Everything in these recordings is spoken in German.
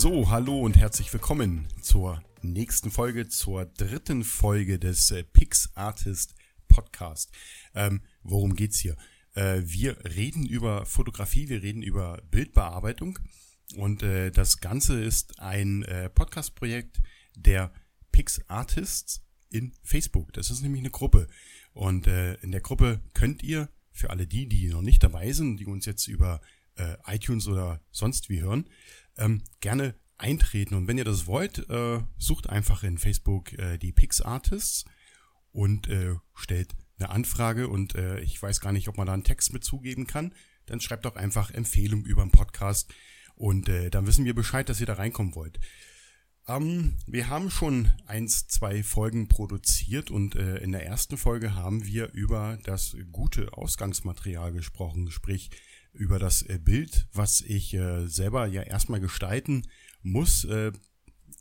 So, hallo und herzlich willkommen zur nächsten Folge, zur dritten Folge des äh, Pix Artist Podcast. Ähm, worum geht's hier? Äh, wir reden über Fotografie, wir reden über Bildbearbeitung und äh, das Ganze ist ein äh, Podcast-Projekt der Pix Artists in Facebook. Das ist nämlich eine Gruppe und äh, in der Gruppe könnt ihr für alle die, die noch nicht dabei sind, die uns jetzt über äh, iTunes oder sonst wie hören, ähm, gerne eintreten. Und wenn ihr das wollt, äh, sucht einfach in Facebook äh, die Pix Artists und äh, stellt eine Anfrage. Und äh, ich weiß gar nicht, ob man da einen Text mit zugeben kann. Dann schreibt doch einfach Empfehlung über den Podcast. Und äh, dann wissen wir Bescheid, dass ihr da reinkommen wollt. Ähm, wir haben schon eins, zwei Folgen produziert und äh, in der ersten Folge haben wir über das gute Ausgangsmaterial gesprochen, sprich über das äh, Bild, was ich äh, selber ja erstmal gestalten muss, äh,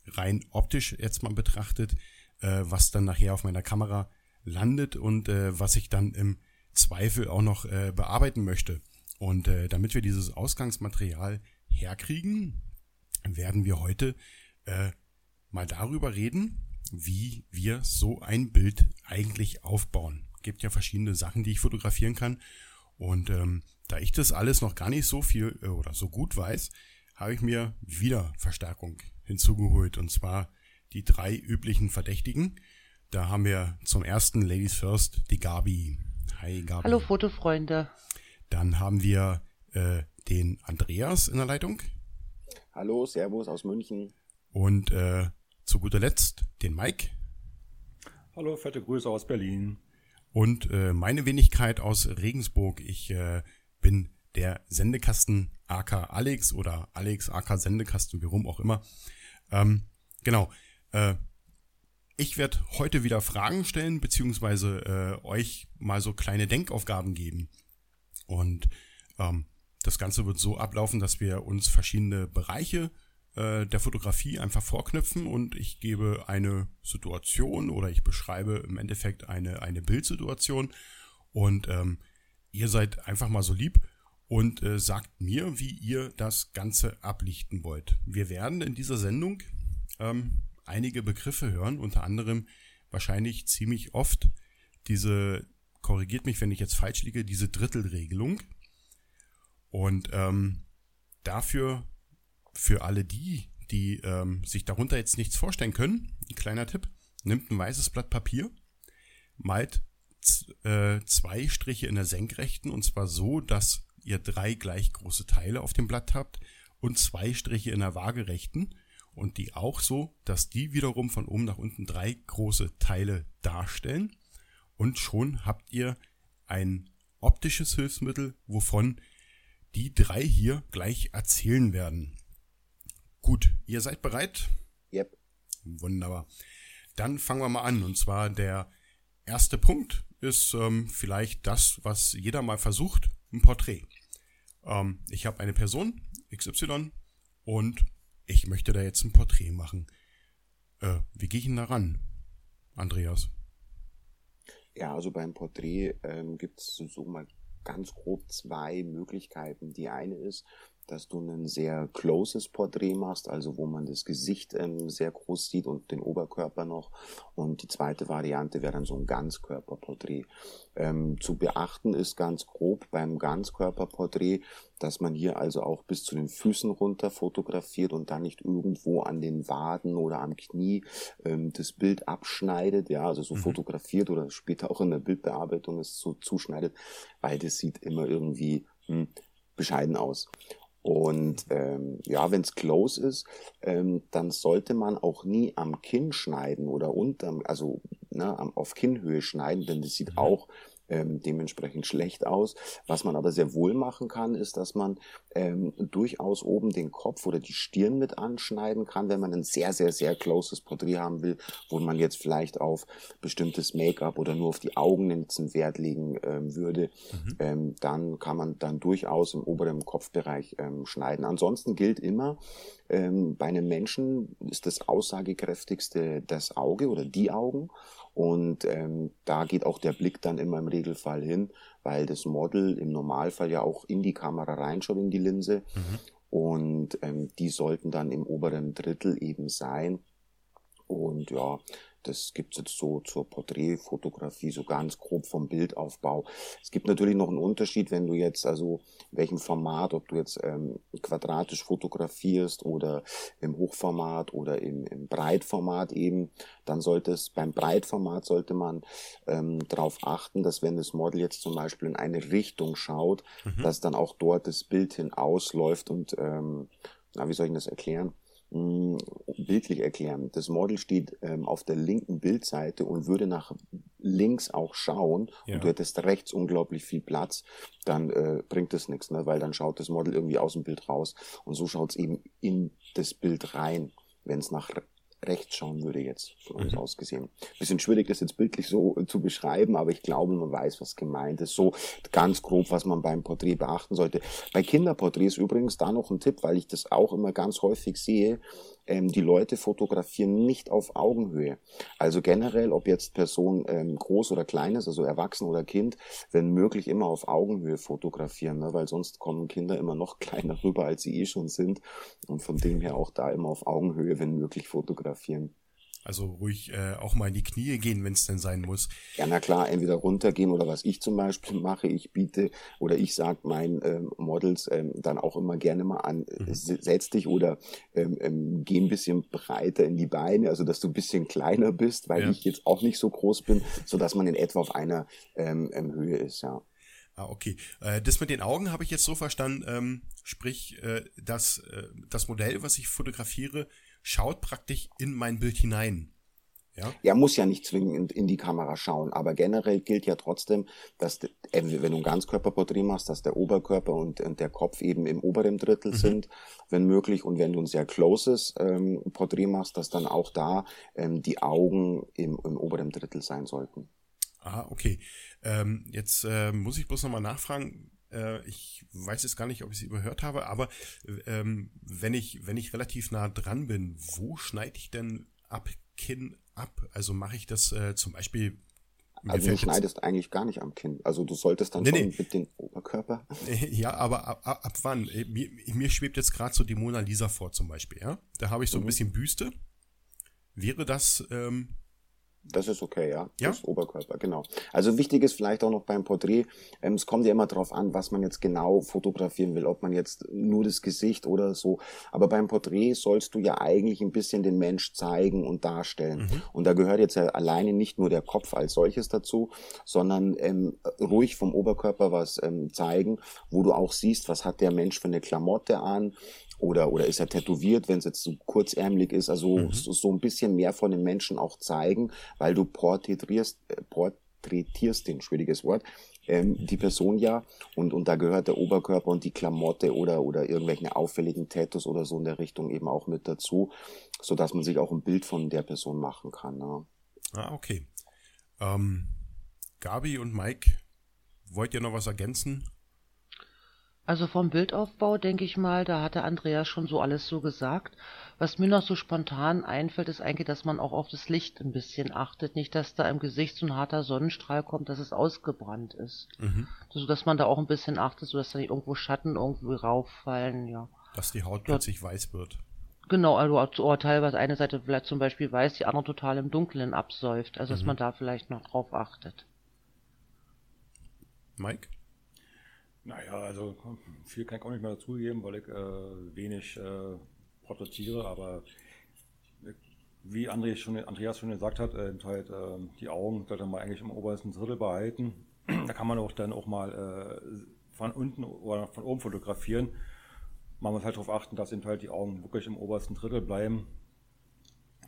rein optisch jetzt mal betrachtet, was dann nachher auf meiner Kamera landet und was ich dann im Zweifel auch noch bearbeiten möchte. Und damit wir dieses Ausgangsmaterial herkriegen, werden wir heute mal darüber reden, wie wir so ein Bild eigentlich aufbauen. Gibt ja verschiedene Sachen, die ich fotografieren kann. Und ähm, da ich das alles noch gar nicht so viel äh, oder so gut weiß, habe ich mir wieder Verstärkung hinzugeholt. Und zwar die drei üblichen Verdächtigen. Da haben wir zum ersten Ladies First die Gabi. Hi Gabi. Hallo Fotofreunde. Dann haben wir äh, den Andreas in der Leitung. Hallo, Servus aus München. Und äh, zu guter Letzt den Mike. Hallo, fette Grüße aus Berlin. Und äh, meine Wenigkeit aus Regensburg. Ich äh, bin der Sendekasten AK Alex oder Alex AK Sendekasten, wie rum auch immer. Ähm, genau. Äh, ich werde heute wieder Fragen stellen, beziehungsweise äh, euch mal so kleine Denkaufgaben geben. Und ähm, das Ganze wird so ablaufen, dass wir uns verschiedene Bereiche äh, der Fotografie einfach vorknüpfen und ich gebe eine Situation oder ich beschreibe im Endeffekt eine, eine Bildsituation und ähm, ihr seid einfach mal so lieb und äh, sagt mir, wie ihr das Ganze ablichten wollt. Wir werden in dieser Sendung ähm, einige Begriffe hören, unter anderem wahrscheinlich ziemlich oft diese, korrigiert mich, wenn ich jetzt falsch liege, diese Drittelregelung. Und ähm, dafür, für alle die, die ähm, sich darunter jetzt nichts vorstellen können, ein kleiner Tipp, nimmt ein weißes Blatt Papier, malt äh, zwei Striche in der Senkrechten und zwar so, dass ihr drei gleich große Teile auf dem Blatt habt und zwei Striche in der Waagerechten und die auch so, dass die wiederum von oben nach unten drei große Teile darstellen und schon habt ihr ein optisches Hilfsmittel, wovon die drei hier gleich erzählen werden. Gut, ihr seid bereit? Yep. Wunderbar. Dann fangen wir mal an. Und zwar der erste Punkt ist ähm, vielleicht das, was jeder mal versucht, ein Porträt. Ähm, ich habe eine Person, XY, und ich möchte da jetzt ein Porträt machen. Äh, wie gehe ich denn da ran, Andreas? Ja, also beim Porträt ähm, gibt es so mal ganz grob zwei Möglichkeiten. Die eine ist, dass du ein sehr closes Porträt machst, also wo man das Gesicht ähm, sehr groß sieht und den Oberkörper noch. Und die zweite Variante wäre dann so ein Ganzkörperporträt. Ähm, zu beachten ist ganz grob beim Ganzkörperporträt, dass man hier also auch bis zu den Füßen runter fotografiert und dann nicht irgendwo an den Waden oder am Knie ähm, das Bild abschneidet, ja, also so mhm. fotografiert oder später auch in der Bildbearbeitung es so zuschneidet, weil das sieht immer irgendwie hm, bescheiden aus. Und ähm, ja, wenn es close ist, ähm, dann sollte man auch nie am Kinn schneiden oder unterm, also ne, auf Kinnhöhe schneiden, denn das sieht mhm. auch ähm, dementsprechend schlecht aus. Was man aber sehr wohl machen kann, ist, dass man ähm, durchaus oben den Kopf oder die Stirn mit anschneiden kann, wenn man ein sehr, sehr, sehr closes Porträt haben will, wo man jetzt vielleicht auf bestimmtes Make-up oder nur auf die Augen einen Wert legen ähm, würde, mhm. ähm, dann kann man dann durchaus im oberen Kopfbereich ähm, schneiden. Ansonsten gilt immer, ähm, bei einem Menschen ist das aussagekräftigste das Auge oder die Augen. Und ähm, da geht auch der Blick dann immer im Regelfall hin, weil das Model im Normalfall ja auch in die Kamera reinschaut, in die Linse. Mhm. Und ähm, die sollten dann im oberen Drittel eben sein. Und ja, das gibt's jetzt so zur Porträtfotografie, so ganz grob vom Bildaufbau. Es gibt natürlich noch einen Unterschied, wenn du jetzt, also welchem Format, ob du jetzt ähm, quadratisch fotografierst oder im Hochformat oder im, im Breitformat eben, dann sollte es beim Breitformat sollte man ähm, darauf achten, dass wenn das Model jetzt zum Beispiel in eine Richtung schaut, mhm. dass dann auch dort das Bild hin ausläuft und ähm, na, wie soll ich das erklären? Mh, bildlich erklären. Das Model steht ähm, auf der linken Bildseite und würde nach links auch schauen ja. und du hättest rechts unglaublich viel Platz, dann äh, bringt das nichts, ne? weil dann schaut das Model irgendwie aus dem Bild raus und so schaut es eben in das Bild rein. Wenn es nach rechts schauen würde jetzt von uns mhm. aus gesehen. Bisschen schwierig, das jetzt bildlich so zu beschreiben, aber ich glaube, man weiß, was gemeint ist. So ganz grob, was man beim Porträt beachten sollte. Bei Kinderporträts übrigens da noch ein Tipp, weil ich das auch immer ganz häufig sehe ähm, die Leute fotografieren nicht auf Augenhöhe. Also generell, ob jetzt Person ähm, groß oder klein ist, also erwachsen oder Kind, wenn möglich immer auf Augenhöhe fotografieren, ne? weil sonst kommen Kinder immer noch kleiner rüber, als sie eh schon sind. Und von dem her auch da immer auf Augenhöhe, wenn möglich, fotografieren. Also ruhig äh, auch mal in die Knie gehen, wenn es denn sein muss. Ja, na klar, entweder runtergehen oder was ich zum Beispiel mache, ich biete oder ich sage meinen ähm, Models ähm, dann auch immer gerne mal an, mhm. setz dich oder ähm, ähm, geh ein bisschen breiter in die Beine, also dass du ein bisschen kleiner bist, weil ja. ich jetzt auch nicht so groß bin, so dass man in etwa auf einer ähm, ähm, Höhe ist, ja. Ah, okay. Äh, das mit den Augen habe ich jetzt so verstanden, sprich, äh, dass äh, das Modell, was ich fotografiere, schaut praktisch in mein Bild hinein. Ja? ja, muss ja nicht zwingend in die Kamera schauen, aber generell gilt ja trotzdem, dass äh, wenn du ein Ganzkörperporträt machst, dass der Oberkörper und, und der Kopf eben im oberen Drittel mhm. sind, wenn möglich, und wenn du ein sehr closes ähm, Porträt machst, dass dann auch da ähm, die Augen im, im oberen Drittel sein sollten. Ah, okay. Ähm, jetzt äh, muss ich bloß nochmal nachfragen, ich weiß jetzt gar nicht, ob ich sie überhört habe, aber ähm, wenn ich, wenn ich relativ nah dran bin, wo schneide ich denn ab Kinn ab? Also mache ich das äh, zum Beispiel also du schneidest eigentlich gar nicht am Kinn. Also du solltest dann nee, schon nee. mit dem Oberkörper. Ja, aber ab, ab, ab wann? Äh, mir, mir schwebt jetzt gerade so die Mona Lisa vor zum Beispiel, ja? Da habe ich so mhm. ein bisschen Büste. Wäre das ähm, das ist okay, ja. ja. Das Oberkörper, genau. Also wichtig ist vielleicht auch noch beim Porträt, ähm, es kommt ja immer darauf an, was man jetzt genau fotografieren will, ob man jetzt nur das Gesicht oder so. Aber beim Porträt sollst du ja eigentlich ein bisschen den Mensch zeigen und darstellen. Mhm. Und da gehört jetzt ja alleine nicht nur der Kopf als solches dazu, sondern ähm, ruhig vom Oberkörper was ähm, zeigen, wo du auch siehst, was hat der Mensch für eine Klamotte an, oder, oder ist er tätowiert, wenn es jetzt so kurzärmlich ist. Also mhm. so, so ein bisschen mehr von den Menschen auch zeigen, weil du porträtierst, äh, porträtierst den, schwieriges Wort, ähm, die Person ja und, und da gehört der Oberkörper und die Klamotte oder, oder irgendwelchen auffälligen Tattoos oder so in der Richtung eben auch mit dazu, so dass man sich auch ein Bild von der Person machen kann. Ne? Ah, okay. Ähm, Gabi und Mike, wollt ihr noch was ergänzen? Also vom Bildaufbau denke ich mal, da hatte Andreas schon so alles so gesagt. Was mir noch so spontan einfällt, ist eigentlich, dass man auch auf das Licht ein bisschen achtet. Nicht, dass da im Gesicht so ein harter Sonnenstrahl kommt, dass es ausgebrannt ist. Mhm. Also, dass man da auch ein bisschen achtet, sodass da nicht irgendwo Schatten irgendwo rauffallen, ja. Dass die Haut plötzlich weiß wird. Genau, also oder teilweise eine Seite vielleicht zum Beispiel weiß, die andere total im Dunkeln absäuft. Also, dass mhm. man da vielleicht noch drauf achtet. Mike? Naja, also viel kann ich auch nicht mehr dazugeben, weil ich äh, wenig äh, porträtiere, aber wie André schon, Andreas schon gesagt hat, äh, halt, äh, die Augen sollte man eigentlich im obersten Drittel behalten. da kann man auch dann auch mal äh, von unten oder von oben fotografieren. Man muss halt darauf achten, dass eben halt die Augen wirklich im obersten Drittel bleiben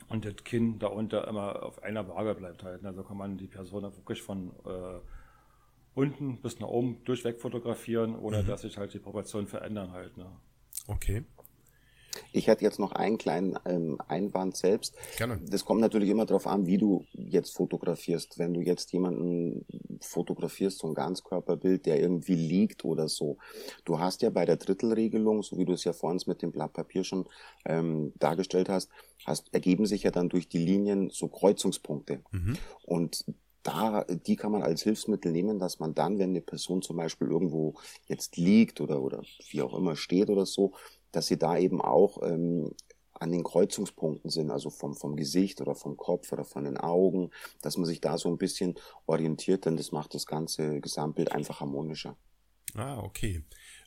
und das Kinn darunter immer auf einer Waage bleibt halt. Also kann man die Person wirklich von äh, unten bis nach oben durchweg fotografieren, ohne mhm. dass sich halt die Proportionen verändern halt. Ne? Okay. Ich hätte jetzt noch einen kleinen ähm, Einwand selbst. Gerne. Das kommt natürlich immer darauf an, wie du jetzt fotografierst. Wenn du jetzt jemanden fotografierst, so ein Ganzkörperbild, der irgendwie liegt oder so. Du hast ja bei der Drittelregelung, so wie du es ja vorhin mit dem Blatt Papier schon ähm, dargestellt hast, hast, ergeben sich ja dann durch die Linien so Kreuzungspunkte. Mhm. Und da, die kann man als Hilfsmittel nehmen, dass man dann, wenn eine Person zum Beispiel irgendwo jetzt liegt oder, oder wie auch immer steht oder so, dass sie da eben auch ähm, an den Kreuzungspunkten sind, also vom, vom Gesicht oder vom Kopf oder von den Augen, dass man sich da so ein bisschen orientiert, denn das macht das ganze Gesamtbild einfach harmonischer. Ah, okay.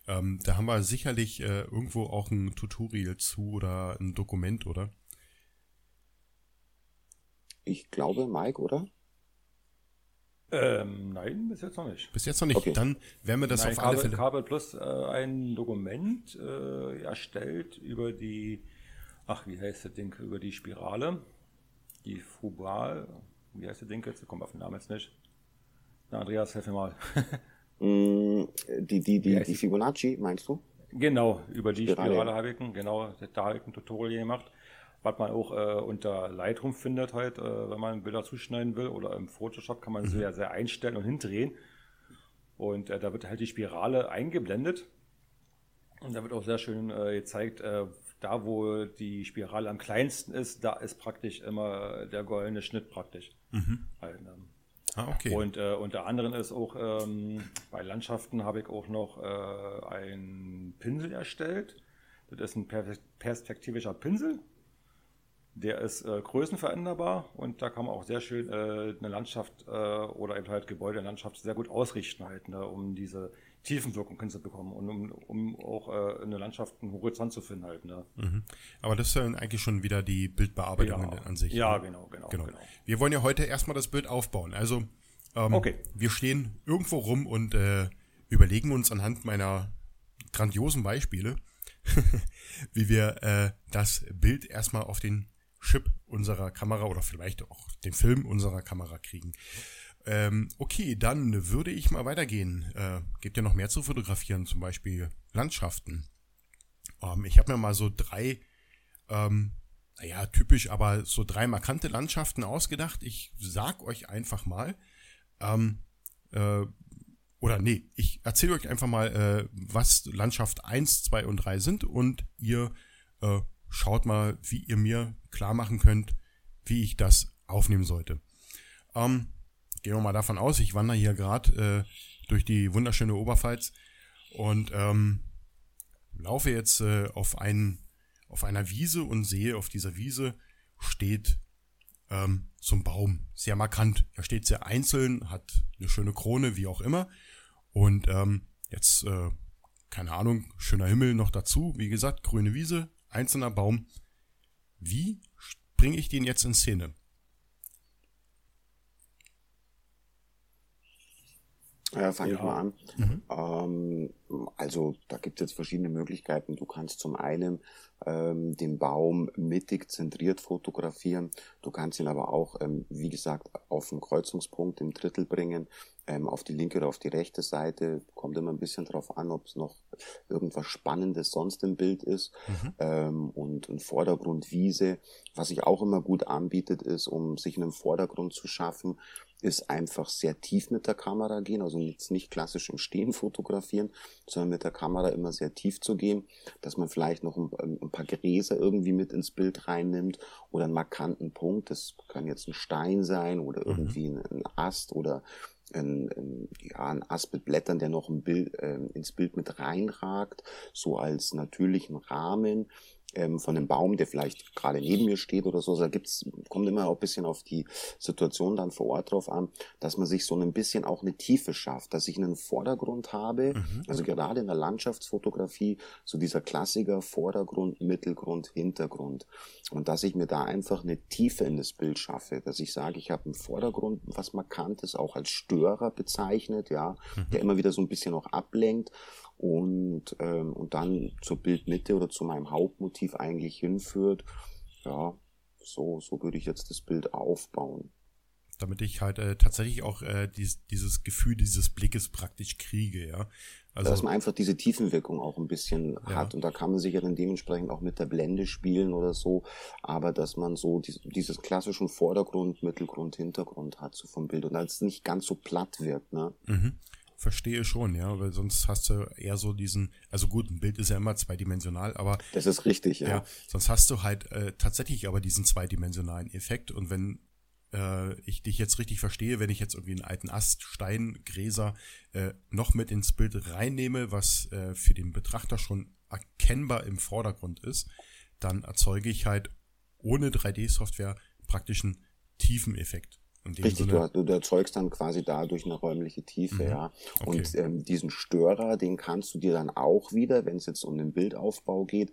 Ähm, da haben wir sicherlich äh, irgendwo auch ein Tutorial zu oder ein Dokument, oder? Ich glaube, Mike, oder? Ähm, nein, bis jetzt noch nicht. Bis jetzt noch nicht. Okay. Dann werden wir das nein, auf Kabel, alle Fälle. Kabel Plus äh, ein Dokument äh, erstellt über die, ach, wie heißt das Ding, über die Spirale, die Fubal, wie heißt das Ding jetzt? Kommt auf den Namen jetzt nicht. Na, Andreas, helf mir mal. Mm, die, die, die, die Fibonacci, meinst du? Genau, über die Spirale, Spirale habe ich, genau, da habe ich ein Tutorial gemacht was man auch äh, unter Lightroom findet halt, äh, wenn man Bilder zuschneiden will oder im Photoshop kann man mhm. sehr, sehr einstellen und hindrehen. Und äh, da wird halt die Spirale eingeblendet. Und da wird auch sehr schön äh, gezeigt, äh, da wo die Spirale am kleinsten ist, da ist praktisch immer der goldene Schnitt praktisch. Mhm. Halt, ähm. Ah, okay. Und äh, unter anderem ist auch ähm, bei Landschaften habe ich auch noch einen Pinsel erstellt. Das ist ein perspektivischer Pinsel. Der ist äh, größenveränderbar und da kann man auch sehr schön äh, eine Landschaft äh, oder eben halt Gebäude in Landschaft sehr gut ausrichten halt, ne, um diese Tiefenwirkung hinzubekommen und um, um auch äh, in der Landschaft einen Horizont zu finden halt. Ne. Mhm. Aber das ist ja eigentlich schon wieder die Bildbearbeitung ja. an sich. Ja, ne? genau, genau, genau, genau. Wir wollen ja heute erstmal das Bild aufbauen. Also ähm, okay. wir stehen irgendwo rum und äh, überlegen uns anhand meiner grandiosen Beispiele, wie wir äh, das Bild erstmal auf den Chip unserer Kamera oder vielleicht auch den Film unserer Kamera kriegen. Ähm, okay, dann würde ich mal weitergehen. Äh, gibt ja noch mehr zu fotografieren, zum Beispiel Landschaften. Ähm, ich habe mir mal so drei, ähm, naja, typisch, aber so drei markante Landschaften ausgedacht. Ich sag euch einfach mal, ähm, äh, oder nee, ich erzähle euch einfach mal, äh, was Landschaft 1, 2 und 3 sind und ihr äh, schaut mal, wie ihr mir klar machen könnt, wie ich das aufnehmen sollte. Ähm, gehen wir mal davon aus, ich wandere hier gerade äh, durch die wunderschöne Oberpfalz und ähm, laufe jetzt äh, auf, einen, auf einer Wiese und sehe, auf dieser Wiese steht ähm, so ein Baum, sehr markant. Er steht sehr einzeln, hat eine schöne Krone, wie auch immer. Und ähm, jetzt, äh, keine Ahnung, schöner Himmel noch dazu. Wie gesagt, grüne Wiese, einzelner Baum. Wie bringe ich den jetzt in Szene? Ja, fange ja. ich mal an. Mhm. Ähm, also da gibt es jetzt verschiedene Möglichkeiten. Du kannst zum einen ähm, den Baum mittig zentriert fotografieren. Du kannst ihn aber auch, ähm, wie gesagt, auf einen Kreuzungspunkt im Drittel bringen ähm, auf die linke oder auf die rechte Seite. Kommt immer ein bisschen drauf an, ob es noch irgendwas Spannendes sonst im Bild ist. Mhm. Ähm, und ein Vordergrund Wiese. Was sich auch immer gut anbietet, ist, um sich einen Vordergrund zu schaffen, ist einfach sehr tief mit der Kamera gehen, also jetzt nicht klassisch im Stehen fotografieren, sondern mit der Kamera immer sehr tief zu gehen, dass man vielleicht noch ein, ein paar Gräser irgendwie mit ins Bild reinnimmt oder einen markanten Punkt. Das kann jetzt ein Stein sein oder mhm. irgendwie ein, ein Ast oder ein, ein, ja, ein Ast mit Blättern, der noch ein Bild, äh, ins Bild mit reinragt, so als natürlichen Rahmen ähm, von einem Baum, der vielleicht gerade neben mir steht oder so. Also da gibt's, kommt immer auch ein bisschen auf die Situation dann vor Ort drauf an, dass man sich so ein bisschen auch eine Tiefe schafft, dass ich einen Vordergrund habe, mhm. also gerade in der Landschaftsfotografie, so dieser Klassiker Vordergrund, Mittelgrund, Hintergrund. Und dass ich mir da einfach eine Tiefe in das Bild schaffe, dass ich sage, ich habe einen Vordergrund, was markantes, auch als Störer bezeichnet, ja, mhm. der immer wieder so ein bisschen auch ablenkt und, ähm, und dann zur Bildmitte oder zu meinem Hauptmotiv eigentlich hinführt. Ja, so, so würde ich jetzt das Bild aufbauen. Damit ich halt äh, tatsächlich auch äh, dies, dieses Gefühl dieses Blickes praktisch kriege, ja. Also, dass man einfach diese Tiefenwirkung auch ein bisschen ja. hat. Und da kann man sich ja dann dementsprechend auch mit der Blende spielen oder so. Aber dass man so dies, dieses klassischen Vordergrund, Mittelgrund, Hintergrund hat, so vom Bild. Und als es nicht ganz so platt wirkt, ne? Mhm verstehe schon, ja, weil sonst hast du eher so diesen, also gut, ein Bild ist ja immer zweidimensional, aber das ist richtig, ja. ja sonst hast du halt äh, tatsächlich aber diesen zweidimensionalen Effekt und wenn äh, ich dich jetzt richtig verstehe, wenn ich jetzt irgendwie einen alten Ast, Stein, Gräser äh, noch mit ins Bild reinnehme, was äh, für den Betrachter schon erkennbar im Vordergrund ist, dann erzeuge ich halt ohne 3D-Software praktisch einen Tiefeneffekt. Richtig, du, du, erzeugst dann quasi dadurch eine räumliche Tiefe, mhm. ja. Okay. Und ähm, diesen Störer, den kannst du dir dann auch wieder, wenn es jetzt um den Bildaufbau geht,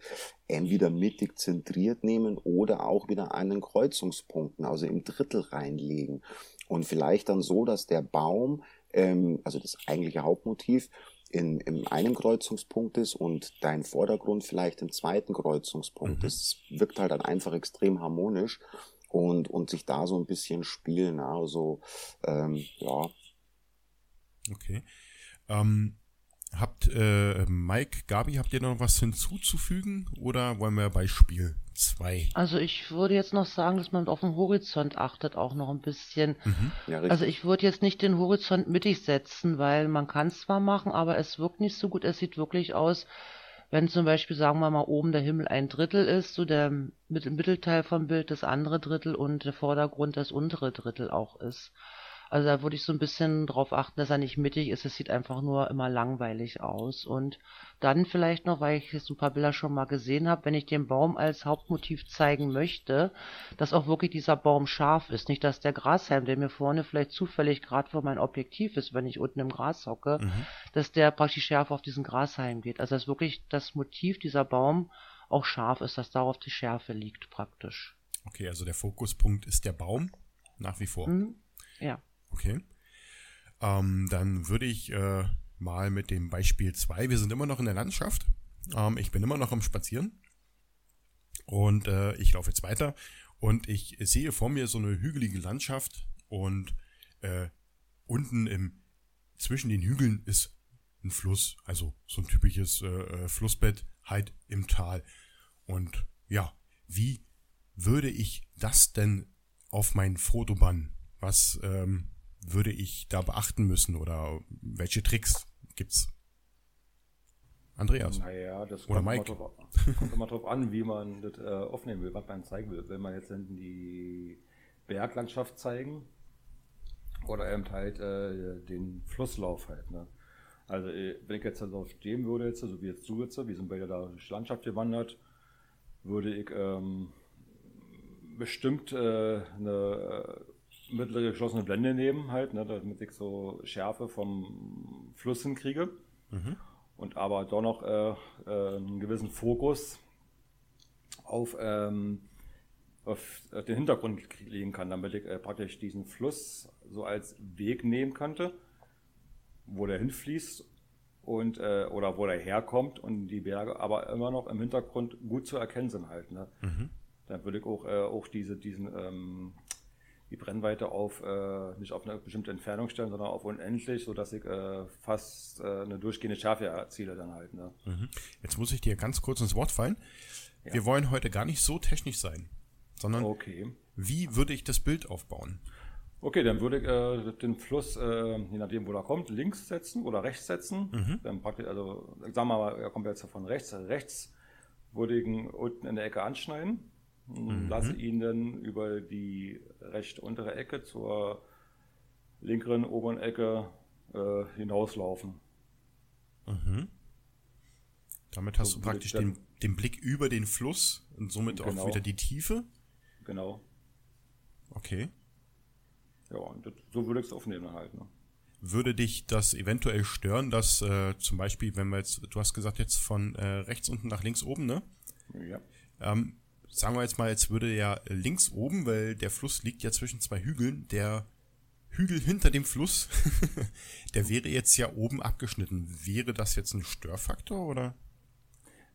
entweder mittig zentriert nehmen oder auch wieder an den Kreuzungspunkten, also im Drittel reinlegen. Und vielleicht dann so, dass der Baum, ähm, also das eigentliche Hauptmotiv, in, in einem Kreuzungspunkt ist und dein Vordergrund vielleicht im zweiten Kreuzungspunkt mhm. ist. Das wirkt halt dann einfach extrem harmonisch und, und sich da so ein bisschen spielen. Also, ähm, ja. Okay. Ähm, habt äh, Mike, Gabi, habt ihr noch was hinzuzufügen oder wollen wir Beispiel 2? Also ich würde jetzt noch sagen, dass man auf den Horizont achtet auch noch ein bisschen. Mhm. Ja, also ich würde jetzt nicht den Horizont mittig setzen, weil man kann es zwar machen, aber es wirkt nicht so gut. Es sieht wirklich aus, wenn zum Beispiel, sagen wir mal, oben der Himmel ein Drittel ist, so der Mittelteil vom Bild das andere Drittel und der Vordergrund das untere Drittel auch ist. Also da würde ich so ein bisschen drauf achten, dass er nicht mittig ist. Es sieht einfach nur immer langweilig aus. Und dann vielleicht noch, weil ich jetzt ein paar Bilder schon mal gesehen habe, wenn ich den Baum als Hauptmotiv zeigen möchte, dass auch wirklich dieser Baum scharf ist. Nicht, dass der Grashalm, der mir vorne vielleicht zufällig gerade vor mein Objektiv ist, wenn ich unten im Gras hocke, mhm. dass der praktisch schärfer auf diesen Grashalm geht. Also dass wirklich das Motiv dieser Baum auch scharf ist, dass darauf die Schärfe liegt praktisch. Okay, also der Fokuspunkt ist der Baum nach wie vor. Mhm. Ja. Okay. Ähm, dann würde ich äh, mal mit dem Beispiel 2, wir sind immer noch in der Landschaft. Ähm, ich bin immer noch am Spazieren. Und äh, ich laufe jetzt weiter und ich sehe vor mir so eine hügelige Landschaft und äh, unten im zwischen den Hügeln ist ein Fluss, also so ein typisches äh, äh Flussbett halt im Tal. Und ja, wie würde ich das denn auf mein Foto bannen? Was ähm, würde ich da beachten müssen oder welche Tricks gibt's? Andreas. Naja, das oder kommt, Mike. Immer drauf, kommt immer drauf an, wie man das äh, aufnehmen will, was man zeigen will. Wenn man jetzt die Berglandschaft zeigen oder eben halt äh, den Flusslauf halt. Ne? Also äh, wenn ich jetzt darauf stehen würde, jetzt, so wie jetzt du jetzt, wir sind beide da durch die Landschaft gewandert, würde ich ähm, bestimmt äh, eine mittlere geschlossene Blende nehmen, halt, ne, damit ich so Schärfe vom Fluss hinkriege. Mhm. Und aber doch noch äh, äh, einen gewissen Fokus auf, ähm, auf den Hintergrund legen kann, damit ich äh, praktisch diesen Fluss so als Weg nehmen könnte, wo der hinfließt und äh, oder wo der herkommt und die Berge aber immer noch im Hintergrund gut zu erkennen sind halt. Ne? Mhm. Dann würde ich auch, äh, auch diese, diesen ähm, die Brennweite auf äh, nicht auf eine bestimmte Entfernung stellen, sondern auf unendlich, sodass ich äh, fast äh, eine durchgehende Schärfe erziele dann halt. Ne? Mhm. Jetzt muss ich dir ganz kurz ins Wort fallen. Ja. Wir wollen heute gar nicht so technisch sein, sondern okay. wie würde ich das Bild aufbauen? Okay, dann würde ich äh, den Fluss, äh, je nachdem, wo er kommt, links setzen oder rechts setzen. Mhm. Dann praktisch, also sagen wir mal, er kommt jetzt von rechts. Rechts würde ich ihn unten in der Ecke anschneiden mhm. lasse ihn dann über die rechte untere Ecke zur linkeren oberen Ecke äh, hinauslaufen. Mhm. Damit hast so du praktisch den, den Blick über den Fluss und somit genau. auch wieder die Tiefe. Genau. Okay. Ja, und das, so würde ich es aufnehmen halt. Ne? Würde dich das eventuell stören, dass äh, zum Beispiel, wenn wir jetzt, du hast gesagt jetzt von äh, rechts unten nach links oben, ne? Ja. Ähm, sagen wir jetzt mal, jetzt würde ja links oben, weil der Fluss liegt ja zwischen zwei Hügeln, der Hügel hinter dem Fluss, der wäre jetzt ja oben abgeschnitten. Wäre das jetzt ein Störfaktor oder?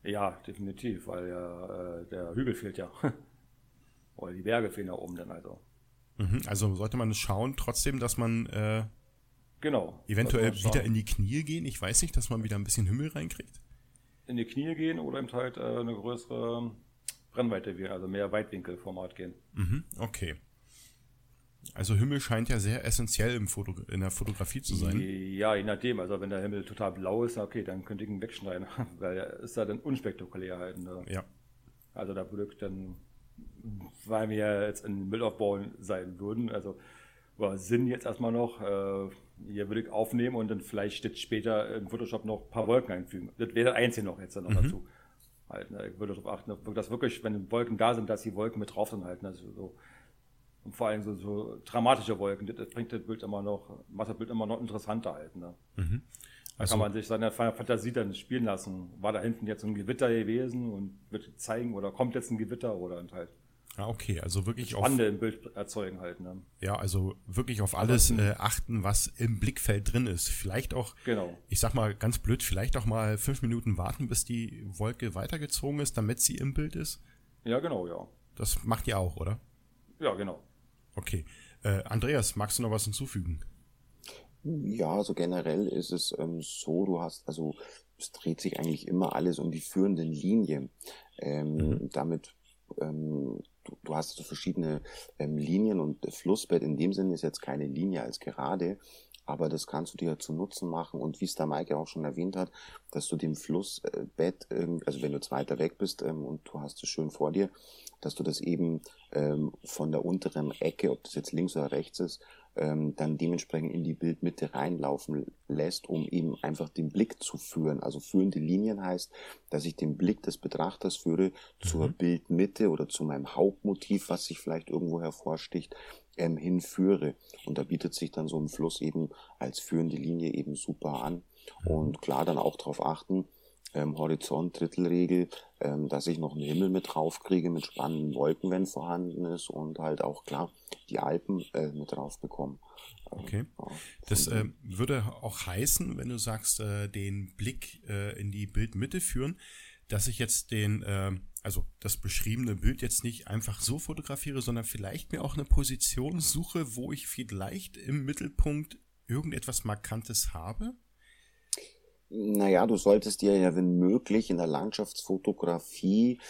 Ja, definitiv, weil ja äh, der Hügel fehlt ja. oder die Berge fehlen ja oben dann also. Mhm, also sollte man schauen, trotzdem, dass man äh, genau eventuell wieder in die Knie gehen. Ich weiß nicht, dass man wieder ein bisschen Himmel reinkriegt. In die Knie gehen oder eben halt äh, eine größere Brennweite, also mehr Weitwinkelformat gehen. Mhm, okay. Also Himmel scheint ja sehr essentiell im Foto, in der Fotografie zu sein. Ja, je nachdem. Also wenn der Himmel total blau ist, okay, dann könnte ich ihn wegschneiden, weil er ist ja dann unspektakulär halt. Ne? Ja. Also da würde ich dann weil wir jetzt in Bildaufbau sein würden. Also war Sinn jetzt erstmal noch, äh, hier würde ich aufnehmen und dann vielleicht später in Photoshop noch ein paar Wolken einfügen. Das wäre das Einzige noch jetzt noch mhm. dazu. Halt, ne? Ich würde darauf achten, dass wirklich, wenn Wolken da sind, dass die Wolken mit drauf sind halt. Ne? Also so, und vor allem so, so dramatische Wolken, das, bringt das Bild immer noch, macht das Bild immer noch interessanter halt. Ne? Mhm. Da also, kann man sich seine Fantasie dann spielen lassen. War da hinten jetzt ein Gewitter gewesen und wird zeigen, oder kommt jetzt ein Gewitter oder halt. Ja, okay, also wirklich Spannende auf. im Bild erzeugen halt, ne? Ja, also wirklich auf alles äh, achten, was im Blickfeld drin ist. Vielleicht auch, genau. ich sag mal ganz blöd, vielleicht auch mal fünf Minuten warten, bis die Wolke weitergezogen ist, damit sie im Bild ist. Ja, genau, ja. Das macht ihr auch, oder? Ja, genau. Okay. Äh, Andreas, magst du noch was hinzufügen? Ja, also generell ist es ähm, so, du hast, also es dreht sich eigentlich immer alles um die führenden Linien. Ähm, mhm. Damit ähm, du, du hast so verschiedene ähm, Linien und Flussbett in dem Sinne ist jetzt keine Linie als gerade, aber das kannst du dir zu Nutzen machen. Und wie es der Maike auch schon erwähnt hat, dass du dem Flussbett, also wenn du jetzt weiter weg bist ähm, und du hast es schön vor dir, dass du das eben ähm, von der unteren Ecke, ob das jetzt links oder rechts ist, ähm, dann dementsprechend in die Bildmitte reinlaufen lässt, um eben einfach den Blick zu führen. Also führende Linien heißt, dass ich den Blick des Betrachters führe mhm. zur Bildmitte oder zu meinem Hauptmotiv, was sich vielleicht irgendwo hervorsticht, ähm, hinführe. Und da bietet sich dann so ein Fluss eben als führende Linie eben super an. Und klar dann auch darauf achten, ähm, Horizont, Drittelregel, ähm, dass ich noch einen Himmel mit drauf kriege mit spannenden Wolken, wenn vorhanden ist und halt auch klar die Alpen äh, mit drauf bekommen. Ähm, okay. Ja, das äh, würde auch heißen, wenn du sagst, äh, den Blick äh, in die Bildmitte führen, dass ich jetzt den, äh, also das beschriebene Bild jetzt nicht einfach so fotografiere, sondern vielleicht mir auch eine Position suche, wo ich vielleicht im Mittelpunkt irgendetwas Markantes habe? Naja, du solltest dir ja, wenn möglich, in der Landschaftsfotografie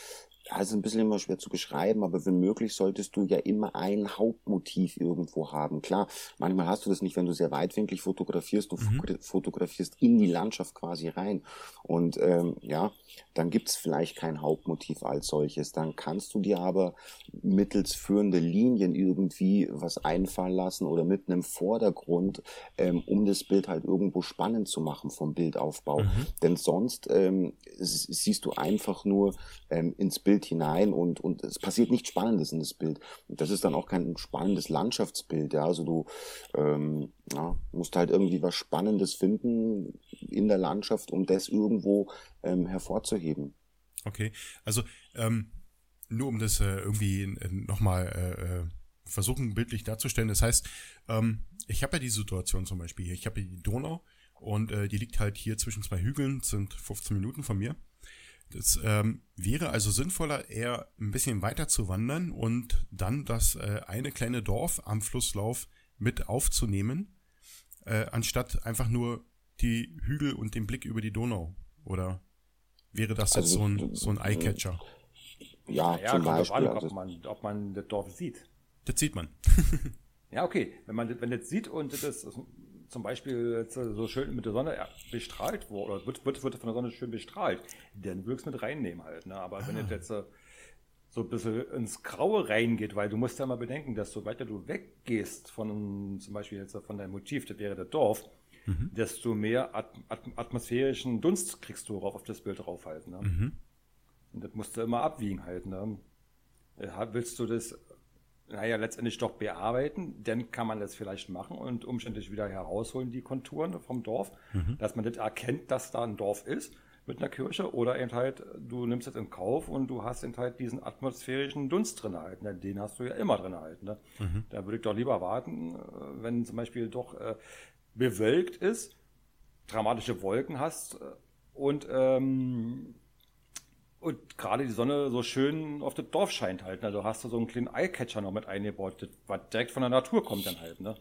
also ein bisschen immer schwer zu beschreiben, aber wenn möglich solltest du ja immer ein Hauptmotiv irgendwo haben. Klar, manchmal hast du das nicht, wenn du sehr weitwinklig fotografierst, du mhm. fotografierst in die Landschaft quasi rein. Und ähm, ja, dann gibt's vielleicht kein Hauptmotiv als solches. Dann kannst du dir aber mittels führende Linien irgendwie was einfallen lassen oder mit einem Vordergrund, ähm, um das Bild halt irgendwo spannend zu machen vom Bildaufbau. Mhm. Denn sonst ähm, siehst du einfach nur ähm, ins Bild Bild hinein und, und es passiert nichts Spannendes in das Bild. Und das ist dann auch kein spannendes Landschaftsbild. Ja? Also du ähm, ja, musst halt irgendwie was Spannendes finden in der Landschaft, um das irgendwo ähm, hervorzuheben. Okay, also ähm, nur um das äh, irgendwie äh, nochmal äh, äh, versuchen bildlich darzustellen. Das heißt, ähm, ich habe ja die Situation zum Beispiel hier. Ich habe die Donau und äh, die liegt halt hier zwischen zwei Hügeln, sind 15 Minuten von mir. Das ähm, wäre also sinnvoller, eher ein bisschen weiter zu wandern und dann das äh, eine kleine Dorf am Flusslauf mit aufzunehmen, äh, anstatt einfach nur die Hügel und den Blick über die Donau. Oder wäre das also, jetzt so ein, so ein Eyecatcher? Ja, ja zum Beispiel. An, also ob, man, ob man das Dorf sieht. Das sieht man. ja, okay. Wenn man wenn das sieht und das zum Beispiel so schön mit der Sonne bestrahlt wurde, oder wird, wird, wird von der Sonne schön bestrahlt, dann würde ich es mit reinnehmen halt. Ne? Aber ah. wenn es jetzt so ein bisschen ins Graue reingeht, weil du musst ja mal bedenken, dass so weiter du weggehst von zum Beispiel jetzt von deinem Motiv, das wäre das Dorf, mhm. desto mehr at at atmosphärischen Dunst kriegst du drauf auf das Bild drauf halt. Ne? Mhm. Und das musst du immer abwiegen halt. Ne? Äh, willst du das naja, letztendlich doch bearbeiten, dann kann man das vielleicht machen und umständlich wieder herausholen, die Konturen vom Dorf, mhm. dass man das erkennt, dass da ein Dorf ist mit einer Kirche oder eben halt, du nimmst es in Kauf und du hast eben halt diesen atmosphärischen Dunst drin erhalten, ne? den hast du ja immer drin erhalten. Ne? Mhm. Da würde ich doch lieber warten, äh, wenn zum Beispiel doch äh, bewölkt ist, dramatische Wolken hast äh, und ähm, und gerade die Sonne so schön auf das Dorf scheint halt. Also hast du so einen kleinen Eyecatcher noch mit eingebaut, was direkt von der Natur kommt dann halt, ne?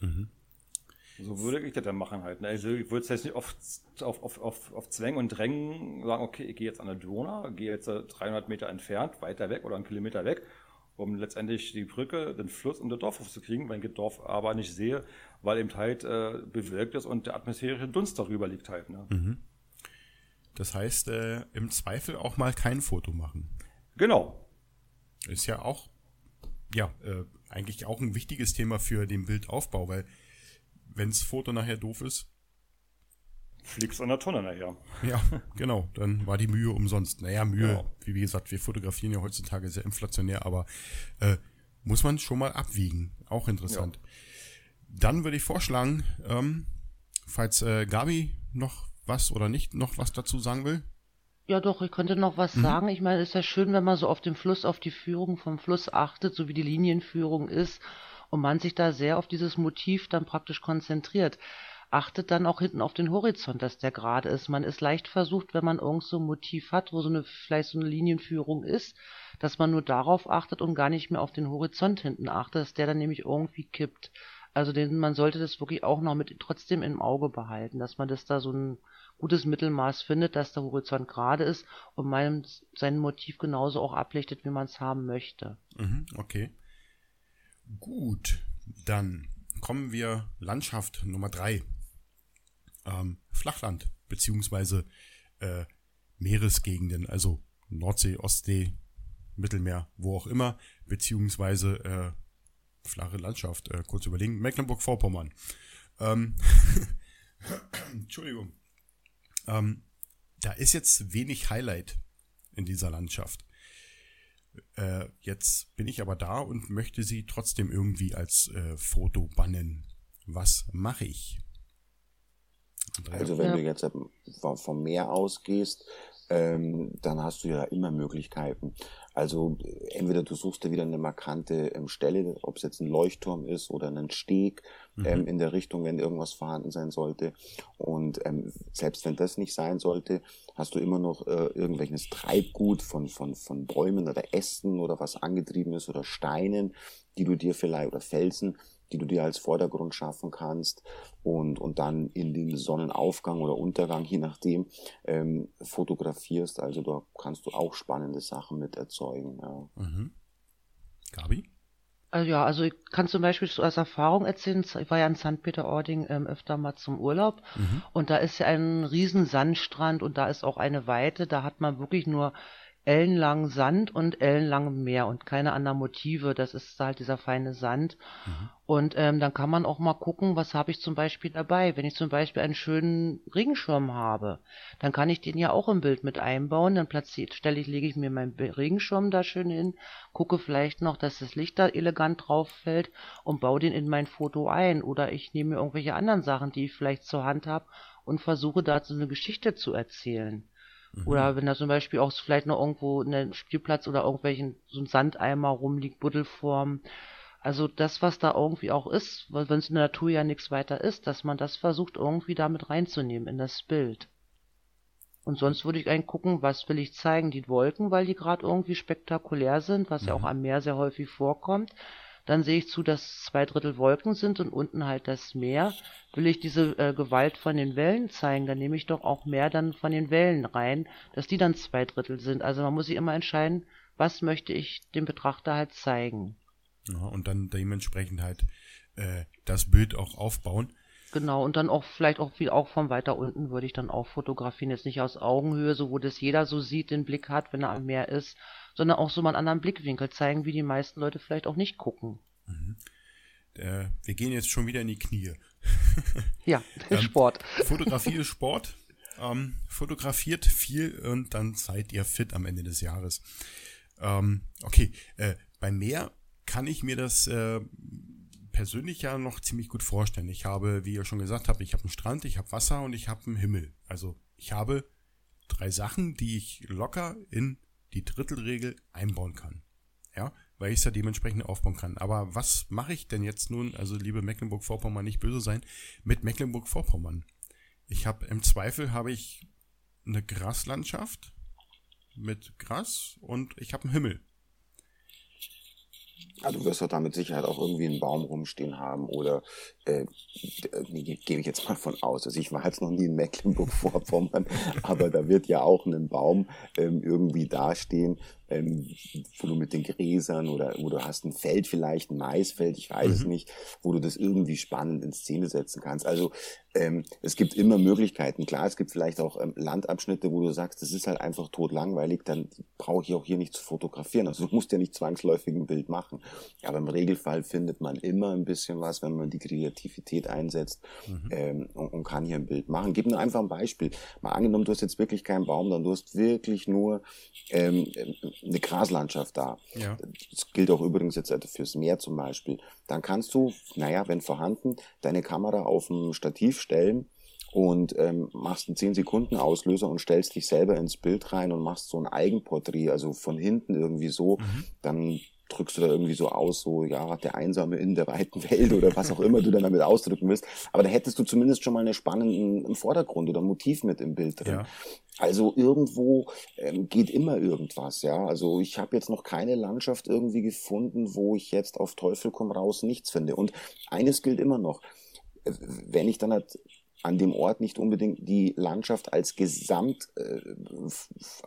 Mhm. So würde ich das dann machen halt. Ne? Also ich würde es jetzt nicht auf, auf, auf, auf, auf Zwängen und Drängen sagen, okay, ich gehe jetzt an der Donau, gehe jetzt 300 Meter entfernt, weiter weg oder einen Kilometer weg, um letztendlich die Brücke, den Fluss und das Dorf aufzukriegen, wenn ich das Dorf aber nicht sehe, weil eben halt äh, bewölkt ist und der atmosphärische Dunst darüber liegt halt. Ne? Mhm. Das heißt, äh, im Zweifel auch mal kein Foto machen. Genau. Ist ja auch, ja, äh, eigentlich auch ein wichtiges Thema für den Bildaufbau, weil wenns Foto nachher doof ist, Fliegst an der Tonne nachher. Ja, genau. Dann war die Mühe umsonst. Naja, Mühe, ja. wie, wie gesagt, wir fotografieren ja heutzutage sehr inflationär, aber äh, muss man schon mal abwiegen. Auch interessant. Ja. Dann würde ich vorschlagen, ähm, falls äh, Gabi noch was oder nicht noch was dazu sagen will. Ja, doch, ich könnte noch was mhm. sagen. Ich meine, es ist ja schön, wenn man so auf den Fluss, auf die Führung vom Fluss achtet, so wie die Linienführung ist und man sich da sehr auf dieses Motiv dann praktisch konzentriert achtet dann auch hinten auf den Horizont, dass der gerade ist. Man ist leicht versucht, wenn man irgend so ein Motiv hat, wo so eine, vielleicht so eine Linienführung ist, dass man nur darauf achtet und gar nicht mehr auf den Horizont hinten achtet, dass der dann nämlich irgendwie kippt. Also den, man sollte das wirklich auch noch mit trotzdem im Auge behalten, dass man das da so ein gutes Mittelmaß findet, dass der Horizont gerade ist und man sein Motiv genauso auch ablichtet, wie man es haben möchte. Mhm, okay. Gut, dann kommen wir Landschaft Nummer drei ähm, Flachland beziehungsweise äh, Meeresgegenden, also Nordsee, Ostsee, Mittelmeer, wo auch immer, beziehungsweise äh, flache Landschaft. Äh, kurz überlegen, Mecklenburg-Vorpommern. Ähm, Entschuldigung. Ähm, da ist jetzt wenig Highlight in dieser Landschaft. Äh, jetzt bin ich aber da und möchte sie trotzdem irgendwie als äh, Foto bannen. Was mache ich? Also wenn ja. du jetzt vom Meer ausgehst, ähm, dann hast du ja immer Möglichkeiten. Also entweder du suchst dir wieder eine markante ähm, Stelle, ob es jetzt ein Leuchtturm ist oder ein Steg mhm. ähm, in der Richtung, wenn irgendwas vorhanden sein sollte. Und ähm, selbst wenn das nicht sein sollte, hast du immer noch äh, irgendwelches Treibgut von, von, von Bäumen oder Ästen oder was angetrieben ist oder Steinen, die du dir vielleicht oder Felsen, die du dir als Vordergrund schaffen kannst und, und dann in den Sonnenaufgang oder Untergang, je nachdem, ähm, fotografierst. Also da kannst du auch spannende Sachen mit erzeugen. Ja. Mhm. Gabi? Also ja, also ich kann zum Beispiel aus Erfahrung erzählen, ich war ja in St. Peter-Ording ähm, öfter mal zum Urlaub mhm. und da ist ja ein riesen Sandstrand und da ist auch eine Weite, da hat man wirklich nur ellenlangen Sand und ellenlangem Meer und keine anderen Motive. Das ist halt dieser feine Sand. Mhm. Und ähm, dann kann man auch mal gucken, was habe ich zum Beispiel dabei. Wenn ich zum Beispiel einen schönen Regenschirm habe, dann kann ich den ja auch im Bild mit einbauen. Dann platziert, stelle ich, lege ich mir meinen Regenschirm da schön hin, gucke vielleicht noch, dass das Licht da elegant drauf fällt und baue den in mein Foto ein. Oder ich nehme mir irgendwelche anderen Sachen, die ich vielleicht zur Hand habe und versuche dazu eine Geschichte zu erzählen. Mhm. Oder wenn da zum Beispiel auch vielleicht noch irgendwo ein Spielplatz oder irgendwelchen so ein Sandeimer rumliegt, Buddelform. Also das, was da irgendwie auch ist, weil wenn es in der Natur ja nichts weiter ist, dass man das versucht irgendwie damit reinzunehmen in das Bild. Und sonst würde ich eigentlich gucken, was will ich zeigen? Die Wolken, weil die gerade irgendwie spektakulär sind, was mhm. ja auch am Meer sehr häufig vorkommt. Dann sehe ich zu, dass zwei Drittel Wolken sind und unten halt das Meer. Will ich diese äh, Gewalt von den Wellen zeigen, dann nehme ich doch auch mehr dann von den Wellen rein, dass die dann zwei Drittel sind. Also man muss sich immer entscheiden, was möchte ich dem Betrachter halt zeigen. Ja, und dann dementsprechend halt äh, das Bild auch aufbauen. Genau, und dann auch vielleicht auch viel auch von weiter unten würde ich dann auch fotografieren. Jetzt nicht aus Augenhöhe, so wo das jeder so sieht, den Blick hat, wenn er am Meer ist, sondern auch so mal einen anderen Blickwinkel zeigen, wie die meisten Leute vielleicht auch nicht gucken. Mhm. Äh, wir gehen jetzt schon wieder in die Knie. ja, ähm, Sport. Fotografie ist Sport. Ähm, fotografiert viel und dann seid ihr fit am Ende des Jahres. Ähm, okay, äh, beim Meer kann ich mir das äh, persönlich ja noch ziemlich gut vorstellen. Ich habe, wie ihr schon gesagt habt, ich habe einen Strand, ich habe Wasser und ich habe einen Himmel. Also ich habe drei Sachen, die ich locker in die Drittelregel einbauen kann. Ja, weil ich es ja dementsprechend aufbauen kann. Aber was mache ich denn jetzt nun, also liebe Mecklenburg-Vorpommern, nicht böse sein, mit Mecklenburg-Vorpommern? Ich habe im Zweifel habe ich eine Graslandschaft mit Gras und ich habe einen Himmel. Also du wirst doch da mit Sicherheit auch irgendwie einen Baum rumstehen haben oder äh, gehe ich jetzt mal von aus. Also ich war jetzt noch nie in Mecklenburg-Vorpommern, aber da wird ja auch ein Baum ähm, irgendwie dastehen, ähm, wo du mit den Gräsern oder wo du hast ein Feld vielleicht, ein Maisfeld, ich weiß mhm. es nicht, wo du das irgendwie spannend in Szene setzen kannst. Also ähm, es gibt immer Möglichkeiten. Klar, es gibt vielleicht auch ähm, Landabschnitte, wo du sagst, das ist halt einfach tot langweilig, dann brauche ich auch hier nicht zu fotografieren. Also du musst ja nicht zwangsläufig ein Bild machen. Aber im Regelfall findet man immer ein bisschen was, wenn man die Kreativität einsetzt mhm. ähm, und, und, kann hier ein Bild machen. Gib nur einfach ein Beispiel. Mal angenommen, du hast jetzt wirklich keinen Baum, dann du hast wirklich nur ähm, eine Graslandschaft da. Ja. Das gilt auch übrigens jetzt fürs Meer zum Beispiel. Dann kannst du, naja, wenn vorhanden, deine Kamera auf ein Stativ stellen und ähm, machst einen 10 Sekunden Auslöser und stellst dich selber ins Bild rein und machst so ein Eigenporträt, also von hinten irgendwie so, mhm. dann drückst du da irgendwie so aus, so, ja, der Einsame in der weiten Welt oder was auch immer du dann damit ausdrücken willst. Aber da hättest du zumindest schon mal einen spannenden Vordergrund oder Motiv mit im Bild drin. Ja. Also irgendwo ähm, geht immer irgendwas, ja. Also ich habe jetzt noch keine Landschaft irgendwie gefunden, wo ich jetzt auf Teufel komm raus nichts finde. Und eines gilt immer noch. Äh, wenn ich dann halt an dem Ort nicht unbedingt die Landschaft als Gesamt, äh,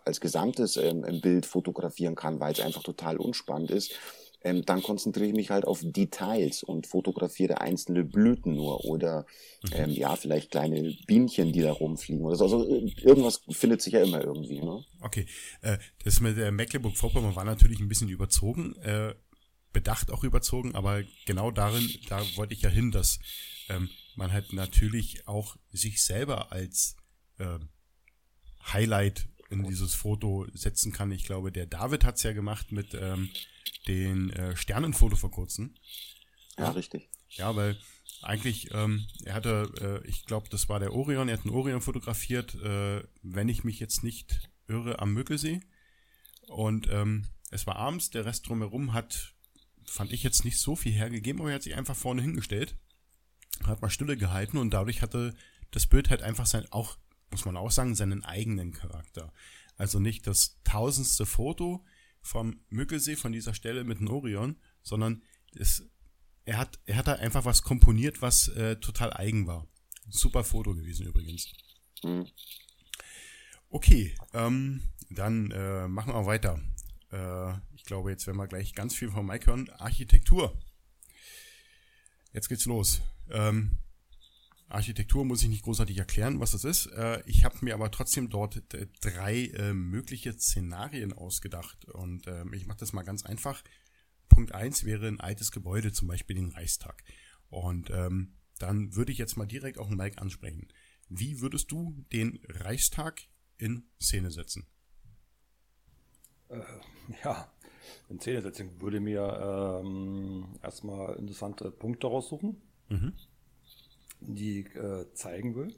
als gesamtes ähm, Bild fotografieren kann, weil es einfach total unspannend ist, ähm, dann konzentriere ich mich halt auf Details und fotografiere einzelne Blüten nur oder mhm. ähm, ja, vielleicht kleine Bienchen, die da rumfliegen oder so. Also äh, irgendwas findet sich ja immer irgendwie. Ne? Okay, äh, das mit der Mecklenburg-Vorpommern war natürlich ein bisschen überzogen, äh, bedacht auch überzogen, aber genau darin, da wollte ich ja hin, dass ähm, man halt natürlich auch sich selber als äh, Highlight in dieses Foto setzen kann. Ich glaube, der David hat's ja gemacht mit ähm, den äh, Sternenfoto vor kurzem. Ja, ja, richtig. Ja, weil eigentlich, ähm, er hatte, äh, ich glaube, das war der Orion, er hat einen Orion fotografiert, äh, wenn ich mich jetzt nicht irre, am Möckelsee. Und ähm, es war abends, der Rest drumherum hat, fand ich jetzt nicht so viel hergegeben, aber er hat sich einfach vorne hingestellt hat mal Stille gehalten und dadurch hatte das Bild halt einfach sein, auch, muss man auch sagen, seinen eigenen Charakter. Also nicht das tausendste Foto vom Mückelsee von dieser Stelle mit dem Orion, sondern es, er hat, er hat da einfach was komponiert, was äh, total eigen war. Super Foto gewesen übrigens. Mhm. Okay, ähm, dann äh, machen wir weiter. Äh, ich glaube, jetzt werden wir gleich ganz viel von Mike hören. Architektur. Jetzt geht's los. Ähm, Architektur muss ich nicht großartig erklären, was das ist. Äh, ich habe mir aber trotzdem dort drei äh, mögliche Szenarien ausgedacht. Und äh, ich mache das mal ganz einfach. Punkt eins wäre ein altes Gebäude, zum Beispiel den Reichstag. Und ähm, dann würde ich jetzt mal direkt auch Mike ansprechen. Wie würdest du den Reichstag in Szene setzen? Äh, ja, in Szene setzen würde mir ähm, erstmal interessante Punkte raussuchen mhm. die äh, zeigen will.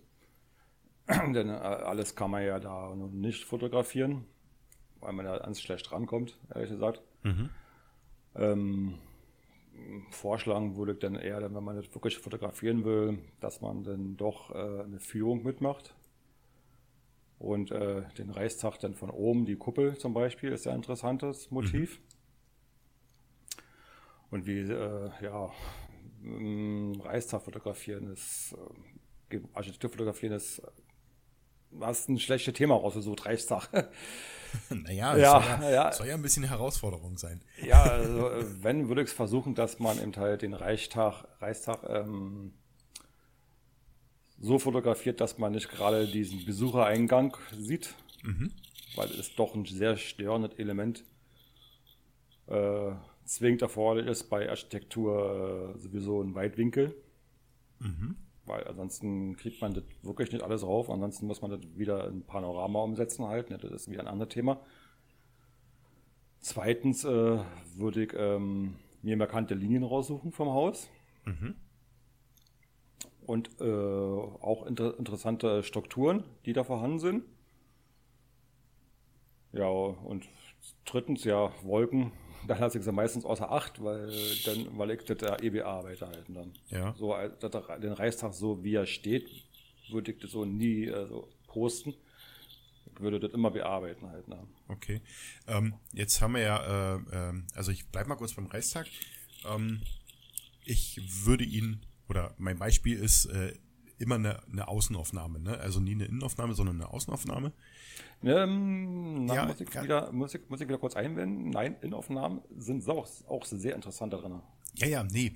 Denn äh, alles kann man ja da nicht fotografieren, weil man da ganz schlecht rankommt, ehrlich gesagt. Mhm. Ähm, vorschlagen würde ich dann eher, wenn man das wirklich fotografieren will, dass man dann doch äh, eine Führung mitmacht. Und äh, den Reichstag dann von oben, die Kuppel zum Beispiel, ist ein interessantes Motiv. Mhm. Und wie, äh, ja, ähm, Reichstag fotografieren ist, äh, Architektur fotografieren ist, hast ein schlechtes Thema rausgesucht, Reichstag. naja, ja, soll ja, ja, soll ja ein bisschen eine Herausforderung sein. ja, also äh, wenn, würde ich es versuchen, dass man im Teil den Reichstag, Reichstag ähm, so fotografiert, dass man nicht gerade diesen Besuchereingang sieht, mhm. weil es doch ein sehr störendes Element äh, zwingend erforderlich ist bei Architektur äh, sowieso ein Weitwinkel. Mhm. Weil ansonsten kriegt man das wirklich nicht alles rauf. Ansonsten muss man das wieder in Panorama umsetzen halt. Ne? Das ist wieder ein anderes Thema. Zweitens äh, würde ich ähm, mir markante Linien raussuchen vom Haus. Mhm. Und äh, auch inter interessante Strukturen, die da vorhanden sind. Ja, und drittens, ja, Wolken dann lasse ich sie meistens außer Acht, weil dann, weil ich das der EBA weiterhalten dann. Ja. So, den Reichstag so wie er steht, würde ich das so nie äh, so posten. Ich würde das immer bearbeiten halt. Ne? Okay. Ähm, jetzt haben wir ja, äh, äh, also ich bleibe mal kurz beim Reichstag. Ähm, ich würde ihn, oder mein Beispiel ist, äh, immer eine, eine Außenaufnahme, ne? Also nie eine Innenaufnahme, sondern eine Außenaufnahme. Ähm, na, Ja, muss, ich wieder, muss, ich, muss ich wieder kurz einwenden. Nein, Innenaufnahmen sind auch, auch sehr interessant da drin. Ja, ja, nee.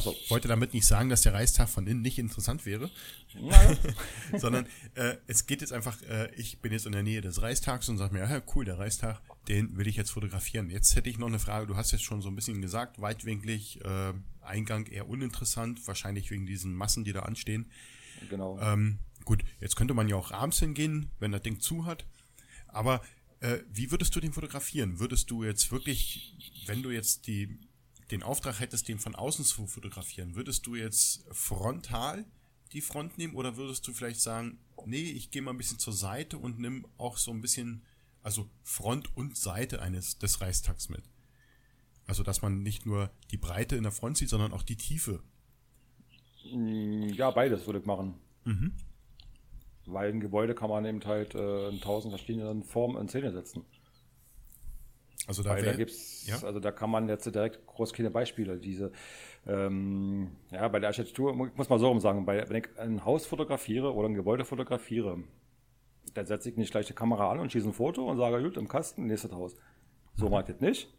so. ich wollte damit nicht sagen, dass der Reichstag von innen nicht interessant wäre, sondern äh, es geht jetzt einfach, äh, ich bin jetzt in der Nähe des Reichstags und sage mir, ja, cool, der Reichstag, den will ich jetzt fotografieren. Jetzt hätte ich noch eine Frage, du hast jetzt schon so ein bisschen gesagt, weitwinklig, äh, Eingang eher uninteressant, wahrscheinlich wegen diesen Massen, die da anstehen. genau. Ähm, gut, jetzt könnte man ja auch abends hingehen, wenn das Ding zu hat. Aber äh, wie würdest du den fotografieren? Würdest du jetzt wirklich, wenn du jetzt die, den Auftrag hättest, den von außen zu fotografieren, würdest du jetzt frontal die Front nehmen oder würdest du vielleicht sagen, nee, ich gehe mal ein bisschen zur Seite und nimm auch so ein bisschen, also Front und Seite eines des Reichstags mit? Also, dass man nicht nur die Breite in der Front sieht, sondern auch die Tiefe. Mm, Ja, beides würde ich machen. Mhm. Weil ein Gebäude kann man eben halt äh, in tausend verschiedenen Formen in Szene setzen. Also da, Weil da gibt's, ja? also da kann man jetzt direkt groß keine Beispiele. Diese, ähm, ja, bei der Architektur, ich muss mal so rum sagen, bei, wenn ich ein Haus fotografiere oder ein Gebäude fotografiere, dann setze ich nicht gleich die Kamera an und schieße ein Foto und sage, gut, im Kasten, nächstes Haus. So Mhm. mache ich das nicht.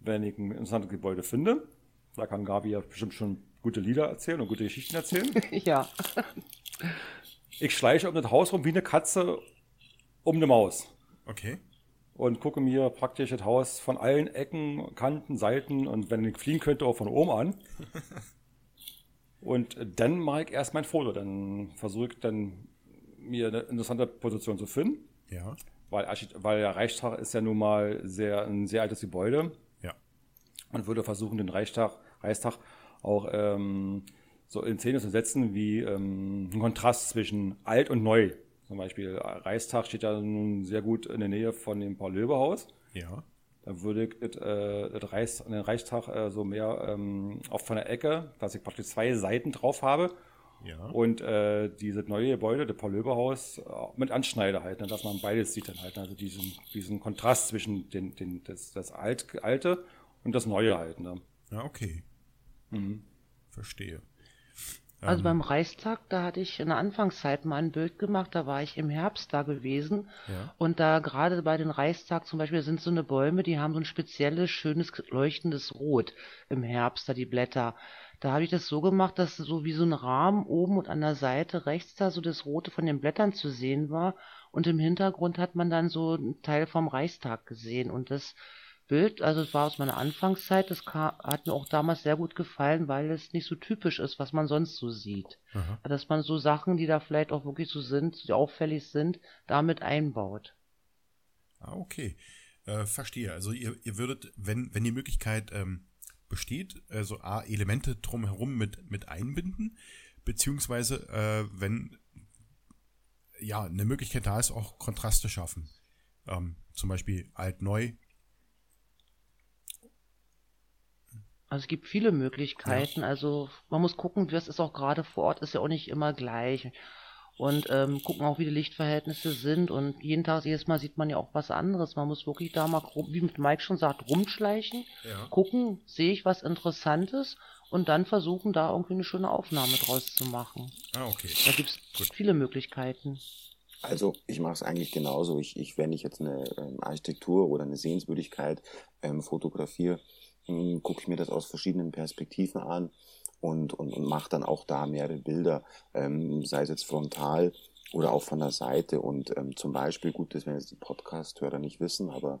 Wenn ich ein interessantes Gebäude finde, da kann Gabi ja bestimmt schon gute Lieder erzählen und gute Geschichten erzählen. ja. Ich schleiche um das Haus rum wie eine Katze um eine Maus. Okay. Und gucke mir praktisch das Haus von allen Ecken, Kanten, Seiten und wenn ich fliegen könnte, auch von oben an. Und dann mache ich erst mein Foto. Dann versuche ich dann mir eine interessante Position zu finden, Ja. weil, weil der Reichstag ist ja nun mal sehr, ein sehr altes Gebäude Ja. und würde versuchen, den Reichstag, Reichstag auch ähm, so in Szene zu setzen, wie ähm, ein Kontrast zwischen alt und neu. Zum Beispiel Reichstag steht ja nun sehr gut in der Nähe von dem Paul-Löbe-Haus. Ja. Da würde ich äh, das Reichs, den Reichstag äh, so mehr ähm, auch von der Ecke, dass ich praktisch zwei Seiten drauf habe Ja. und äh, dieses neue Gebäude, das Paul-Löbe-Haus, äh, mit anschneide halt, ne, dass man beides sieht dann halt. ne, Also diesen, diesen Kontrast zwischen den, den, das, das Alt, Alte und das Neue halt. Ne? Ja, okay. Mhm. Verstehe. Also Ähm, beim Reichstag, da hatte ich in der Anfangszeit mal ein Bild gemacht, da war ich im Herbst da gewesen. Ja. Und da gerade bei den Reichstag zum Beispiel sind so eine Bäume, die haben so ein spezielles, schönes, leuchtendes Rot im Herbst, da die Blätter. Da habe ich das so gemacht, dass so wie so ein Rahmen oben und an der Seite rechts da so das Rote von den Blättern zu sehen war. Und im Hintergrund hat man dann so einen Teil vom Reichstag gesehen. Und das Bild, also es war aus meiner Anfangszeit, das hat mir auch damals sehr gut gefallen, weil es nicht so typisch ist, was man sonst so sieht. aha. Dass man so Sachen, die da vielleicht auch wirklich so sind, die auffällig sind, damit einbaut. Ah, okay. Äh, verstehe. Also ihr, ihr würdet, wenn, wenn die Möglichkeit ähm, besteht, also A, Elemente drumherum mit, mit einbinden, beziehungsweise äh, wenn ja eine Möglichkeit da ist, auch Kontraste schaffen. Ähm, zum Beispiel alt-neu. Also es gibt viele Möglichkeiten. Also man muss gucken, das ist auch gerade vor Ort, ist ja auch nicht immer gleich. Und ähm, gucken auch, wie die Lichtverhältnisse sind. Und jeden Tag, jedes Mal sieht man ja auch was anderes. Man muss wirklich da mal, wie mit Mike schon sagt, rumschleichen, Ja. gucken, sehe ich was Interessantes und dann versuchen, da irgendwie eine schöne Aufnahme draus zu machen. Ah, okay. Da gibt es viele Möglichkeiten. Also ich mache es eigentlich genauso. Ich, ich, wenn ich jetzt eine ähm, Architektur oder eine Sehenswürdigkeit ähm, fotografiere, gucke ich mir das aus verschiedenen Perspektiven an und, und, und mache dann auch da mehrere Bilder, ähm, sei es jetzt frontal oder auch von der Seite. Und ähm, zum Beispiel, gut, das werden jetzt die Podcast-Hörer nicht wissen, aber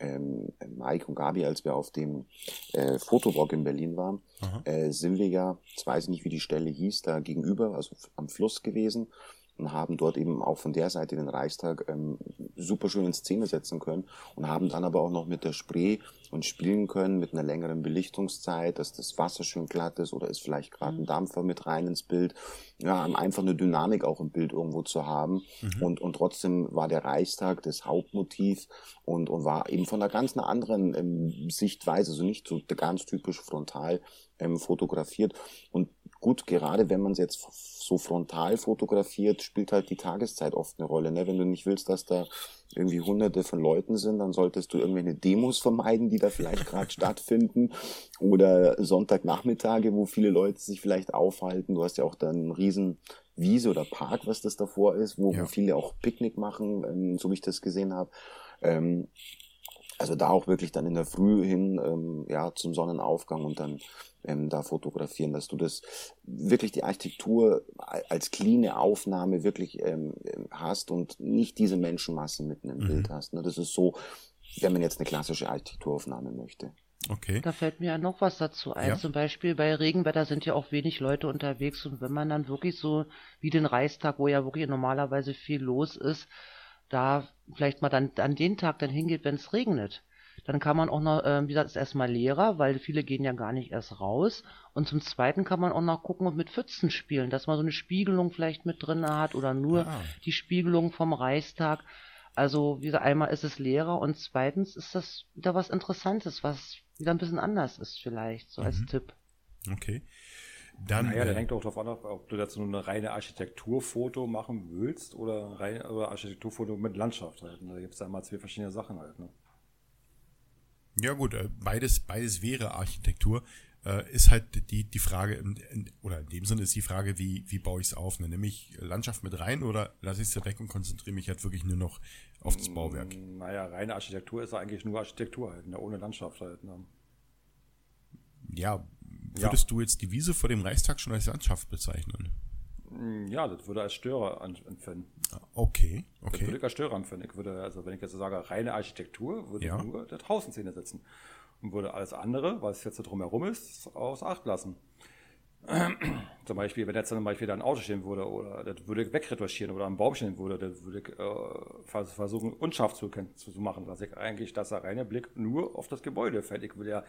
ähm, Mike und Gabi, als wir auf dem äh, Fotowalk in Berlin waren, äh, sind wir ja, jetzt weiß ich nicht, wie die Stelle hieß, da gegenüber, also am Fluss gewesen haben dort eben auch von der Seite den Reichstag ähm, super schön in Szene setzen können und haben dann aber auch noch mit der Spree und spielen können mit einer längeren Belichtungszeit, dass das Wasser schön glatt ist oder ist vielleicht gerade ein Dampfer mit rein ins Bild. Ja, einfach eine Dynamik auch im Bild irgendwo zu haben und, und trotzdem war der Reichstag das Hauptmotiv und, und war eben von einer ganz einer anderen ähm, Sichtweise, also nicht so ganz typisch frontal ähm, fotografiert. Und gut, gerade wenn man es jetzt so frontal fotografiert, spielt halt die Tageszeit oft eine Rolle. Ne? Wenn du nicht willst, dass da irgendwie hunderte von Leuten sind, dann solltest du irgendwelche Demos vermeiden, die da vielleicht gerade stattfinden. Oder Sonntagnachmittage, wo viele Leute sich vielleicht aufhalten. Du hast ja auch dann einen riesen Wiese oder Park, was das davor ist, wo, ja. viele auch Picknick machen, ähm, so wie ich das gesehen habe. Ähm, also da auch wirklich dann in der Früh hin, ähm, ja, zum Sonnenaufgang und dann ähm, da fotografieren, dass du das wirklich die Architektur als cleane Aufnahme wirklich ähm, hast und nicht diese Menschenmassen mitten im mhm. Bild hast. Ne? Das ist so, wenn man jetzt eine klassische Architekturaufnahme möchte. Okay. Da fällt mir ja noch was dazu ein. Ja. Zum Beispiel bei Regenwetter sind ja auch wenig Leute unterwegs und wenn man dann wirklich so wie den Reichstag, wo ja wirklich normalerweise viel los ist, da vielleicht mal dann an den Tag dann hingeht, wenn es regnet. Dann kann man auch noch, äh, wie gesagt, ist erstmal leerer, weil viele gehen ja gar nicht erst raus. Und zum Zweiten kann man auch noch gucken und mit Pfützen spielen, dass man so eine Spiegelung vielleicht mit drin hat oder nur ah. die Spiegelung vom Reichstag. Also, wie gesagt, einmal ist es leerer und zweitens ist das wieder was Interessantes, was wieder ein bisschen anders ist vielleicht, so mhm. als Tipp. Okay. Dann, naja, äh, der hängt auch darauf an, ob du dazu eine reine Architekturfoto machen willst oder rein oder Architekturfoto mit Landschaft halt. Da gibt es da mal zwei verschiedene Sachen halt. Ne? Ja gut, äh, beides, beides wäre Architektur. Äh, ist halt die, die Frage, oder in dem Sinne ist die Frage, wie, wie baue ich es auf? Ne? Nehme ich Landschaft mit rein oder lasse ich es weg und konzentriere mich halt wirklich nur noch auf das Bauwerk? Mm, naja, reine Architektur ist eigentlich nur Architektur halt, ne? ohne Landschaft halt. Ne? Ja, würdest ja. du jetzt die Wiese vor dem Reichstag schon als Landschaft bezeichnen? Mm, ja, das würde als Störer empfinden. Okay, okay. Das würde ich als Störer empfinden. Ich würde, also wenn ich jetzt sage, reine Architektur, würde ja. ich nur das Haus in Szene setzen. Und würde alles andere, was jetzt drumherum ist, aus Acht lassen. zum Beispiel, wenn jetzt zum Beispiel da ein Auto stehen würde, oder das würde ich wegretuschieren, oder ein Baum stehen würde, das würde ich äh, versuchen, unscharf zu, zu machen, dass ich eigentlich, dass der reine Blick nur auf das Gebäude fällt. Ich will ja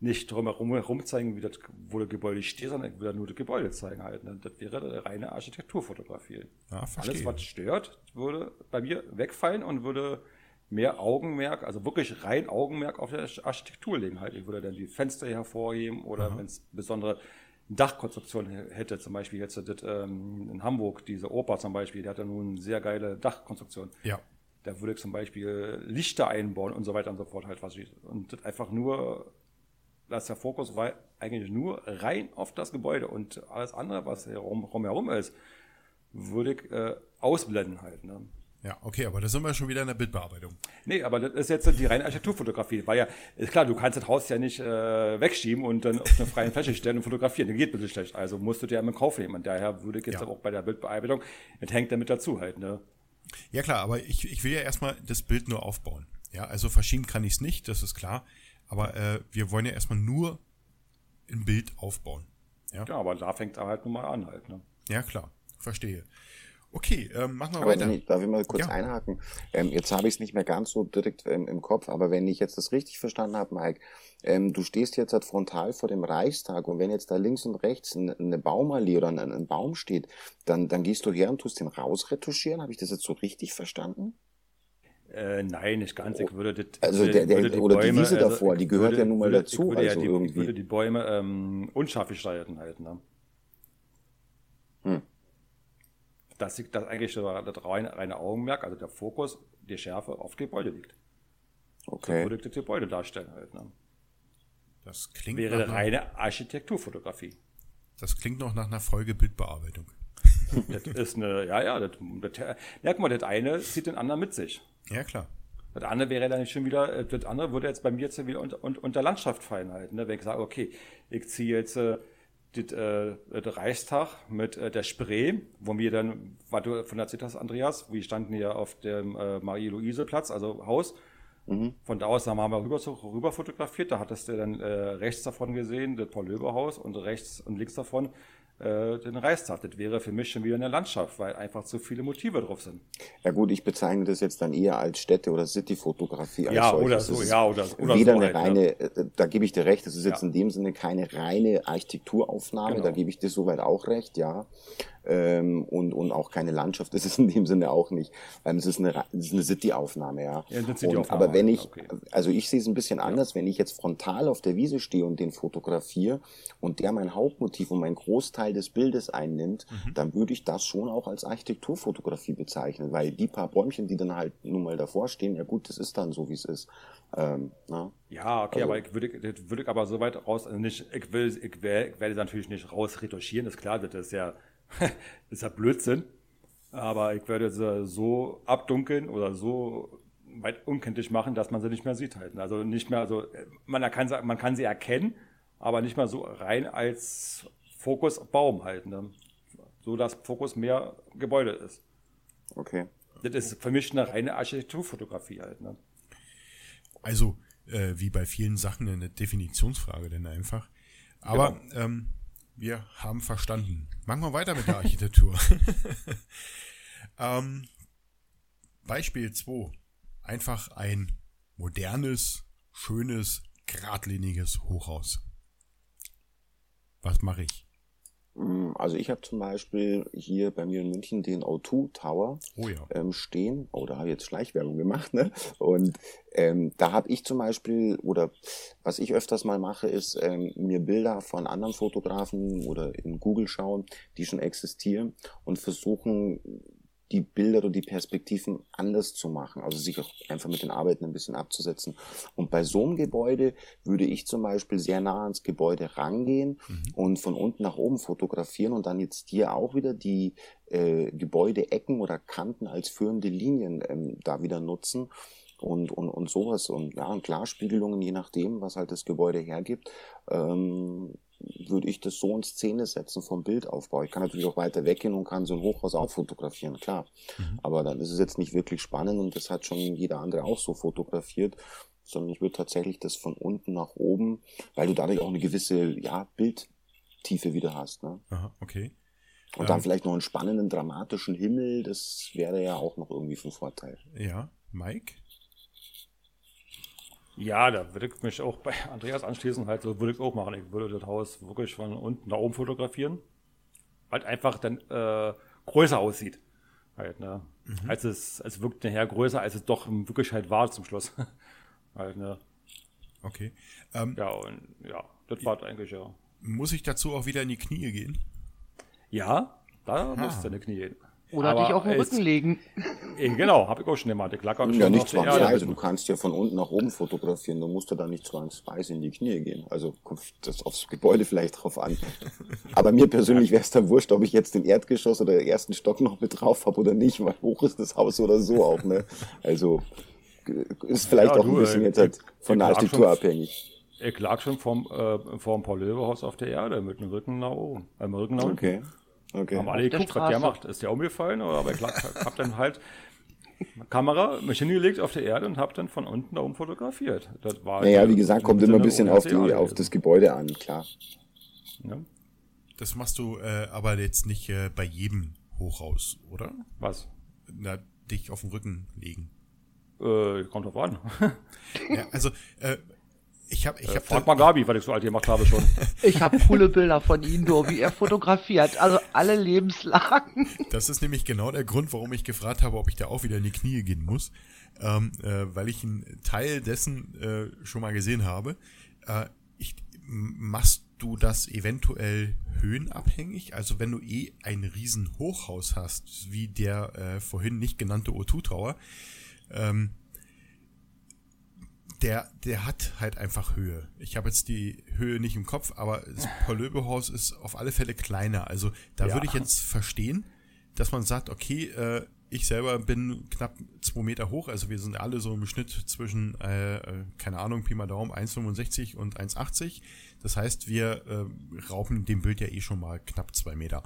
nicht drumherum herum zeigen, wie das, wo das Gebäude steht, sondern ich will nur das Gebäude zeigen halt. Ne? Das wäre eine reine Architekturfotografie. Ja, Alles, was stört, würde bei mir wegfallen und würde mehr Augenmerk, also wirklich rein Augenmerk auf der Architektur legen halt. Ich würde dann die Fenster hervorheben oder wenn es besondere Dachkonstruktion hätte, zum Beispiel jetzt das, ähm, in Hamburg, diese Oper zum Beispiel, die hat ja nun eine sehr geile Dachkonstruktion. Ja. Da würde ich zum Beispiel Lichter einbauen und so weiter und so fort halt was. Und das einfach nur dass der Fokus war eigentlich nur rein auf das Gebäude und alles andere, was herum, rumherum ist, würde ich äh, ausblenden halt. Ne? Ja, okay, aber da sind wir schon wieder in der Bildbearbeitung. Nee, aber das ist jetzt die reine Architekturfotografie. Weil ja, ist klar, du kannst das Haus ja nicht äh, wegschieben und dann auf eine freie Fläche stellen und fotografieren. Das geht bitte schlecht. Also musst du dir einmal in Kauf nehmen. Und daher würde ich jetzt ja. auch bei der Bildbearbeitung, das hängt damit dazu halt, ne? Ja klar, aber ich, ich will ja erstmal das Bild nur aufbauen. Ja, also verschieben kann ich es nicht, das ist klar. Aber äh, wir wollen ja erstmal nur ein Bild aufbauen. Ja, ja aber da fängt er halt nun mal an halt. Ne? Ja, klar. Verstehe. Okay, ähm, machen wir aber weiter. Nee, darf ich mal kurz ja. einhaken? Ähm, jetzt habe ich es nicht mehr ganz so direkt ähm, im Kopf, aber wenn ich jetzt das richtig verstanden habe, Mike, ähm, du stehst jetzt halt frontal vor dem Reichstag und wenn jetzt da links und rechts eine, eine Baumallee oder ein, ein, Baum steht, dann, dann gehst du her und tust den rausretuschieren. Habe ich das jetzt so richtig verstanden? Äh, nein, nicht ganz. Ich würde das, also der, der, würde die oder Bäume, die Wiese also davor, die gehört würde, ja nun mal würde, dazu. also ja die, irgendwie. Ich würde die Bäume ähm, unscharf gestalten halt. Ne? Hm. Dass, ich, dass eigentlich das reine, reine Augenmerk, also der Fokus, die Schärfe auf Gebäude liegt. Okay. So würde ich das Gebäude darstellen halt. Ne? Das klingt Wäre eine reine Architekturfotografie. Das klingt noch nach einer Folge Bildbearbeitung. das ist eine, ja, ja, das, das, ja, guck mal, das eine zieht den anderen mit sich. Ja, klar. Das andere wäre dann schon wieder, äh, das andere würde jetzt bei mir jetzt wieder unter, unter Landschaft fallen halt. Ne? Wenn ich sage, okay, ich ziehe jetzt äh, das, äh, das Reichstag mit äh, der Spree, wo wir dann, war du von der hast, Andreas, wir standen hier auf dem äh, Marie-Louise-Platz, also Haus. Mhm. Von da aus haben wir rüber, rüber fotografiert, da hattest du dann äh, rechts davon gesehen, das Paul-Löbe-Haus und rechts und links davon äh, den Reichstag. Das wäre für mich schon wieder eine Landschaft, weil einfach zu viele Motive drauf sind. Ja gut, ich bezeichne das jetzt dann eher als Städte- oder City-Fotografie. Ja, oder so, ja, oder, oder Weder so eine halt, reine, ja. Äh, da gebe ich dir recht, das ist jetzt ja. in dem Sinne keine reine Architekturaufnahme, genau. da gebe ich dir soweit auch recht, ja. Ähm, und, und auch keine Landschaft. Das ist in dem Sinne auch nicht. Ähm, es ist eine, es ist eine City-Aufnahme, ja. ja eine City und, aber wenn ich, okay. also ich sehe es ein bisschen anders, wenn ich jetzt frontal auf der Wiese stehe und den fotografiere und der mein Hauptmotiv und mein Großteil des Bildes einnimmt, mhm. dann würde ich das schon auch als Architekturfotografie bezeichnen, weil die paar Bäumchen, die dann halt nun mal davor stehen, ja gut, das ist dann so, wie es ist. Ähm, na? Ja, okay, also, aber ich würde, würde ich aber so weit raus, also nicht, ich will, ich, werde, ich werde natürlich nicht raus retuschieren, ist klar, das ist ja, das ist ja Blödsinn. Aber ich werde sie so abdunkeln oder so weit unkenntlich machen, dass man sie nicht mehr sieht halt. Also nicht mehr, also man kann, man kann sie erkennen, aber nicht mal so rein als Fokus Baum halten. Ne? So dass Fokus mehr Gebäude ist. Okay. Das ist für mich eine reine Architekturfotografie halt. Ne? Also, äh, wie bei vielen Sachen eine Definitionsfrage denn einfach. Aber genau. ähm, wir haben verstanden. Machen wir weiter mit der Architektur. ähm, Beispiel 2. Einfach ein modernes, schönes, geradliniges Hochhaus. Was mache ich? Mm, also ich habe zum Beispiel hier bei mir in München den O2 Tower oh ja. ähm, stehen. Oh, da habe ich jetzt Schleichwerbung gemacht, ne? Und ähm, da habe ich zum Beispiel, oder was ich öfters mal mache, ist ähm, mir Bilder von anderen Fotografen oder in Google schauen, die schon existieren und versuchen die Bilder oder die Perspektiven anders zu machen, also sich auch einfach mit den Arbeiten ein bisschen abzusetzen. Und bei so einem Gebäude würde ich zum Beispiel sehr nah ans Gebäude rangehen mhm. und von unten nach oben fotografieren und dann jetzt hier auch wieder die äh, Gebäudeecken oder Kanten als führende Linien ähm, da wieder nutzen und, und, und sowas und ja, und Klarspiegelungen, je nachdem, was halt das Gebäude hergibt. Ähm, würde ich das so in Szene setzen vom Bildaufbau. Ich kann natürlich auch weiter weggehen und kann so ein Hochhaus auch fotografieren, klar. Mhm. Aber dann ist es jetzt nicht wirklich spannend und das hat schon jeder andere auch so fotografiert, sondern ich würde tatsächlich das von unten nach oben, weil du dadurch auch eine gewisse, ja, Bildtiefe wieder hast, ne? Aha, okay. Und ähm, dann vielleicht noch einen spannenden, dramatischen Himmel, das wäre ja auch noch irgendwie von Vorteil. Ja, Mike? Ja, da würde ich mich auch bei Andreas anschließen, halt so würde ich auch machen. Ich würde das Haus wirklich von unten nach oben fotografieren. Halt einfach dann äh, größer aussieht. Halt, ne? Mhm. Als es, es wirkt nachher größer, als es doch in Wirklichkeit war zum Schluss. halt, ne? Okay. Ähm, ja, und ja, das war eigentlich ja. Muss ich dazu auch wieder in die Knie gehen? Ja, da ah. musst du in die Knie gehen. Oder dich auf den Rücken legen. Genau, habe ich auch schon lag auch schon ja, nicht zwangsweise. Du kannst ja von unten nach oben fotografieren. Du musst ja dann nicht zwangsweise in die Knie gehen. Also kommt das aufs Gebäude vielleicht drauf an. Aber mir persönlich wäre es dann wurscht, ob ich jetzt den Erdgeschoss oder den ersten Stock noch mit drauf habe oder nicht, weil hoch ist das Haus oder so auch. Ne? Also ist vielleicht ja, auch du, ein bisschen jetzt halt von der Architektur abhängig. Ich lag schon vorm, äh, vorm Paul-Löwe-Haus auf der Erde mit dem Rücken nach oben. Äh, Rücken nach unten. Okay. Okay. Haben alle geguckt, was der macht. Ist der umgefallen? Oder aber ich hab dann halt Kamera mich hingelegt auf der Erde und hab dann von unten da oben fotografiert. Das war naja, wie gesagt, kommt immer ein bisschen auf, die, auf das Gebäude an, klar. Ja. Das machst du äh, aber jetzt nicht äh, bei jedem Hochhaus, oder? Was? Na, dich auf den Rücken legen. Äh, kommt drauf an. ja, also, äh, ich habe, ich äh, hab frag mal Gabi, weil ich so alt gemacht habe schon. Ich habe coole Bilder von ihm, nur wie er fotografiert. Also alle Lebenslagen. Das ist nämlich genau der Grund, warum ich gefragt habe, ob ich da auch wieder in die Knie gehen muss, ähm, äh, weil ich einen Teil dessen äh, schon mal gesehen habe. Äh, ich, machst du das eventuell höhenabhängig? Also wenn du eh ein riesen Hochhaus hast, wie der äh, vorhin nicht genannte O2 Tower, ähm, der, der hat halt einfach Höhe. Ich habe jetzt die Höhe nicht im Kopf, aber das Paul-Löbe-Haus ist auf alle Fälle kleiner. Also da ja. würde ich jetzt verstehen, dass man sagt, okay, äh, ich selber bin knapp zwei Meter hoch, also wir sind alle so im Schnitt zwischen, äh, äh keine Ahnung, Pi mal Daumen, 1,65 und 1,80. Das heißt, wir äh, rauben dem Bild ja eh schon mal knapp zwei Meter.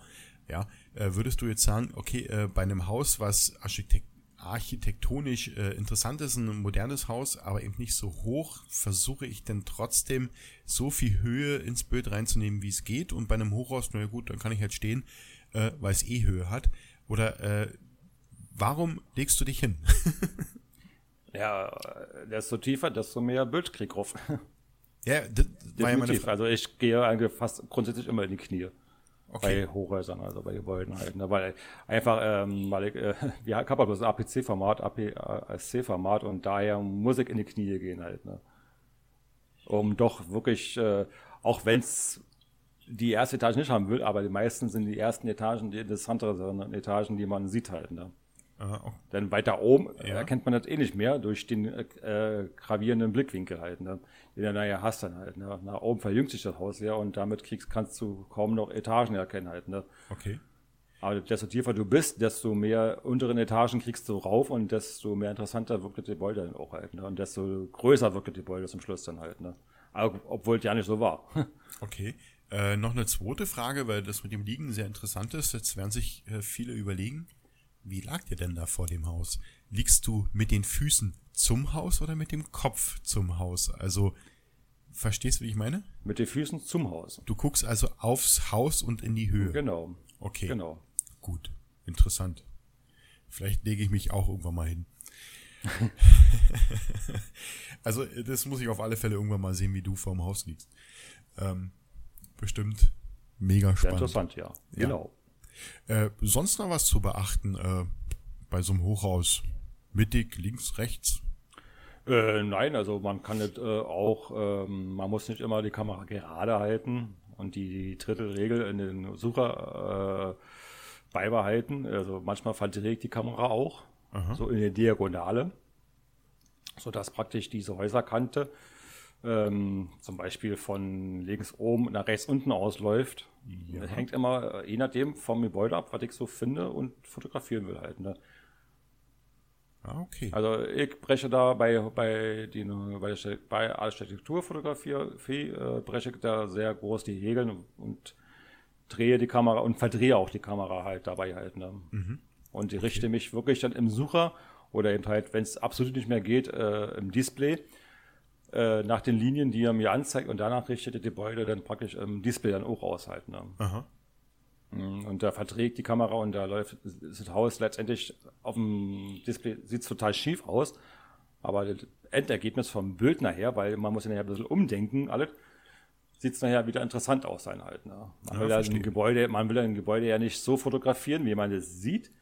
Ja, äh, würdest du jetzt sagen, okay, äh, bei einem Haus, was Architekt architektonisch äh, interessant ist, ein modernes Haus, aber eben nicht so hoch, versuche ich denn trotzdem so viel Höhe ins Bild reinzunehmen, wie es geht. Und bei einem Hochhaus, na gut, dann kann ich halt stehen, äh, weil es eh Höhe hat. Oder äh, warum legst du dich hin? ja, desto tiefer, desto mehr Bildkrieg drauf. Ja, das war ja meine Frage. Also ich gehe eigentlich fast grundsätzlich immer in die Knie. Okay. Bei Hochhäusern, also bei Gebäuden halt. Ne? Weil einfach, ähm, weil ich, äh, wir haben bloß ein APC-Format, APC-Format und daher muss ich in die Knie gehen halt. Ne? Um doch wirklich, äh, auch wenn es die erste Etage nicht haben will, aber die meisten sind die ersten Etagen die interessanteren Etagen, die man sieht halt. Ne? Okay. Denn weiter oben ja. erkennt man das eh nicht mehr durch den äh, gravierenden Blickwinkel halt, ne? den du nachher hast dann halt. Ne? Nach oben verjüngt sich das Haus ja und damit kriegst, kannst du kaum noch Etagen erkennen halt. Ne? Okay. Aber desto tiefer du bist, desto mehr unteren Etagen kriegst du rauf und desto mehr interessanter wirkt das Gebäude dann auch halt. Ne? Und desto größer wirkt das Gebäude zum Schluss dann halt. Ne? Aber, obwohl es ja nicht so war. okay. Äh, noch eine zweite Frage, weil das mit dem Liegen sehr interessant ist. Jetzt werden sich äh, viele überlegen, wie lag dir denn da vor dem Haus? Liegst du mit den Füßen zum Haus oder mit dem Kopf zum Haus? Also, verstehst du, wie ich meine? Mit den Füßen zum Haus. Du guckst also aufs Haus und in die Höhe. Genau. Okay. Genau. Gut. Interessant. Vielleicht lege ich mich auch irgendwann mal hin. also, das muss ich auf alle Fälle irgendwann mal sehen, wie du vorm Haus liegst. Ähm, bestimmt mega spannend. Sehr interessant, ja. Genau. Äh, sonst noch was zu beachten äh, bei so einem Hochhaus? Mittig, links, rechts? Äh, nein, also man kann nicht äh, auch, ähm, man muss nicht immer die Kamera gerade halten und die, die Drittelregel in den Sucher äh, beibehalten. Also manchmal verdreht die Kamera auch, Aha. so in der Diagonale, sodass praktisch diese Häuserkante ähm, zum Beispiel von links oben nach rechts unten ausläuft. Ja. Das hängt immer, äh, je nachdem, vom Gebäude ab, was ich so finde und fotografieren will halt. Ne? Ah, okay. Also ich breche da bei, bei, die, bei, bei Architekturfotografie äh, breche ich da sehr groß die Regeln und drehe die Kamera und verdrehe auch die Kamera halt dabei halt. Ne? Mhm. Und ich okay. richte mich wirklich dann im Sucher oder eben halt, wenn es absolut nicht mehr geht, äh, im Display äh, nach den Linien, die er mir anzeigt und danach richtet er die Gebäude dann praktisch im Display dann auch aushalten. Ne? Aha. Mm, und da verträgt die Kamera und da läuft das Haus letztendlich auf dem Display, sieht total schief aus. Aber das Endergebnis vom Bild nachher, weil man muss ja nachher ein bisschen umdenken, alles, sieht es nachher wieder interessant aus sein halt. Ne? Man, ja, will ein Gebäude, man will ein Gebäude ja nicht so fotografieren, wie man es sieht.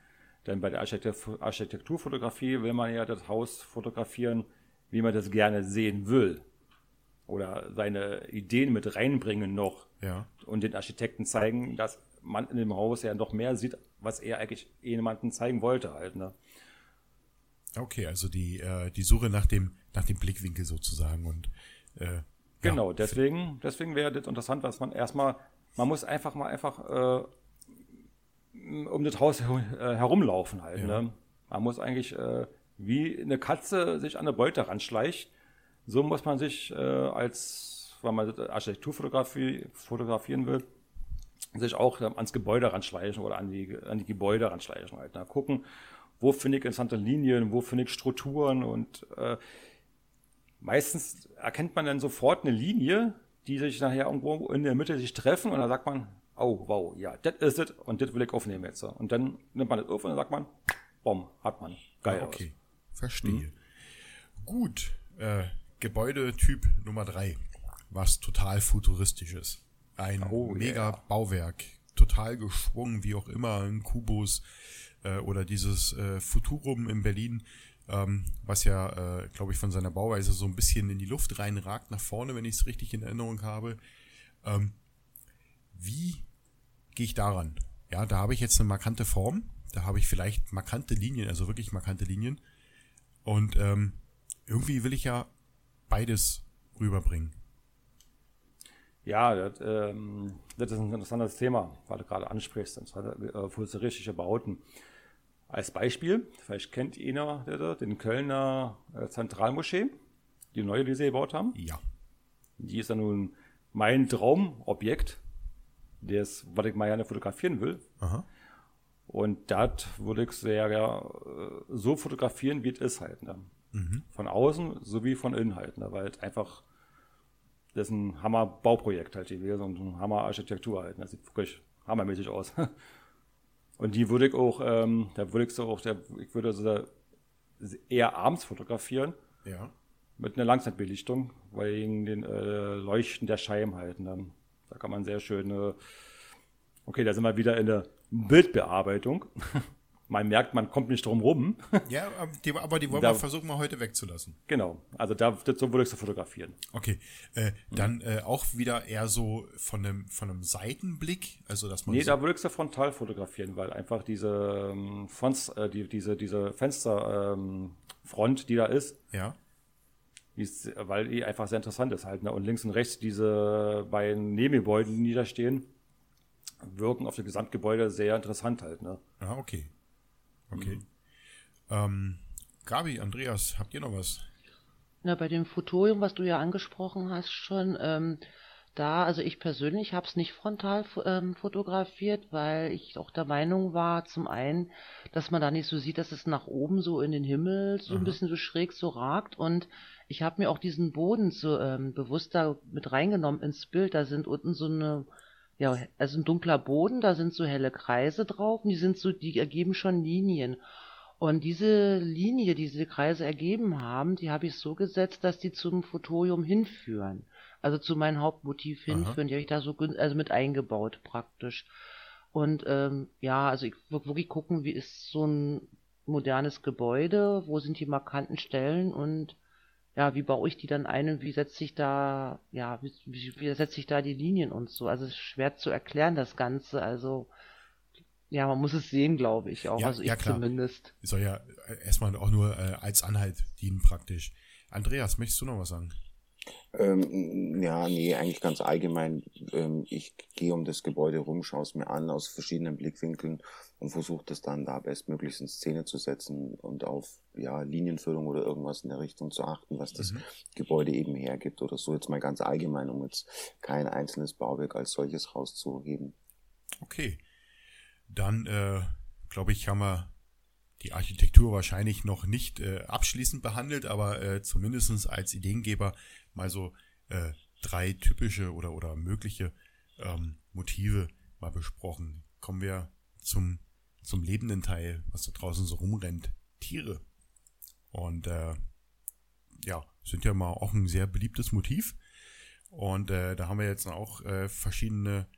Denn bei der Architekturfotografie will man ja das Haus fotografieren, wie man das gerne sehen will. Oder seine Ideen mit reinbringen noch. Ja. Und den Architekten zeigen, dass man in dem Haus ja noch mehr sieht, was er eigentlich jemandem zeigen wollte halt. Ne? Okay, also die, äh, die Suche nach dem, nach dem Blickwinkel sozusagen und äh, Genau, ja. deswegen, deswegen wäre das interessant, was man erstmal, man muss einfach mal einfach äh, um das Haus äh, herumlaufen halt. Ja. Ne? Man muss eigentlich äh, wie eine Katze sich an eine Beute ranschleicht, so muss man sich äh, als, wenn man Architekturfotografie fotografieren will, sich auch ähm, ans Gebäude ranschleichen oder an die, an die Gebäude ranschleichen. Halt. Na, gucken, wo finde ich interessante Linien, wo finde ich Strukturen und äh, meistens erkennt man dann sofort eine Linie, die sich nachher irgendwo in der Mitte sich treffen und dann sagt man, oh wow, ja, das ist es und das will ich aufnehmen jetzt. Und dann nimmt man das auf und dann sagt man, bom, hat man. Geil. Ah, okay. Verstehe. Hm. Gut. Äh, Gebäudetyp Nummer drei. Was total futuristisch ist. Ein oh, mega yeah. Bauwerk. Total geschwungen, wie auch immer, ein Kubus äh, oder dieses äh, Futurum in Berlin, ähm, was ja, äh, glaube ich, von seiner Bauweise so ein bisschen in die Luft reinragt nach vorne, wenn ich es richtig in Erinnerung habe. Ähm, wie gehe ich daran? Ja, da habe ich jetzt eine markante Form, da habe ich vielleicht markante Linien, also wirklich markante Linien. Und ähm, irgendwie will ich ja beides rüberbringen. Ja, das, ähm, das ist ein interessantes Thema, weil du gerade ansprichst, äh, futuristische Bauten. Als Beispiel, vielleicht kennt ihr den Kölner äh, Zentralmoschee, die neue, die sie gebaut haben. Ja. Die ist ja nun mein Traumobjekt, das, was ich mal gerne fotografieren will. Aha. Und das würde ich sehr ja, äh, so fotografieren, wie es ist halt. Ne? Mhm. Von außen sowie von innen halt. Ne? Weil es einfach, das ist ein Hammer-Bauprojekt halt gewesen und ein Hammer-Architektur halt. Ne? Das sieht wirklich hammermäßig aus. und die würde ich auch, ähm, da würde ich so auch, der, ich würde so eher abends fotografieren. Ja. Mit einer Langzeitbelichtung, wegen den äh, Leuchten der Scheiben halt. Ne? Da kann man sehr schöne Okay, da sind wir wieder in der Bildbearbeitung. man merkt, man kommt nicht drum rum. ja, die, aber die wollen da, wir versuchen wir heute wegzulassen. Genau, also da so würde ich so fotografieren. Okay, äh, dann mhm. äh, auch wieder eher so von einem, von einem Seitenblick, also dass man. Nee, so da würde ich so frontal fotografieren, weil einfach diese ähm, Fonts, äh, die, diese, diese Fensterfront, ähm, die da ist, ja. Ist, weil die einfach sehr interessant ist halt. Ne? Und links und rechts diese beiden Nebengebäude, die da stehen, wirken auf das Gesamtgebäude sehr interessant halt. Ne? Ah, okay. Okay. Mhm. Ähm, Gabi, Andreas, habt ihr noch was? Na, bei dem Fotorium, was du ja angesprochen hast schon, ähm, da, also ich persönlich habe es nicht frontal ähm, fotografiert, weil ich auch der Meinung war, zum einen, dass man da nicht so sieht, dass es nach oben so in den Himmel so Aha. ein bisschen so schräg so ragt und ich habe mir auch diesen Boden so ähm, bewusst da mit reingenommen ins Bild. Da sind unten so eine ja, also ein dunkler Boden, da sind so helle Kreise drauf und die sind so, die ergeben schon Linien. Und diese Linie, die diese Kreise ergeben haben, die habe ich so gesetzt, dass die zum Fotorium hinführen. Also zu meinem Hauptmotiv hinführen, Aha. die habe ich da so also mit eingebaut praktisch. Und ähm, ja, also ich wirklich gucken, wie ist so ein modernes Gebäude, wo sind die markanten Stellen und ja, wie baue ich die dann ein und wie setze ich da, ja, wie, wie, setze ich da die Linien und so. Also es ist schwer zu erklären, das Ganze. Also ja, man muss es sehen, glaube ich auch. Ja, also ich ja, klar. zumindest. Soll ja erstmal auch nur äh, als Anhalt dienen praktisch. Andreas, möchtest du noch was sagen? Ähm, ja, nee, eigentlich ganz allgemein. Ähm, ich gehe um das Gebäude rum, schaue es mir an aus verschiedenen Blickwinkeln und versuche das dann da bestmöglichst in Szene zu setzen und auf ja, Linienführung oder irgendwas in der Richtung zu achten, was das mhm. Gebäude eben hergibt oder so. Jetzt mal ganz allgemein, um jetzt kein einzelnes Bauwerk als solches rauszuheben. Okay. Dann, äh, glaube ich, haben wir die Architektur wahrscheinlich noch nicht äh, abschließend behandelt, aber äh, zumindest als Ideengeber mal so äh, drei typische oder, oder mögliche ähm, Motive mal besprochen. Kommen wir zum, zum lebenden Teil, was da draußen so rumrennt. Tiere. Und äh, ja, sind ja mal auch ein sehr beliebtes Motiv. Und äh, da haben wir jetzt auch äh, verschiedene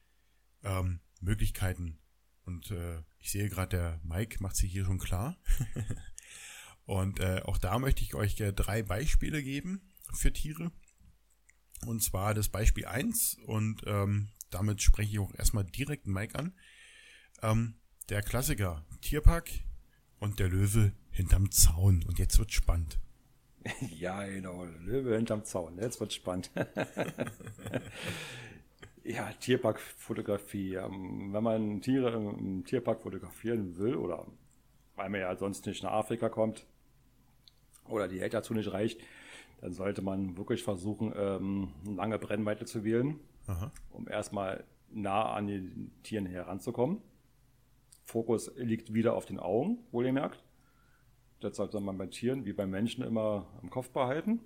ähm, Möglichkeiten. Und äh, ich sehe gerade, der Mike macht sich hier schon klar. und äh, auch da möchte ich euch äh, drei Beispiele geben für Tiere. Und zwar das Beispiel 1 und ähm, damit spreche ich auch erstmal direkt Mike an. Ähm, der Klassiker, Tierpark und der Löwe hinterm Zaun. Und jetzt wird spannend. Ja, genau, Löwe hinterm Zaun. Jetzt wird spannend. ja, Tierparkfotografie. Wenn man Tiere im Tierpark fotografieren will oder weil man ja sonst nicht nach Afrika kommt oder die Geld dazu nicht reicht, dann sollte man wirklich versuchen, ähm, eine lange Brennweite zu wählen, Aha. um erstmal nah an den Tieren heranzukommen. Fokus liegt wieder auf den Augen, wohl ihr merkt. Das sollte man bei Tieren wie bei Menschen immer im Kopf behalten.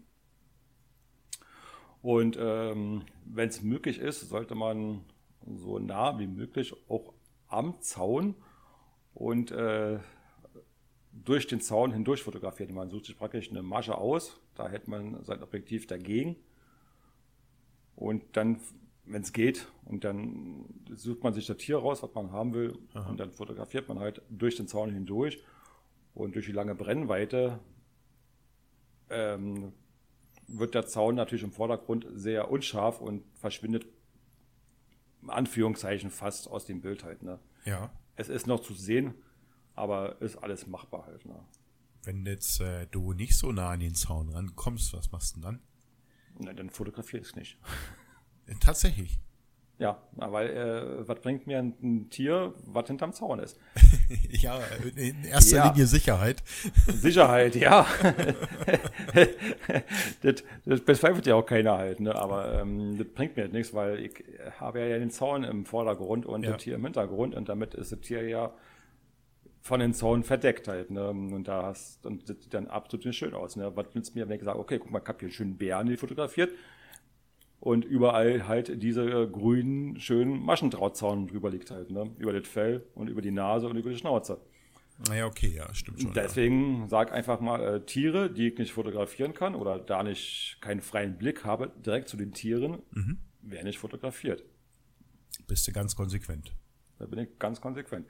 Und ähm, wenn es möglich ist, sollte man so nah wie möglich auch am Zaun und äh, durch den Zaun hindurch fotografieren. Man sucht sich praktisch eine Masche aus, da hält man sein Objektiv dagegen und dann, wenn es geht, und dann sucht man sich das Tier raus, was man haben will Aha. und dann fotografiert man halt durch den Zaun hindurch und durch die lange Brennweite ähm, wird der Zaun natürlich im Vordergrund sehr unscharf und verschwindet in Anführungszeichen fast aus dem Bild halt. Ne? Ja. Es ist noch zu sehen, aber ist alles machbar halt. Ne? Wenn jetzt äh, du nicht so nah an den Zaun rankommst, was machst du denn dann? Na, dann fotografiere ich es nicht. Tatsächlich. Ja, weil äh, was bringt mir ein, ein, Tier, was hinterm Zaun ist? ja, in erster ja. Linie Sicherheit. Sicherheit, ja. das, das bezweifelt ja auch keiner halt, ne? aber ähm, das bringt mir nichts, weil ich habe ja den Zaun im Vordergrund und ja. das Tier im Hintergrund und damit ist das Tier ja von den Zaun verdeckt halt. Ne? Und da hast, und das sieht dann absolut nicht schön aus. Ne? Was nützt mir, wenn ich sage, okay, guck mal, ich habe hier einen schönen Bären fotografiert und überall halt diese grünen, schönen Maschendrahtzaun drüber liegt halt, ne? Über das Fell und über die Nase und über die Schnauze. Naja, okay, ja, stimmt schon. Deswegen ja. sag einfach mal äh, Tiere, die ich nicht fotografieren kann oder da nicht keinen freien Blick habe, direkt zu den Tieren, mhm. werden nicht fotografiert. Bist du ganz konsequent. Da bin ich ganz konsequent.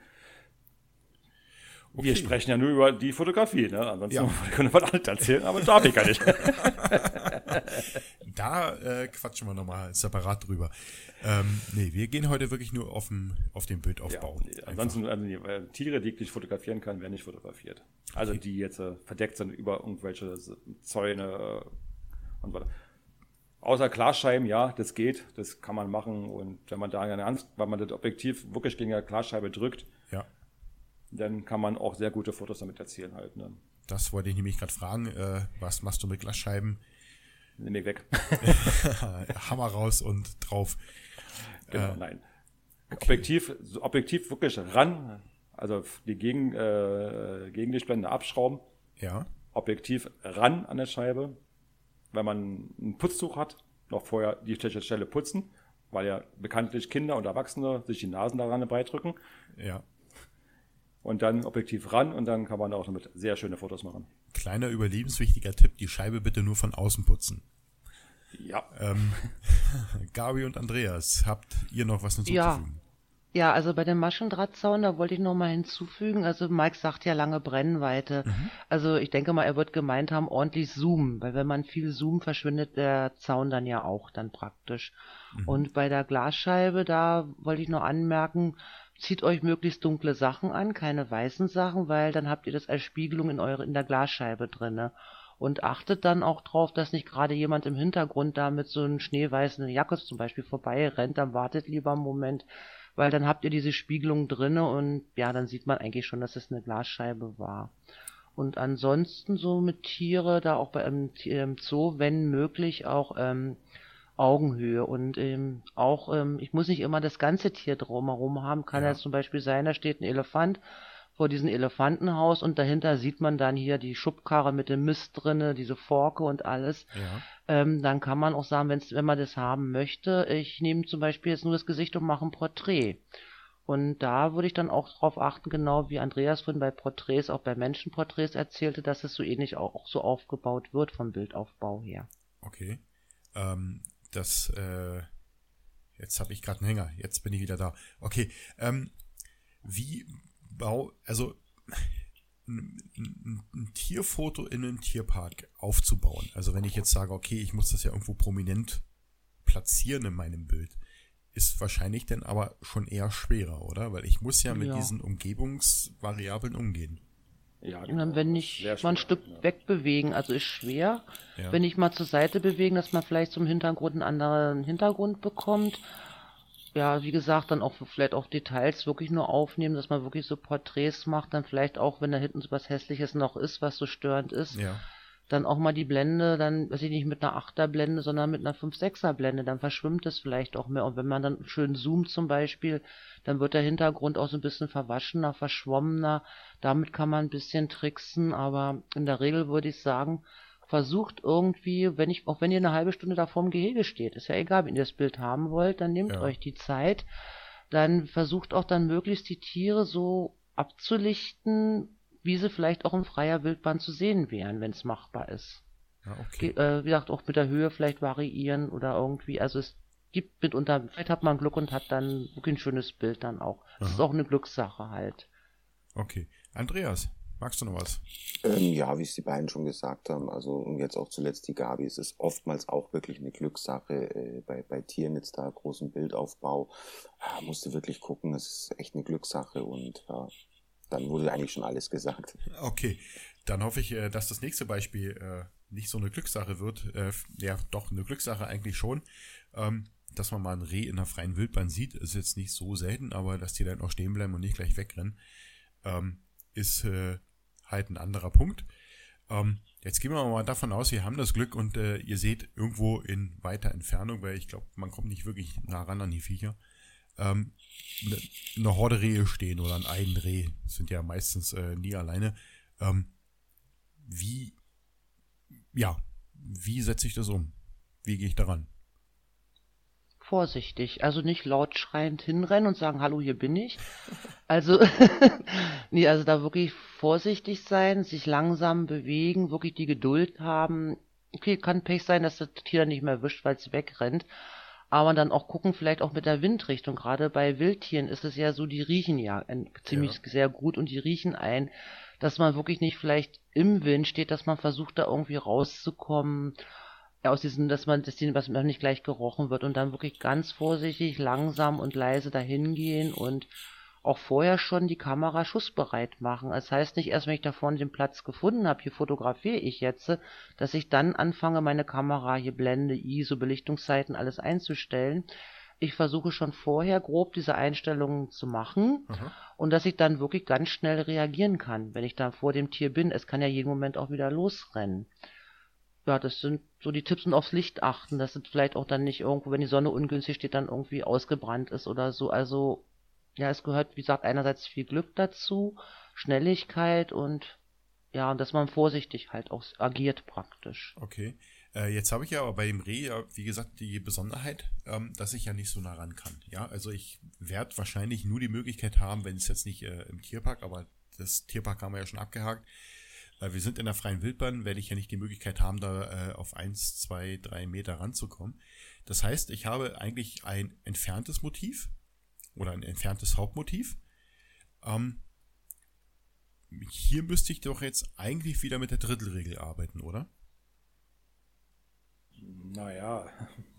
Okay. Wir sprechen ja nur über die Fotografie, ne? Ansonsten ja. können wir was anderes erzählen, aber darf ich gar nicht. da äh, quatschen wir nochmal separat drüber. Ähm, nee, wir gehen heute wirklich nur auf, dem, auf den Bildaufbau. Ja, ansonsten, also die, Tiere, die ich nicht fotografieren kann, werden nicht fotografiert. Also okay. die jetzt äh, verdeckt sind über irgendwelche Zäune äh, und so weiter. Außer Glasscheiben, ja, das geht, das kann man machen. Und wenn man da eine Angst, weil man das Objektiv wirklich gegen eine Glasscheibe drückt, ja. dann kann man auch sehr gute Fotos damit erzielen halt. Ne? Das wollte ich nämlich gerade fragen. Äh, was machst du mit Glasscheiben? Nimm ich weg. Hammer raus und drauf. Genau, äh, nein. Okay. Objektiv, Objektiv wirklich ran, also die gegen, äh, Gegenlichtblende abschrauben. Ja. Objektiv ran an der Scheibe. Wenn man ein Putztuch hat, noch vorher die Stelle putzen, weil ja bekanntlich Kinder und Erwachsene sich die Nasen daran beidrücken. Ja. Und dann Objektiv ran und dann kann man auch damit sehr schöne Fotos machen. Kleiner überlebenswichtiger Tipp, die Scheibe bitte nur von außen putzen. Ja. Ähm, Gabi und Andreas, habt ihr noch was hinzuzufügen? Ja. Ja, also bei dem Maschendrahtzaun, da wollte ich noch mal hinzufügen, also Mike sagt ja lange Brennweite. Mhm. Also ich denke mal, er wird gemeint haben, ordentlich zoomen, weil wenn man viel zoomt, verschwindet der Zaun dann ja auch dann praktisch. Mhm. Und bei der Glasscheibe, da wollte ich noch anmerken, zieht euch möglichst dunkle Sachen an, keine weißen Sachen, weil dann habt ihr das als Spiegelung in eure in der Glasscheibe drinne und achtet dann auch drauf, dass nicht gerade jemand im Hintergrund da mit so einem schneeweißen Jacke zum Beispiel vorbei rennt, dann wartet lieber einen Moment, weil dann habt ihr diese Spiegelung drinne und ja, dann sieht man eigentlich schon, dass es eine Glasscheibe war. Und ansonsten so mit Tiere, da auch bei einem Zoo, wenn möglich, auch ähm, Augenhöhe und ähm, auch, ähm, ich muss nicht immer das ganze Tier drumherum haben, kann ja. ja zum Beispiel sein, da steht ein Elefant vor diesem Elefantenhaus und dahinter sieht man dann hier die Schubkarre mit dem Mist drinne, diese Forke und alles. Ja. Ähm, dann kann man auch sagen, wenn's, wenn man das haben möchte, ich nehme zum Beispiel jetzt nur das Gesicht und mache ein Porträt. Und da würde ich dann auch darauf achten, genau wie Andreas vorhin bei Porträts, auch bei Menschenporträts erzählte, dass es so ähnlich auch, auch so aufgebaut wird vom Bildaufbau her. Okay. Ähm, das, äh, jetzt habe ich gerade einen Hänger, jetzt bin ich wieder da. Okay. Ähm, wie Bau, also ein, ein, ein, Tierfoto in einen Tierpark aufzubauen. Also wenn ich jetzt sage, okay, ich muss das ja irgendwo prominent platzieren in meinem Bild, ist wahrscheinlich dann aber schon eher schwerer, oder? Weil ich muss ja mit ja. diesen Umgebungsvariablen umgehen. Ja, genau. Und dann, wenn ich mal ein Stück ja. wegbewegen, also ist schwer, ja. wenn ich mal zur Seite bewegen, dass man vielleicht zum Hintergrund einen anderen Hintergrund bekommt ja, wie gesagt, dann auch vielleicht auch Details wirklich nur aufnehmen, dass man wirklich so Porträts macht, dann vielleicht auch, wenn da hinten so was Hässliches noch ist, was so störend ist, ja. Dann auch mal die Blende, dann, weiß ich nicht, mit einer Achterblende, sondern mit einer 5-6er Blende, dann verschwimmt es vielleicht auch mehr. Und wenn man dann schön zoomt zum Beispiel, dann wird der Hintergrund auch so ein bisschen verwaschener, verschwommener. Damit kann man ein bisschen tricksen, aber in der Regel würde ich sagen, versucht irgendwie, wenn ich, auch wenn ihr eine halbe Stunde da vorm Gehege steht, ist ja egal, wenn ihr das Bild haben wollt, dann nehmt ja. euch die Zeit, dann versucht auch dann möglichst die Tiere so abzulichten, wie sie vielleicht auch in freier Wildbahn zu sehen wären, wenn es machbar ist. Ja, okay. Äh, wie gesagt, auch mit der Höhe vielleicht variieren oder irgendwie, also es gibt mitunter, vielleicht hat man Glück und hat dann wirklich ein schönes Bild dann auch. Das ist auch eine Glückssache halt. Okay. Andreas, Magst du noch was? Ähm, ja, wie es die beiden schon gesagt haben, also und jetzt auch zuletzt die Gabi, es ist oftmals auch wirklich eine Glückssache äh, bei, bei Tieren jetzt da großen Bildaufbau. Ja, musst du wirklich gucken, es ist echt eine Glückssache und ja, dann wurde eigentlich schon alles gesagt. Okay, dann hoffe ich, äh, dass das nächste Beispiel äh, nicht so eine Glückssache wird. Äh, ja, doch, eine Glückssache eigentlich schon. Ähm, dass man mal ein Reh in der freien Wildbahn sieht, ist jetzt nicht so selten, aber dass die dann auch stehen bleiben und nicht gleich wegrennen, ähm, ist halt ein anderer Punkt. Ähm, jetzt gehen wir mal davon aus, wir haben das Glück und ihr seht irgendwo in weiter Entfernung, weil ich glaube, man kommt nicht wirklich nah ran an die Viecher, eine, eine Horde Rehe stehen oder ein Eidenreh, sind ja meistens äh, nie alleine. Ähm, wie, ja, wie setze ich das um? Wie gehe ich daran? vorsichtig. Also nicht laut schreiend hinrennen und sagen, hallo, hier bin ich. Also, nee, also da wirklich vorsichtig sein, sich langsam bewegen, wirklich die Geduld haben. Okay, kann Pech sein, dass das Tier dann nicht mehr erwischt, weil es wegrennt. Aber dann auch gucken, vielleicht auch mit der Windrichtung. Gerade bei Wildtieren ist es ja so, die riechen ja ziemlich ja. sehr gut und die riechen ein, dass man wirklich nicht vielleicht im Wind steht, dass man versucht, da irgendwie rauszukommen aus diesem, dass man, dass die, was nicht gleich gerochen wird und dann wirklich ganz vorsichtig, langsam und leise dahin gehen und auch vorher schon die Kamera schussbereit machen. Das heißt nicht erst, wenn ich da vorne den Platz gefunden habe, hier fotografiere ich jetzt, dass ich dann anfange, meine Kamera hier Blende, ISO, Belichtungszeiten, alles einzustellen. Ich versuche schon vorher grob diese Einstellungen zu machen mhm. und dass ich dann wirklich ganz schnell reagieren kann, wenn ich da vor dem Tier bin. Es kann ja jeden Moment auch wieder losrennen. Ja, das sind so die Tipps und aufs Licht achten, dass es vielleicht auch dann nicht irgendwo, wenn die Sonne ungünstig steht, dann irgendwie ausgebrannt ist oder so. Also ja, es gehört, wie gesagt, einerseits viel Glück dazu, Schnelligkeit und ja, und dass man vorsichtig halt auch agiert praktisch. Okay. Äh, jetzt habe ich ja aber bei dem Reh ja, wie gesagt, die Besonderheit, ähm, dass ich ja nicht so nah ran kann. Ja, also ich werde wahrscheinlich nur die Möglichkeit haben, wenn es jetzt nicht äh, im Tierpark, aber das Tierpark haben wir ja schon abgehakt. Äh, wir sind in der freien Wildbahn, werde ich ja nicht die Möglichkeit haben, da äh, auf eins, zwei, drei Meter ranzukommen. Das heißt, ich habe eigentlich ein entferntes Motiv, oder ein entferntes Hauptmotiv. Ähm, hier müsste ich doch jetzt eigentlich wieder mit der Drittelregel arbeiten, oder? Naja,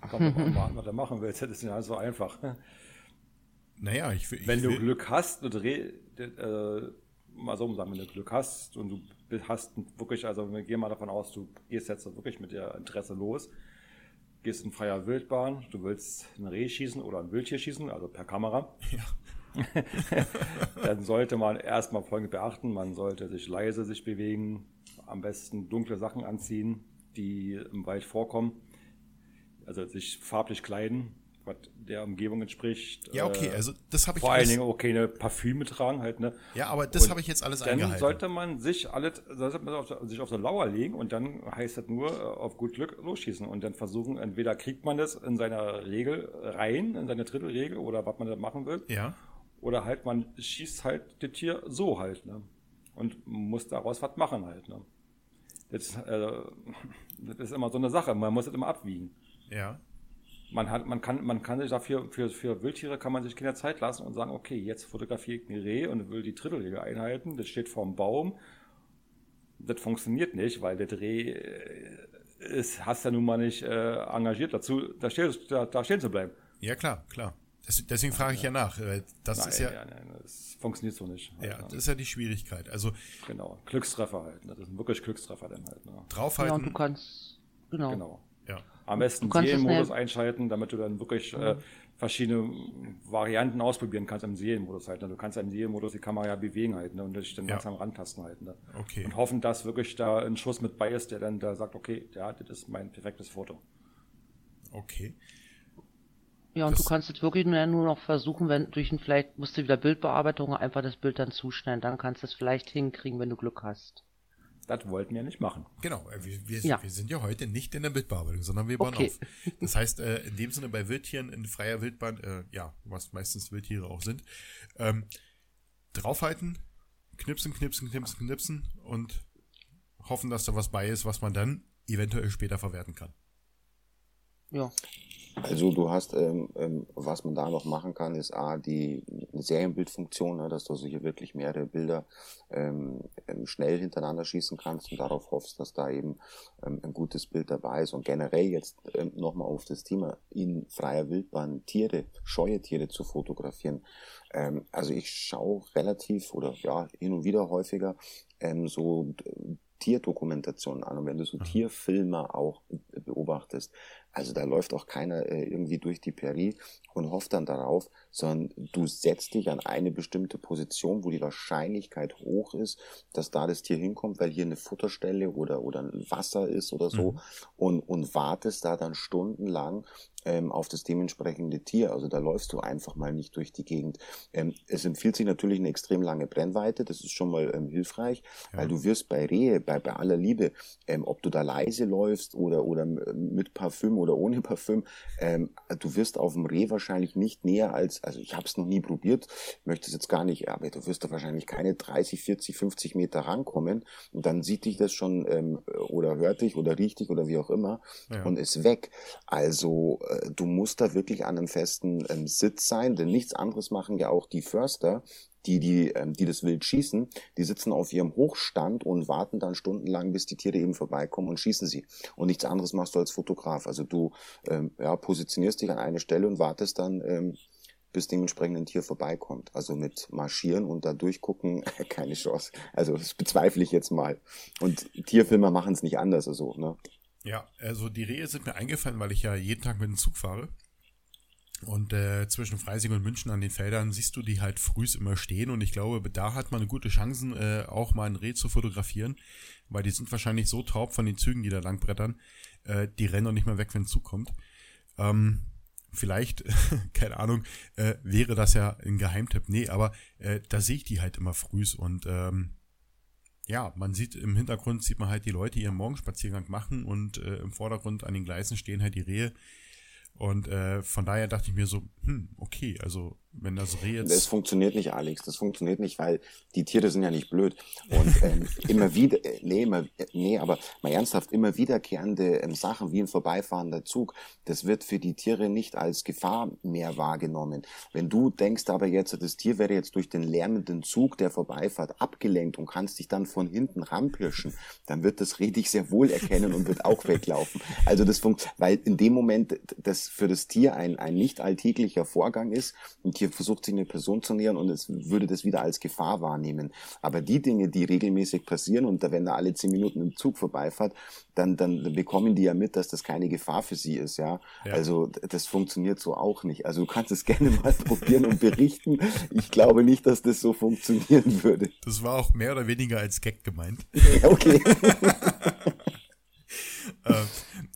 kommt mal an, was du machen willst. Das ist ja so einfach. Naja, ich, ich Wenn du Glück hast, und äh, mal so sagen, wenn du Glück hast und du hast wirklich, also wir gehen mal davon aus, du gehst jetzt wirklich mit der Interesse los, gehst in freier Wildbahn, du willst ein Reh schießen oder ein Wildtier schießen, also per Kamera. Ja. dann sollte man erstmal folgendes beachten, man sollte sich leise sich bewegen, am besten dunkle Sachen anziehen, die im Wald vorkommen, also sich farblich kleiden, was der Umgebung entspricht. Ja, okay, äh, also das habe ich Vor allen Dingen auch keine Parfüme tragen halt, ne? Ja, aber das habe ich jetzt alles dann eingehalten. Dann sollte man sich alles, sollte man auf, sich auf so Lauer legen und dann heißt das nur äh, auf gut Glück losschießen und dann versuchen, entweder kriegt man das in seiner Regel rein, in seine Drittelregel oder was man da machen will. Ja. Oder halt, man schießt halt das Tier so halt, ne? Und muss daraus was machen halt, ne? Das, äh, das ist immer so eine Sache, man muss das immer abwiegen. Ja man hat, man kann, man kann sich dafür, für, für Wildtiere kann man sich keine Zeit lassen und sagen, okay, jetzt fotografiere ich ein Reh und will die Drittelregel einhalten, das steht vorm Baum. Das funktioniert nicht, weil der Reh ist, hast ja nun mal nicht äh, engagiert dazu, da, stehen, da, da stehen zu bleiben. Ja, klar, klar. Das, deswegen frage ich ja, ja nach. Das nein, ist ja, nein, nein, das funktioniert so nicht. Halt, ja, das ist ja die Schwierigkeit. Also genau, Glückstreffer halt. Ne? Das sind wirklich Glückstreffer dann halt. Ne? Draufhalten. Ja, und du kannst genau. genau. Ja. Am besten Serienmodus einschalten, damit du dann wirklich äh, verschiedene Varianten ausprobieren kannst im Serienmodus halt. Ne? Du kannst ja im Serienmodus die Kamera ja bewegen halt ne? und dich dann ja. langsam rantasten halt. Ne? Okay. Und hoffen, dass wirklich da ein Schuss mit bei ist, der dann da sagt, okay, ja, das ist mein perfektes Foto. Okay. Ja, und das du kannst jetzt wirklich nur, nur noch versuchen, wenn durch ein, vielleicht musst du wieder Bildbearbeitung einfach das Bild dann zuschneiden, dann kannst du es vielleicht hinkriegen, wenn du Glück hast. Das wollten wir nicht machen. Genau, äh, wir, wir, ja. wir sind ja heute nicht in der Bildbearbeitung, sondern wir bauen okay. auf. Das heißt, äh, in dem Sinne bei Wildtieren in freier Wildbahn, äh, ja, was meistens Wildtiere auch sind, ähm, draufhalten, knipsen, knipsen, knipsen, knipsen und hoffen, dass da was bei ist, was man dann eventuell später verwerten kann. Ja. Also du hast, ähm, ähm, was man da noch machen kann, ist A, die Serienbildfunktion, ne, dass du hier wirklich mehrere Bilder ähm, ähm, schnell hintereinander schießen kannst und darauf hoffst, dass da eben ähm, ein gutes Bild dabei ist. Und generell jetzt ähm, nochmal auf das Thema in freier Wildbahn Tiere, scheue Tiere zu fotografieren. Ähm, also ich schaue relativ oder ja hin und wieder häufiger ähm, so Tierdokumentationen an und wenn du so Tierfilme auch beobachtest, also da läuft auch keiner äh, irgendwie durch die Prärie und hofft dann darauf, sondern du setzt dich an eine bestimmte Position, wo die Wahrscheinlichkeit hoch ist, dass da das Tier hinkommt, weil hier eine Futterstelle oder, oder ein Wasser ist oder so mhm. und, und wartest da dann stundenlang ähm, auf das dementsprechende Tier. Also da läufst du einfach mal nicht durch die Gegend. Ähm, es empfiehlt sich natürlich eine extrem lange Brennweite, das ist schon mal ähm, hilfreich, ja. weil du wirst bei Rehe, bei, bei aller Liebe, ähm, ob du da leise läufst oder, oder mit Parfüm oder oder ohne Parfüm. Ähm, du wirst auf dem Reh wahrscheinlich nicht näher als, also ich habe es noch nie probiert, möchte es jetzt gar nicht, aber du wirst da wahrscheinlich keine 30, 40, 50 Meter rankommen und dann sieht dich das schon ähm, oder hört dich oder riecht dich oder wie auch immer ja. und ist weg. Also äh, du musst da wirklich an einem festen ähm, Sitz sein, denn nichts anderes machen ja auch die Förster, die, die, ähm, die das Wild schießen, die sitzen auf ihrem Hochstand und warten dann stundenlang, bis die Tiere eben vorbeikommen und schießen sie. Und nichts anderes machst du als Fotograf. Also du ähm, ja, positionierst dich an eine Stelle und wartest dann, ähm, bis dementsprechend ein Tier vorbeikommt. Also mit marschieren und da durchgucken, keine Chance. Also das bezweifle ich jetzt mal. Und Tierfilmer machen es nicht anders. Also, ne? Ja, also die Rehe sind mir eingefallen, weil ich ja jeden Tag mit dem Zug fahre. Und äh, zwischen Freising und München an den Feldern siehst du die halt frühs immer stehen. Und ich glaube, da hat man eine gute Chance, äh, auch mal ein Reh zu fotografieren, weil die sind wahrscheinlich so taub von den Zügen, die da langbrettern. Äh, die rennen noch nicht mehr weg, wenn Zug kommt. Ähm, vielleicht, keine Ahnung, äh, wäre das ja ein Geheimtipp. Nee, aber äh, da sehe ich die halt immer frühs und ähm, ja, man sieht im Hintergrund sieht man halt die Leute ihren Morgenspaziergang machen und äh, im Vordergrund an den Gleisen stehen halt die Rehe. Und äh, von daher dachte ich mir so, hm, okay, also wenn das Reh jetzt. Das funktioniert nicht, Alex. Das funktioniert nicht, weil die Tiere sind ja nicht blöd. Und ähm, immer wieder, äh, nee, immer, äh, nee, aber mal ernsthaft, immer wiederkehrende ähm, Sachen wie ein vorbeifahrender Zug, das wird für die Tiere nicht als Gefahr mehr wahrgenommen. Wenn du denkst aber jetzt, das Tier wäre jetzt durch den lärmenden Zug, der vorbeifahrt, abgelenkt und kannst dich dann von hinten rampirschen, dann wird das Reh dich sehr wohl erkennen und wird auch weglaufen. Also das funktioniert, weil in dem Moment das für das Tier ein, ein nicht alltäglicher Vorgang ist, ein Tier versucht sich eine Person zu nähern und es würde das wieder als Gefahr wahrnehmen. Aber die Dinge, die regelmäßig passieren und da, wenn da alle zehn Minuten ein Zug vorbeifährt, dann, dann bekommen die ja mit, dass das keine Gefahr für sie ist, ja? ja. Also das funktioniert so auch nicht. Also du kannst es gerne mal probieren und berichten. Ich glaube nicht, dass das so funktionieren würde. Das war auch mehr oder weniger als Gag gemeint. okay. äh,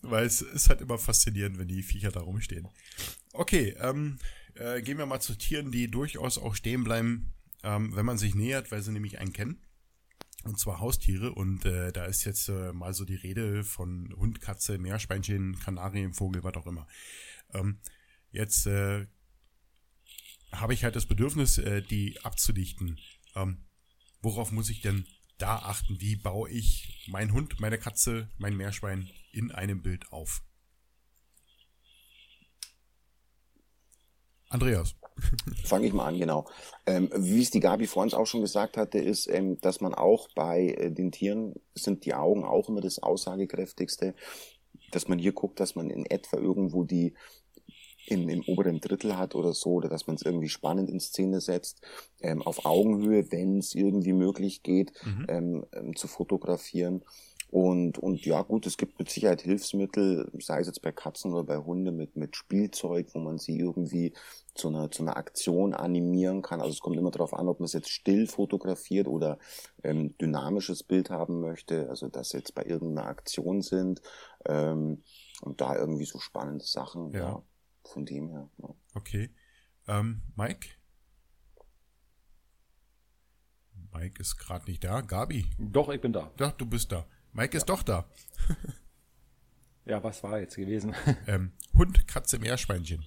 weil es ist halt immer faszinierend, wenn die Viecher da rumstehen. Okay, ähm, äh, gehen wir mal zu Tieren, die durchaus auch stehen bleiben, ähm, wenn man sich nähert, weil sie nämlich einen kennen. Und zwar Haustiere. Und äh, da ist jetzt äh, mal so die Rede von Hund, Katze, Meerschweinchen, Kanarienvogel, was auch immer. Ähm, jetzt äh, habe ich halt das Bedürfnis, äh, die abzudichten. Ähm, worauf muss ich denn da achten? Wie baue ich meinen Hund, meine Katze, mein Meerschwein in einem Bild auf? Andreas. Fange ich mal an, genau. Ähm, wie es die Gabi vor uns auch schon gesagt hatte, ist, ähm, dass man auch bei äh, den Tieren sind die Augen auch immer das aussagekräftigste, dass man hier guckt, dass man in etwa irgendwo die im, im oberen Drittel hat oder so, oder dass man es irgendwie spannend in Szene setzt, ähm, auf Augenhöhe, wenn es irgendwie möglich geht, mhm. ähm, ähm, zu fotografieren. Und, und ja, gut, es gibt mit Sicherheit Hilfsmittel, sei es jetzt bei Katzen oder bei Hunden mit, mit Spielzeug, wo man sie irgendwie zu einer, zu einer Aktion animieren kann. Also es kommt immer darauf an, ob man es jetzt still fotografiert oder ähm, dynamisches Bild haben möchte. Also dass sie jetzt bei irgendeiner Aktion sind ähm, und da irgendwie so spannende Sachen. Ja. ja von dem her. Ja. Okay. Ähm, Mike? Mike ist gerade nicht da. Gabi? Doch, ich bin da. Doch, du bist da. Mike ist doch da. ja, was war jetzt gewesen? ähm, Hund, Katze, Meerschweinchen.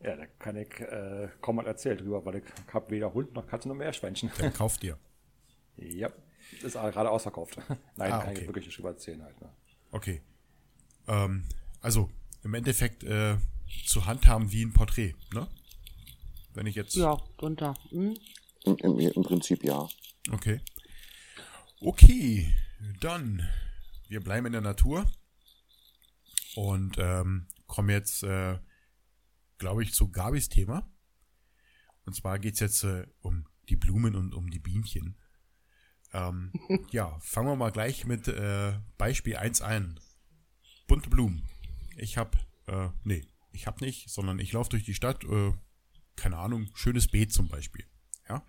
Ja, da kann ich äh, kaum mal erzählt drüber, weil ich habe weder Hund noch Katze noch Meerschweinchen. Dann kauf dir. ja, ist gerade ausverkauft. Nein, ah, kann ich wirklich nicht drüber erzählen halt. Ne? Okay. Ähm, also, im Endeffekt äh, zu handhaben wie ein Porträt, ne? Wenn ich jetzt. Ja, drunter. Hm? Im, im, Im Prinzip ja. Okay. Okay. Dann, wir bleiben in der Natur und ähm, kommen jetzt, äh, glaube ich, zu Gabis Thema. Und zwar geht es jetzt äh, um die Blumen und um die Bienchen. Ähm, ja, fangen wir mal gleich mit äh, Beispiel 1 ein. Bunte Blumen. Ich habe, äh, nee, ich habe nicht, sondern ich laufe durch die Stadt, äh, keine Ahnung, schönes Beet zum Beispiel. Ja,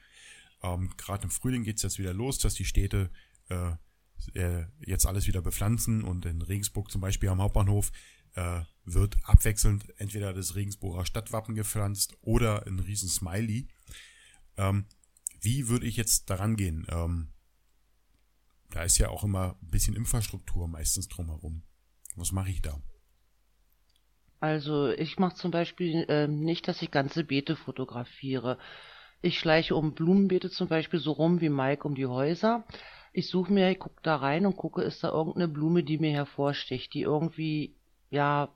ähm, Gerade im Frühling geht es jetzt wieder los, dass die Städte äh, jetzt alles wieder bepflanzen und in Regensburg zum Beispiel am Hauptbahnhof äh, wird abwechselnd entweder das Regensburger Stadtwappen gepflanzt oder ein riesen Smiley. Ähm, wie würde ich jetzt daran gehen? Ähm, da ist ja auch immer ein bisschen Infrastruktur meistens drumherum. Was mache ich da? Also ich mache zum Beispiel äh, nicht, dass ich ganze Beete fotografiere. Ich schleiche um Blumenbeete zum Beispiel so rum wie Mike um die Häuser. Ich suche mir, ich gucke da rein und gucke, ist da irgendeine Blume, die mir hervorsticht, die irgendwie, ja,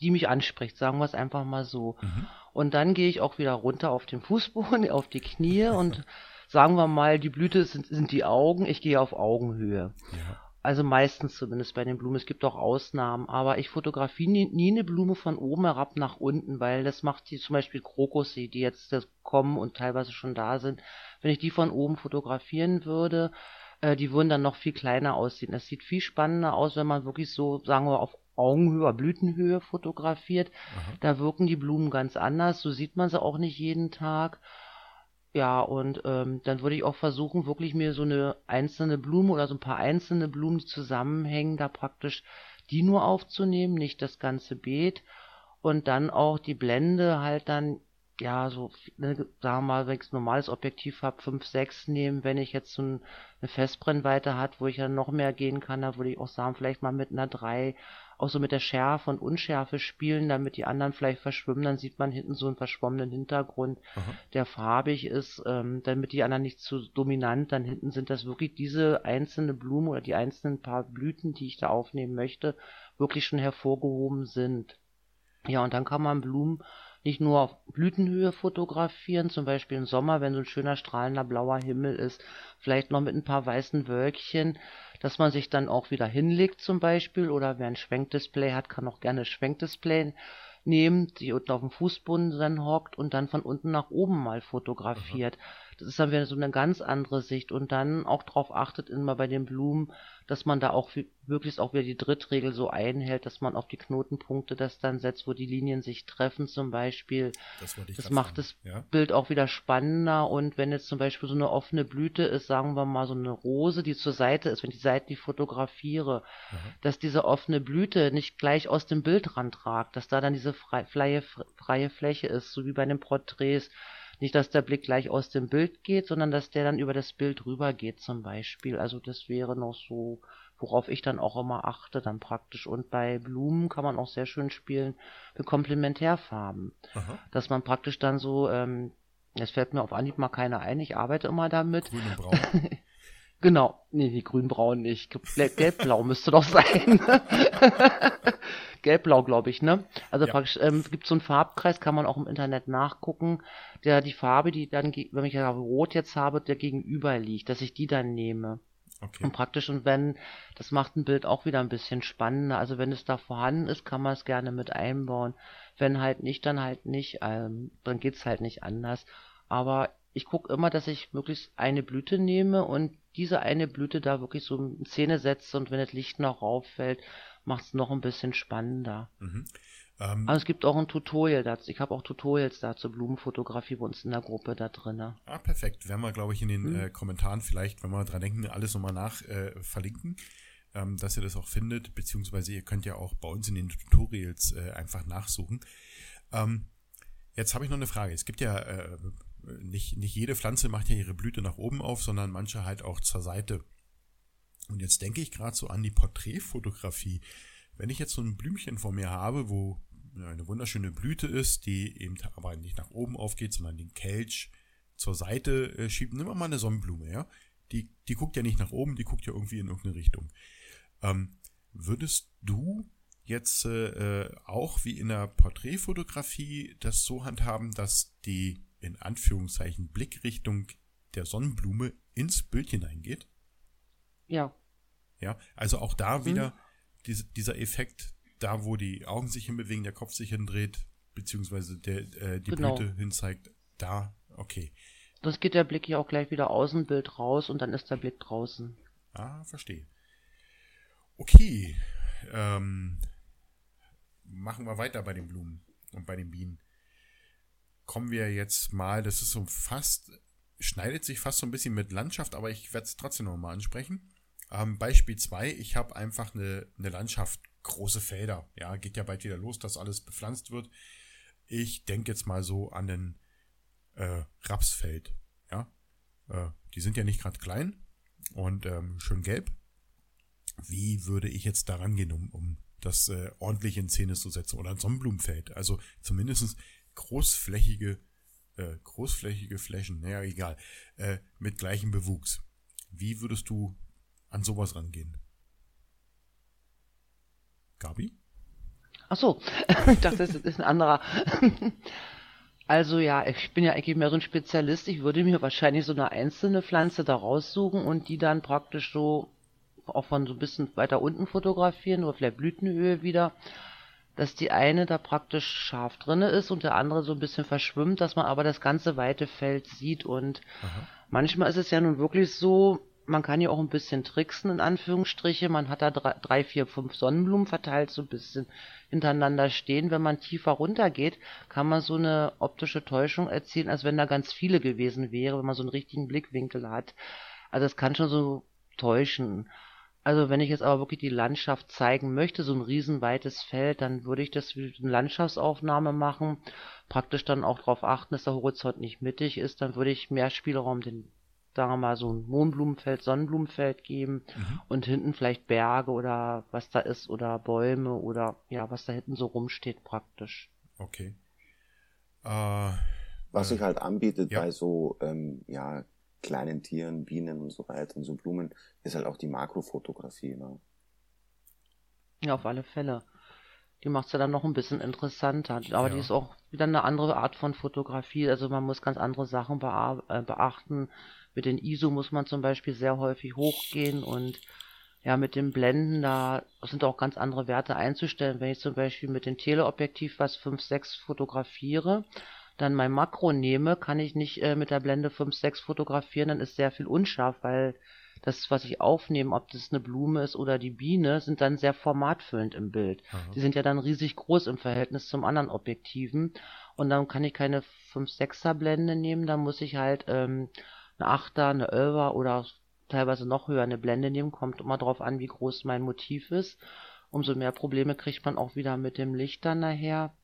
die mich anspricht, sagen wir es einfach mal so. Mhm. Und dann gehe ich auch wieder runter auf den Fußboden, auf die Knie und sagen wir mal, die Blüte sind, sind die Augen, ich gehe auf Augenhöhe. Ja. Also meistens zumindest bei den Blumen. Es gibt auch Ausnahmen, aber ich fotografiere nie, nie eine Blume von oben herab nach unten, weil das macht die zum Beispiel Krokusse, die jetzt kommen und teilweise schon da sind. Wenn ich die von oben fotografieren würde, äh, die würden dann noch viel kleiner aussehen. Das sieht viel spannender aus, wenn man wirklich so, sagen wir, auf Augenhöhe, Blütenhöhe fotografiert. Aha. Da wirken die Blumen ganz anders. So sieht man sie auch nicht jeden Tag. Ja, und ähm, dann würde ich auch versuchen, wirklich mir so eine einzelne Blume oder so ein paar einzelne Blumen, die zusammenhängen, da praktisch die nur aufzunehmen, nicht das ganze Beet. Und dann auch die Blende halt dann, ja, so, ne, sagen wir mal, wenn ich ein normales Objektiv habe, 5, 6 nehmen. Wenn ich jetzt so ein, eine Festbrennweite hat, wo ich ja noch mehr gehen kann, da würde ich auch sagen, vielleicht mal mit einer 3 auch so mit der Schärfe und Unschärfe spielen, damit die anderen vielleicht verschwimmen. Dann sieht man hinten so einen verschwommenen Hintergrund, Aha. der farbig ist, ähm, damit die anderen nicht zu dominant. Dann hinten sind das wirklich diese einzelne Blume oder die einzelnen paar Blüten, die ich da aufnehmen möchte, wirklich schon hervorgehoben sind. Ja, und dann kann man Blumen nicht nur auf Blütenhöhe fotografieren, zum Beispiel im Sommer, wenn so ein schöner strahlender blauer Himmel ist, vielleicht noch mit ein paar weißen Wölkchen, dass man sich dann auch wieder hinlegt zum Beispiel oder wer ein Schwenkdisplay hat, kann auch gerne Schwenkdisplay nehmen, die unten auf dem Fußboden dann hockt und dann von unten nach oben mal fotografiert. Aha. Das ist dann wieder so eine ganz andere Sicht und dann auch darauf achtet immer bei den Blumen, dass man da auch möglichst auch wieder die Drittregel so einhält, dass man auf die Knotenpunkte das dann setzt, wo die Linien sich treffen zum Beispiel. Das, das macht das ja? Bild auch wieder spannender und wenn jetzt zum Beispiel so eine offene Blüte ist, sagen wir mal so eine Rose, die zur Seite ist, wenn ich die Seite die fotografiere, Aha. dass diese offene Blüte nicht gleich aus dem Bildrand ragt, dass da dann diese freie, freie Fläche ist, so wie bei den Porträts, nicht, dass der Blick gleich aus dem Bild geht, sondern dass der dann über das Bild rüber geht zum Beispiel. Also das wäre noch so, worauf ich dann auch immer achte, dann praktisch. Und bei Blumen kann man auch sehr schön spielen mit Komplementärfarben. Aha. Dass man praktisch dann so, ähm, es fällt mir auf Anhieb mal keiner ein, ich arbeite immer damit. Grün und braun. Genau, nee, nee, grün-braun nicht. Gelb-blau müsste doch sein. Gelb-blau, glaube ich, ne? Also ja. praktisch, ähm, gibt so einen Farbkreis, kann man auch im Internet nachgucken, der die Farbe, die dann, wenn ich ja rot jetzt habe, der gegenüber liegt, dass ich die dann nehme. Okay. Und praktisch, und wenn, das macht ein Bild auch wieder ein bisschen spannender. Also wenn es da vorhanden ist, kann man es gerne mit einbauen. Wenn halt nicht, dann halt nicht. Ähm, dann geht's halt nicht anders. Aber ich gucke immer, dass ich möglichst eine Blüte nehme und diese eine Blüte da wirklich so in Szene setze und wenn das Licht noch rauffällt, macht es noch ein bisschen spannender. Mhm. Ähm, also es gibt auch ein Tutorial dazu. Ich habe auch Tutorials dazu Blumenfotografie bei uns in der Gruppe da drin. Ah, perfekt. Werden wir, glaube ich, in den mhm. äh, Kommentaren vielleicht, wenn wir dran denken, alles nochmal nach äh, verlinken, ähm, dass ihr das auch findet, beziehungsweise ihr könnt ja auch bei uns in den Tutorials äh, einfach nachsuchen. Ähm, jetzt habe ich noch eine Frage. Es gibt ja äh, nicht, nicht jede Pflanze macht ja ihre Blüte nach oben auf, sondern manche halt auch zur Seite. Und jetzt denke ich gerade so an die Porträtfotografie. Wenn ich jetzt so ein Blümchen vor mir habe, wo eine wunderschöne Blüte ist, die eben aber nicht nach oben aufgeht, sondern den Kelch zur Seite äh, schiebt, nimm mal eine Sonnenblume, ja. Die, die guckt ja nicht nach oben, die guckt ja irgendwie in irgendeine Richtung. Ähm, würdest du jetzt äh, auch wie in der Porträtfotografie das so handhaben, dass die in Anführungszeichen Blickrichtung der Sonnenblume ins Bild hineingeht? Ja. Ja, also auch da mhm. wieder diese, dieser Effekt, da wo die Augen sich hinbewegen, der Kopf sich hindreht, beziehungsweise der, äh, die genau. Blüte hinzeigt, da, okay. Das geht der Blick ja auch gleich wieder aus dem Bild raus und dann ist der Blick draußen. Ah, verstehe. Okay, ähm, machen wir weiter bei den Blumen und bei den Bienen kommen wir jetzt mal, das ist so fast, schneidet sich fast so ein bisschen mit Landschaft, aber ich werde es trotzdem nochmal ansprechen. Ähm, Beispiel 2, ich habe einfach eine, eine Landschaft, große Felder. Ja, geht ja bald wieder los, dass alles bepflanzt wird. Ich denke jetzt mal so an den äh, Rapsfeld. Ja, äh, die sind ja nicht gerade klein und ähm, schön gelb. wie würde ich jetzt daran gehen, um, um das äh, ordentlich in Szene zu setzen oder ein Sonnenblumenfeld. Also zumindest großflächige, äh, großflächige Flächen, naja, egal, äh, mit gleichem Bewuchs. Wie würdest du an sowas rangehen? Gabi? Ach so, ich dachte, das ist ein anderer. Also ja, ich bin ja eigentlich mehr so ein Spezialist. Ich würde mir wahrscheinlich so eine einzelne Pflanze da raussuchen und die dann praktisch so auch von so ein bisschen weiter unten fotografieren oder vielleicht Blütenhöhe wieder, dass die eine da praktisch scharf drinne ist und der andere so ein bisschen verschwimmt, dass man aber das ganze weite Feld sieht und Aha. manchmal ist es ja nun wirklich so, man kann ja auch ein bisschen tricksen, in Anführungsstriche. Man hat da drei, drei, vier, fünf Sonnenblumen verteilt, so ein bisschen hintereinander stehen. Wenn man tiefer runter geht, kann man so eine optische Täuschung erzielen, als wenn da ganz viele gewesen wäre, wenn man so einen richtigen Blickwinkel hat. Also es kann schon so täuschen. Also wenn ich jetzt aber wirklich die Landschaft zeigen möchte, so ein riesenweites Feld, dann würde ich das wie eine Landschaftsaufnahme machen, praktisch dann auch darauf achten, dass der Horizont nicht mittig ist, dann würde ich mehr Spielraum den, sagen wir mal, so ein Mohnblumenfeld, Sonnenblumenfeld geben mhm. und hinten vielleicht Berge oder was da ist oder Bäume oder ja, was da hinten so rumsteht praktisch. Okay. Äh, was sich halt anbietet ja. bei so ähm, ja, kleinen Tieren, Bienen und so weiter und so Blumen, ist halt auch die Makrofotografie. Ne? Ja, auf alle Fälle. Die macht es ja dann noch ein bisschen interessanter. Aber ja. die ist auch wieder eine andere Art von Fotografie. Also man muss ganz andere Sachen äh, beachten. Mit den ISO muss man zum Beispiel sehr häufig hochgehen und ja, mit dem Blenden, da sind auch ganz andere Werte einzustellen. Wenn ich zum Beispiel mit dem Teleobjektiv was 5.6 fotografiere, dann mein Makro nehme, kann ich nicht äh, mit der Blende 5, 6 fotografieren, dann ist sehr viel unscharf, weil das, was ich aufnehme, ob das eine Blume ist oder die Biene, sind dann sehr formatfüllend im Bild. Aha. Die sind ja dann riesig groß im Verhältnis zum anderen Objektiven. Und dann kann ich keine 5-6er Blende nehmen, dann muss ich halt ähm, eine 8er, eine 11er oder teilweise noch höher eine Blende nehmen. Kommt immer darauf an, wie groß mein Motiv ist. Umso mehr Probleme kriegt man auch wieder mit dem Licht dann nachher.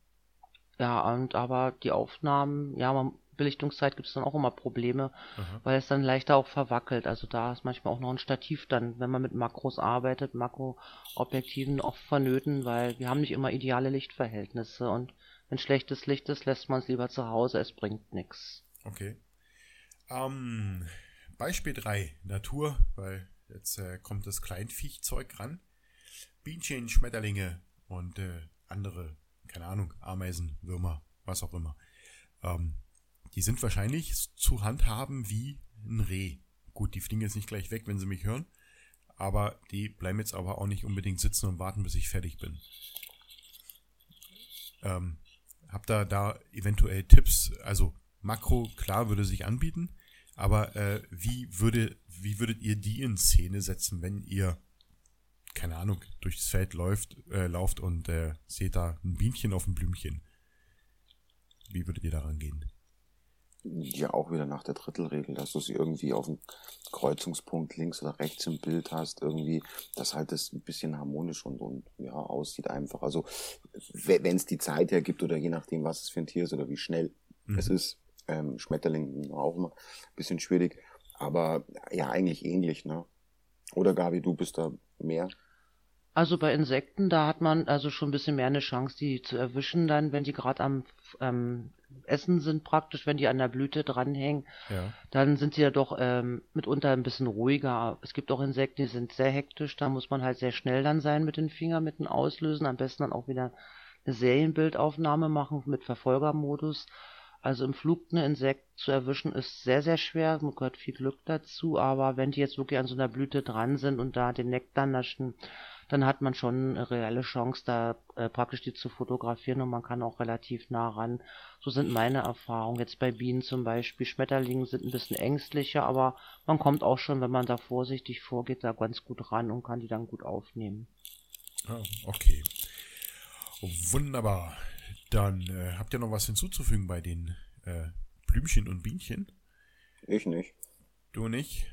Ja, und aber die Aufnahmen, ja, man, Belichtungszeit gibt es dann auch immer Probleme, Aha. weil es dann leichter auch verwackelt. Also da ist manchmal auch noch ein Stativ dann, wenn man mit Makros arbeitet, Makroobjektiven auch vonnöten, weil wir haben nicht immer ideale Lichtverhältnisse und wenn schlechtes Licht ist, lässt man es lieber zu Hause, es bringt nichts. Okay. Ähm, Beispiel 3, Natur, weil jetzt äh, kommt das Kleinviechzeug ran. Bienchen, Schmetterlinge und äh, andere keine Ahnung, Ameisen, Würmer, was auch immer. Ähm, die sind wahrscheinlich zu handhaben wie ein Reh. Gut, die fliegen jetzt nicht gleich weg, wenn sie mich hören, aber die bleiben jetzt aber auch nicht unbedingt sitzen und warten, bis ich fertig bin. Ähm, habt ihr da eventuell Tipps? Also Makro, klar, würde sich anbieten, aber äh, wie, würde, wie würdet ihr die in Szene setzen, wenn ihr keine Ahnung, durchs Feld läuft, äh, lauft und äh, seht da ein Bienchen auf dem Blümchen. Wie würdet ihr daran gehen? Ja, auch wieder nach der Drittelregel, dass du sie irgendwie auf dem Kreuzungspunkt links oder rechts im Bild hast, irgendwie, dass halt das ein bisschen harmonisch und, und ja, aussieht einfach. Also, wenn es die Zeit hergibt oder je nachdem, was es für ein Tier ist oder wie schnell mhm. es ist, ähm, Schmetterling auch immer ein bisschen schwierig, aber ja, eigentlich ähnlich, ne? Oder Gabi, du bist da mehr? Also bei Insekten, da hat man also schon ein bisschen mehr eine Chance, die zu erwischen dann, wenn die gerade am ähm, Essen sind praktisch, wenn die an der Blüte dranhängen, ja. dann sind sie ja doch ähm, mitunter ein bisschen ruhiger. Es gibt auch Insekten, die sind sehr hektisch, da muss man halt sehr schnell dann sein mit den Fingern, mit dem Auslösen, am besten dann auch wieder eine Serienbildaufnahme machen mit Verfolgermodus. Also im Flug eine Insekt zu erwischen ist sehr, sehr schwer, man gehört viel Glück dazu, aber wenn die jetzt wirklich an so einer Blüte dran sind und da den Nektar naschen, dann hat man schon eine reelle Chance, da äh, praktisch die zu fotografieren und man kann auch relativ nah ran. So sind meine Erfahrungen. Jetzt bei Bienen zum Beispiel, Schmetterlingen sind ein bisschen ängstlicher, aber man kommt auch schon, wenn man da vorsichtig vorgeht, da ganz gut ran und kann die dann gut aufnehmen. Ah, okay. Wunderbar. Dann äh, habt ihr noch was hinzuzufügen bei den äh, Blümchen und Bienchen? Ich nicht. Du nicht?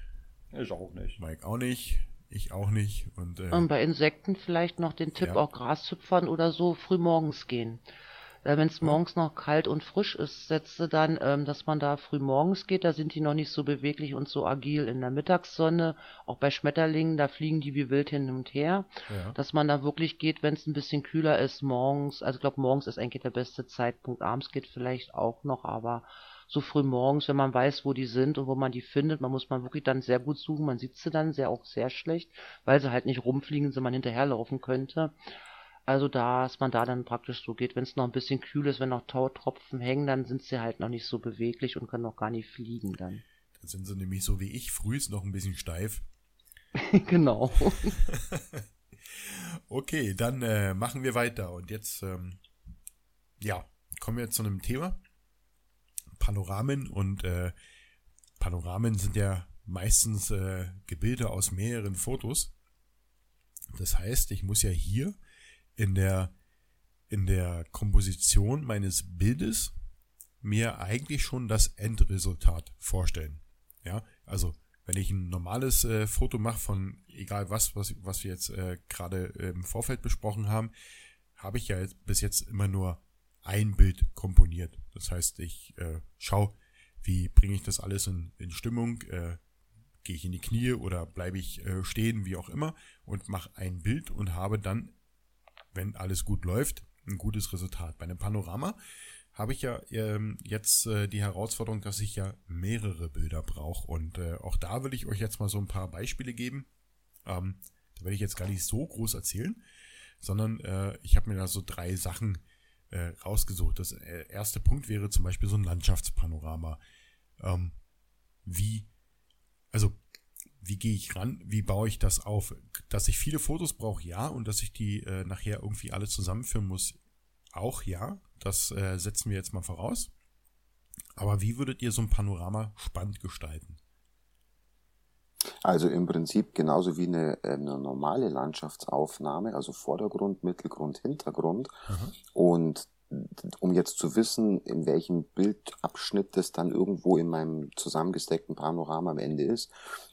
Ich auch nicht. Mike auch nicht. Ich auch nicht. Und, äh, und bei Insekten vielleicht noch den Tipp, ja. auch Graszüpfern oder so früh morgens gehen. Äh, Wenn es morgens noch kalt und frisch ist, setze dann, ähm, dass man da früh morgens geht, da sind die noch nicht so beweglich und so agil in der Mittagssonne. Auch bei Schmetterlingen, da fliegen die wie wild hin und her. Ja. Dass man da wirklich geht, wenn es ein bisschen kühler ist, morgens. Also ich glaube, morgens ist eigentlich der beste Zeitpunkt. Abends geht vielleicht auch noch, aber so früh morgens, wenn man weiß, wo die sind und wo man die findet, man muss man wirklich dann sehr gut suchen. Man sieht sie dann sehr auch sehr schlecht, weil sie halt nicht rumfliegen, so man hinterherlaufen könnte. Also dass man da dann praktisch so geht, wenn es noch ein bisschen kühl ist, wenn noch Tautropfen hängen, dann sind sie halt noch nicht so beweglich und können noch gar nicht fliegen dann. Dann sind sie nämlich so wie ich, früh ist noch ein bisschen steif. genau. Okay, dann äh, machen wir weiter. Und jetzt, ähm, ja, kommen wir zu einem Thema. Panoramen und äh, Panoramen sind ja meistens äh, Gebilde aus mehreren Fotos. Das heißt, ich muss ja hier in der in der Komposition meines Bildes mir eigentlich schon das Endresultat vorstellen. Ja, also wenn ich ein normales äh, Foto mache von egal was, was, was wir jetzt äh, gerade im Vorfeld besprochen haben, habe ich ja jetzt bis jetzt immer nur ein Bild komponiert. Das heißt, ich äh, schaue, wie bringe ich das alles in, in Stimmung, äh, gehe ich in die Knie oder bleibe ich äh, stehen, wie auch immer, und mache ein Bild und habe dann, wenn alles gut läuft, ein gutes Resultat. Bei einem Panorama habe ich ja ähm, jetzt äh, die Herausforderung, dass ich ja mehrere Bilder brauche. Und äh, auch da will ich euch jetzt mal so ein paar Beispiele geben. Ähm, da werde ich jetzt gar nicht so groß erzählen, sondern äh, ich habe mir da so drei Sachen äh, rausgesucht. Das äh, erste Punkt wäre zum Beispiel so ein Landschaftspanorama. Ähm, wie, also wie gehe ich ran? Wie baue ich das auf? Dass ich viele Fotos brauche, ja, und dass ich die äh, nachher irgendwie alle zusammenführen muss, auch ja. Das äh, setzen wir jetzt mal voraus. Aber wie würdet ihr so ein Panorama spannend gestalten? Also im Prinzip genauso wie eine, äh, eine normale Landschaftsaufnahme, also Vordergrund, Mittelgrund, Hintergrund. Aha. Und um jetzt zu wissen, in welchem Bildabschnitt das dann irgendwo in meinem zusammengesteckten Panorama am Ende ist,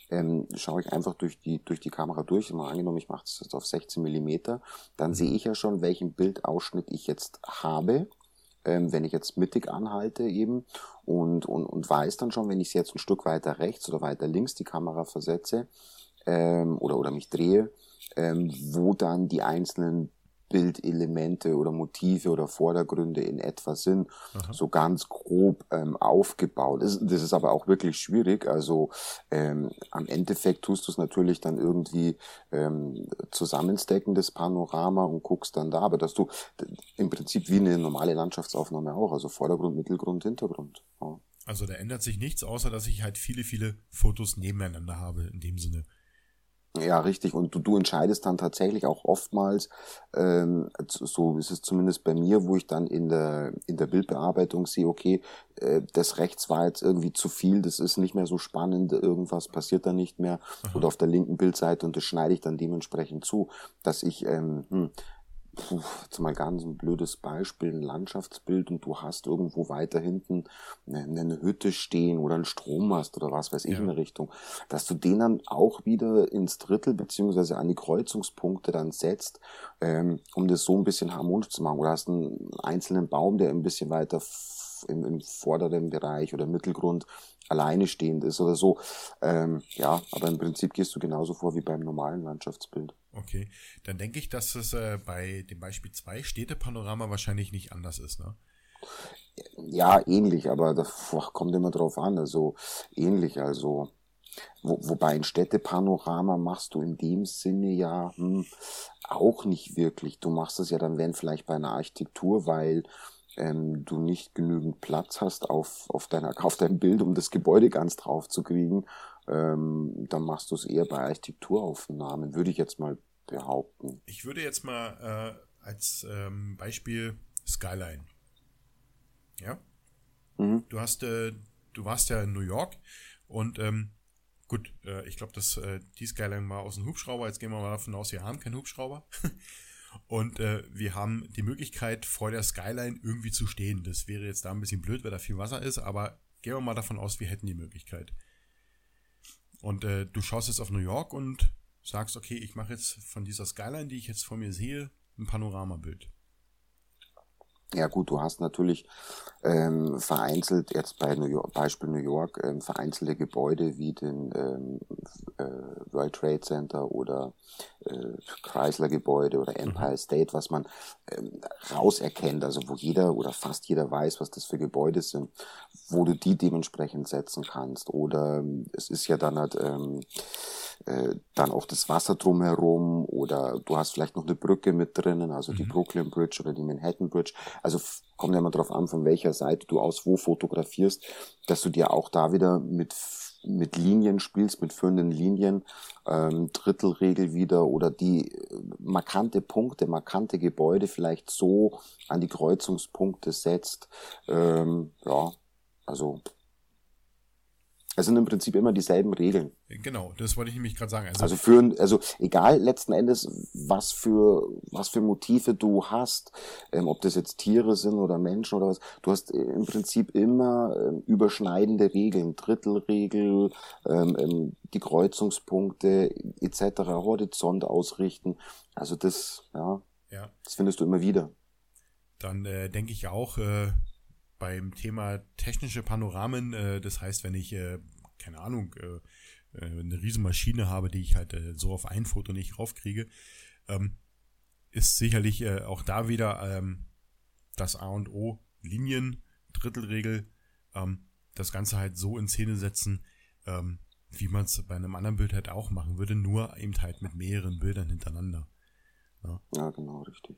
ähm, schaue ich einfach durch die, durch die Kamera durch. Mal angenommen, ich mache das jetzt auf 16 Millimeter, dann sehe ich ja schon, welchen Bildausschnitt ich jetzt habe, ähm, wenn ich jetzt mittig anhalte eben und, und, und weiß dann schon, wenn ich jetzt ein Stück weiter rechts oder weiter links die Kamera versetze ähm, oder, oder mich drehe, ähm, wo dann die einzelnen Bildelemente oder Motive oder Vordergründe in etwa sind, Aha. so ganz grob ähm, aufgebaut. Das, das ist aber auch wirklich schwierig. Also ähm, am Endeffekt tust du es natürlich dann irgendwie ähm, zusammenstecken, das Panorama und guckst dann da, aber dass du im Prinzip wie eine normale Landschaftsaufnahme auch, also Vordergrund, Mittelgrund, Hintergrund. Ja. Also da ändert sich nichts, außer dass ich halt viele, viele Fotos nebeneinander habe, in dem Sinne. Ja, richtig. Und du, du entscheidest dann tatsächlich auch oftmals, ähm, so ist es zumindest bei mir, wo ich dann in der, in der Bildbearbeitung sehe, okay, äh, das rechts war jetzt irgendwie zu viel, das ist nicht mehr so spannend, irgendwas passiert da nicht mehr. Oder auf der linken Bildseite und das schneide ich dann dementsprechend zu, dass ich, ähm, hm, puh, jetzt mal ganz ein blödes Beispiel, ein Landschaftsbild und du hast irgendwo weiter hinten eine, eine Hütte stehen oder einen Strommast oder was weiß ich Ja. in der Richtung, dass du den dann auch wieder ins Drittel beziehungsweise an die Kreuzungspunkte dann setzt, ähm, um das so ein bisschen harmonisch zu machen. Oder hast einen einzelnen Baum, der ein bisschen weiter im, im vorderen Bereich oder Mittelgrund alleine stehend ist oder so. Ähm, ja, aber im Prinzip gehst du genauso vor wie beim normalen Landschaftsbild. Okay, dann denke ich, dass es äh, bei dem Beispiel 2 Städtepanorama wahrscheinlich nicht anders ist, ne? Ja, ähnlich, aber das kommt immer drauf an. Also ähnlich, also wo, wobei ein Städtepanorama machst du in dem Sinne ja hm, auch nicht wirklich. Du machst es ja dann, wenn vielleicht bei einer Architektur, weil ähm, du nicht genügend Platz hast auf, auf, deiner, auf deinem Bild, um das Gebäude ganz drauf zu kriegen. Ähm, dann machst du es eher bei Architekturaufnahmen, würde ich jetzt mal behaupten. Ich würde jetzt mal äh, als ähm, Beispiel Skyline. Ja? Mhm. Du hast, äh, du warst ja in New York und ähm, gut, äh, ich glaube, dass äh, die Skyline war aus dem Hubschrauber. Jetzt gehen wir mal davon aus, wir haben keinen Hubschrauber. und äh, wir haben die Möglichkeit, vor der Skyline irgendwie zu stehen. Das wäre jetzt da ein bisschen blöd, weil da viel Wasser ist, aber gehen wir mal davon aus, wir hätten die Möglichkeit. Und äh, du schaust jetzt auf New York und sagst, okay, ich mache jetzt von dieser Skyline, die ich jetzt vor mir sehe, ein Panoramabild. Ja gut, du hast natürlich ähm, vereinzelt, jetzt bei New York, Beispiel New York, ähm, vereinzelte Gebäude wie den ähm, äh, World Trade Center oder äh, Chrysler Gebäude oder Empire mhm. State, was man ähm, rauserkennt, also wo jeder oder fast jeder weiß, was das für Gebäude sind, wo du die dementsprechend setzen kannst. Oder ähm, es ist ja dann halt ähm, äh, dann auch das Wasser drumherum oder du hast vielleicht noch eine Brücke mit drinnen, also die mhm. Brooklyn Bridge oder die Manhattan Bridge. Also kommt ja immer darauf an, von welcher Seite du aus wo fotografierst, dass du dir auch da wieder mit mit Linien spielst, mit führenden Linien, ähm, Drittelregel wieder oder die äh, markante Punkte, markante Gebäude vielleicht so an die Kreuzungspunkte setzt. Ähm, ja, also es sind im Prinzip immer dieselben Regeln. Genau, das wollte ich nämlich gerade sagen. Also, also für, also egal letzten Endes, was für, was für Motive du hast, ähm, ob das jetzt Tiere sind oder Menschen oder was, du hast äh, im Prinzip immer ähm, überschneidende Regeln, Drittelregel, ähm, ähm, die Kreuzungspunkte etc., Horizont ausrichten. Also das, ja, ja. das findest du immer wieder. Dann äh, denke ich auch, äh, beim Thema technische Panoramen, äh, das heißt, wenn ich, äh, keine Ahnung, äh, äh, eine Riesenmaschine habe, die ich halt äh, so auf ein Foto nicht raufkriege, ähm, ist sicherlich äh, auch da wieder ähm, das A und O Linien, Drittelregel, ähm, das Ganze halt so in Szene setzen, ähm, wie man es bei einem anderen Bild halt auch machen würde, nur eben halt mit mehreren Bildern hintereinander. Ja, ja genau, richtig.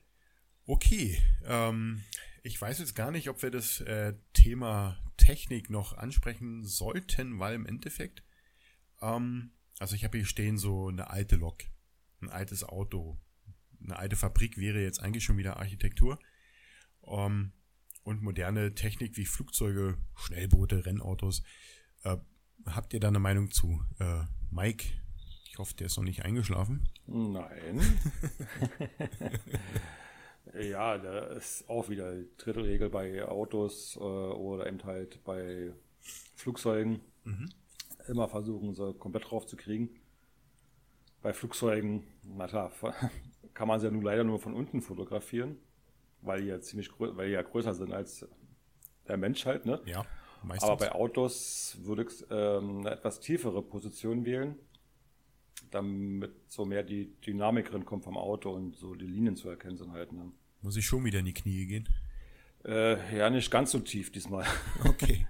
Okay, ähm, ich weiß jetzt gar nicht, ob wir das äh, Thema Technik noch ansprechen sollten, weil im Endeffekt, ähm, also ich habe hier stehen so eine alte Lok, ein altes Auto, eine alte Fabrik wäre jetzt eigentlich schon wieder Architektur. Ähm, und moderne Technik wie Flugzeuge, Schnellboote, Rennautos. Äh, habt ihr da eine Meinung zu? Äh, Mike, ich hoffe, der ist noch nicht eingeschlafen. Nein. Ja, da ist auch wieder die Drittelregel bei Autos äh, oder eben halt bei Flugzeugen. Mhm. Immer versuchen, sie komplett drauf zu kriegen. Bei Flugzeugen, na klar, kann man sie ja nun leider nur von unten fotografieren, weil die ja ziemlich weil die ja größer sind als der Mensch halt, ne? Ja, meistens. Aber bei Autos würde ich ähm, eine etwas tiefere Position wählen damit so mehr die Dynamik drin kommt vom Auto und so die Linien zu erkennen sind halt. Ne? Muss ich schon wieder in die Knie gehen? Äh, ja, nicht ganz so tief diesmal. Okay.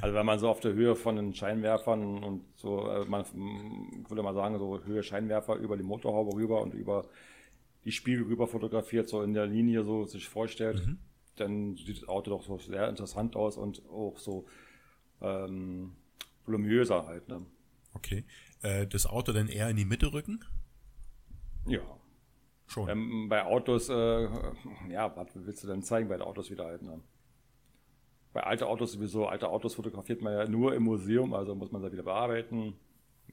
also wenn man so auf der Höhe von den Scheinwerfern und so, äh, man würde mal sagen, so Höhe Scheinwerfer über die Motorhaube rüber und über die Spiegel rüber fotografiert, so in der Linie so sich vorstellt, mhm. dann sieht das Auto doch so sehr interessant aus und auch so ähm, voluminöser halt. Ne? Okay. Äh, das Auto dann eher in die Mitte rücken? Ja. Schon. Ähm, bei Autos, äh, ja, was willst du denn zeigen bei den Autos wieder halt? Ne? Bei alten Autos sowieso, alte Autos fotografiert man ja nur im Museum, also muss man sie wieder bearbeiten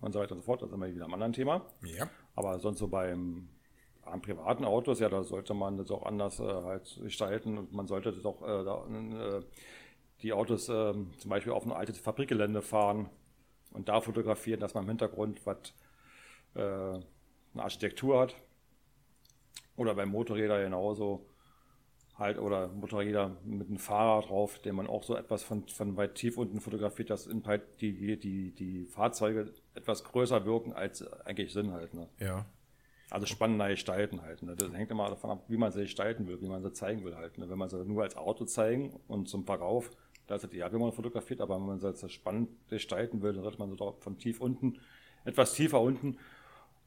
und so weiter und so fort. Das ist immer wieder ein anderes Thema. Ja. Aber sonst so beim an privaten Autos, ja, da sollte man das auch anders äh, halt gestalten und man sollte das auch äh, da, äh, die Autos ähm, zum Beispiel auf ein altes Fabrikgelände fahren und da fotografieren, dass man im Hintergrund was äh, eine Architektur hat. Oder bei Motorrädern genauso. Halt, oder Motorräder mit einem Fahrer drauf, den man auch so etwas von, von weit tief unten fotografiert, dass halt die, die, die Fahrzeuge etwas größer wirken, als eigentlich sind halt. Ne? Ja. Also spannender gestalten halt. Ne? Das hängt immer davon ab, wie man sie gestalten will, wie man sie zeigen will halt. Ne? Wenn man sie nur als Auto zeigen und zum Verkauf, da ist es ja, wenn man fotografiert, aber wenn man jetzt spannend gestalten will, dann sollte man so von tief unten, etwas tiefer unten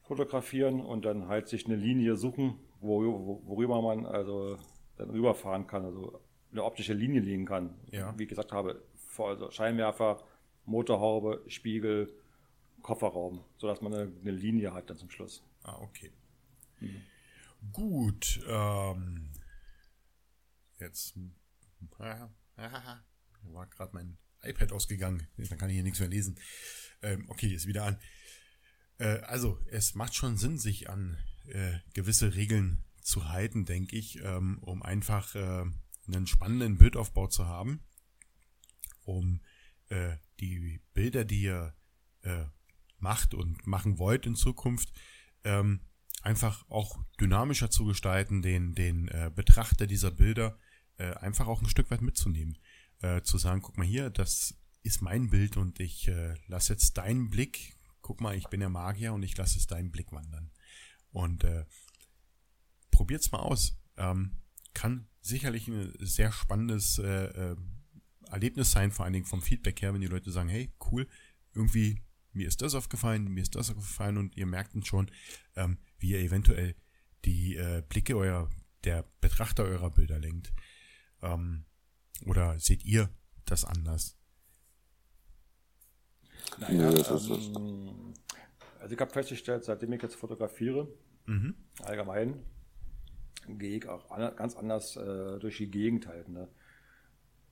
fotografieren und dann halt sich eine Linie suchen, worüber man also dann rüberfahren kann, also eine optische Linie legen kann. Ja. Wie gesagt habe, also Scheinwerfer, Motorhaube, Spiegel, Kofferraum, sodass man eine, eine Linie hat dann zum Schluss. Ah, okay. Mhm. Gut. Ähm, jetzt war gerade mein iPad ausgegangen. Dann kann ich hier nichts mehr lesen. Ähm, okay, ist wieder an. Äh, also, es macht schon Sinn, sich an äh, gewisse Regeln zu halten, denke ich, ähm, um einfach äh, einen spannenden Bildaufbau zu haben, um äh, die Bilder, die ihr äh, macht und machen wollt in Zukunft, ähm, einfach auch dynamischer zu gestalten, den, den äh, Betrachter dieser Bilder einfach auch ein Stück weit mitzunehmen. Äh, zu sagen, guck mal hier, das ist mein Bild und ich äh, lasse jetzt deinen Blick, guck mal, ich bin der Magier und ich lasse es deinen Blick wandern. Und äh, probiert's mal aus. Ähm, kann sicherlich ein sehr spannendes äh, äh, Erlebnis sein, vor allen Dingen vom Feedback her, wenn die Leute sagen, hey, cool, irgendwie, mir ist das aufgefallen, mir ist das aufgefallen und ihr merkt dann schon, ähm, wie ihr eventuell die äh, Blicke eurer, der Betrachter eurer Bilder lenkt. Ähm, oder seht ihr das anders? Naja, nee, ähm, also ich habe festgestellt, seitdem ich jetzt fotografiere, mhm. allgemein, gehe ich auch an, ganz anders äh, durch die Gegend halt. Ne?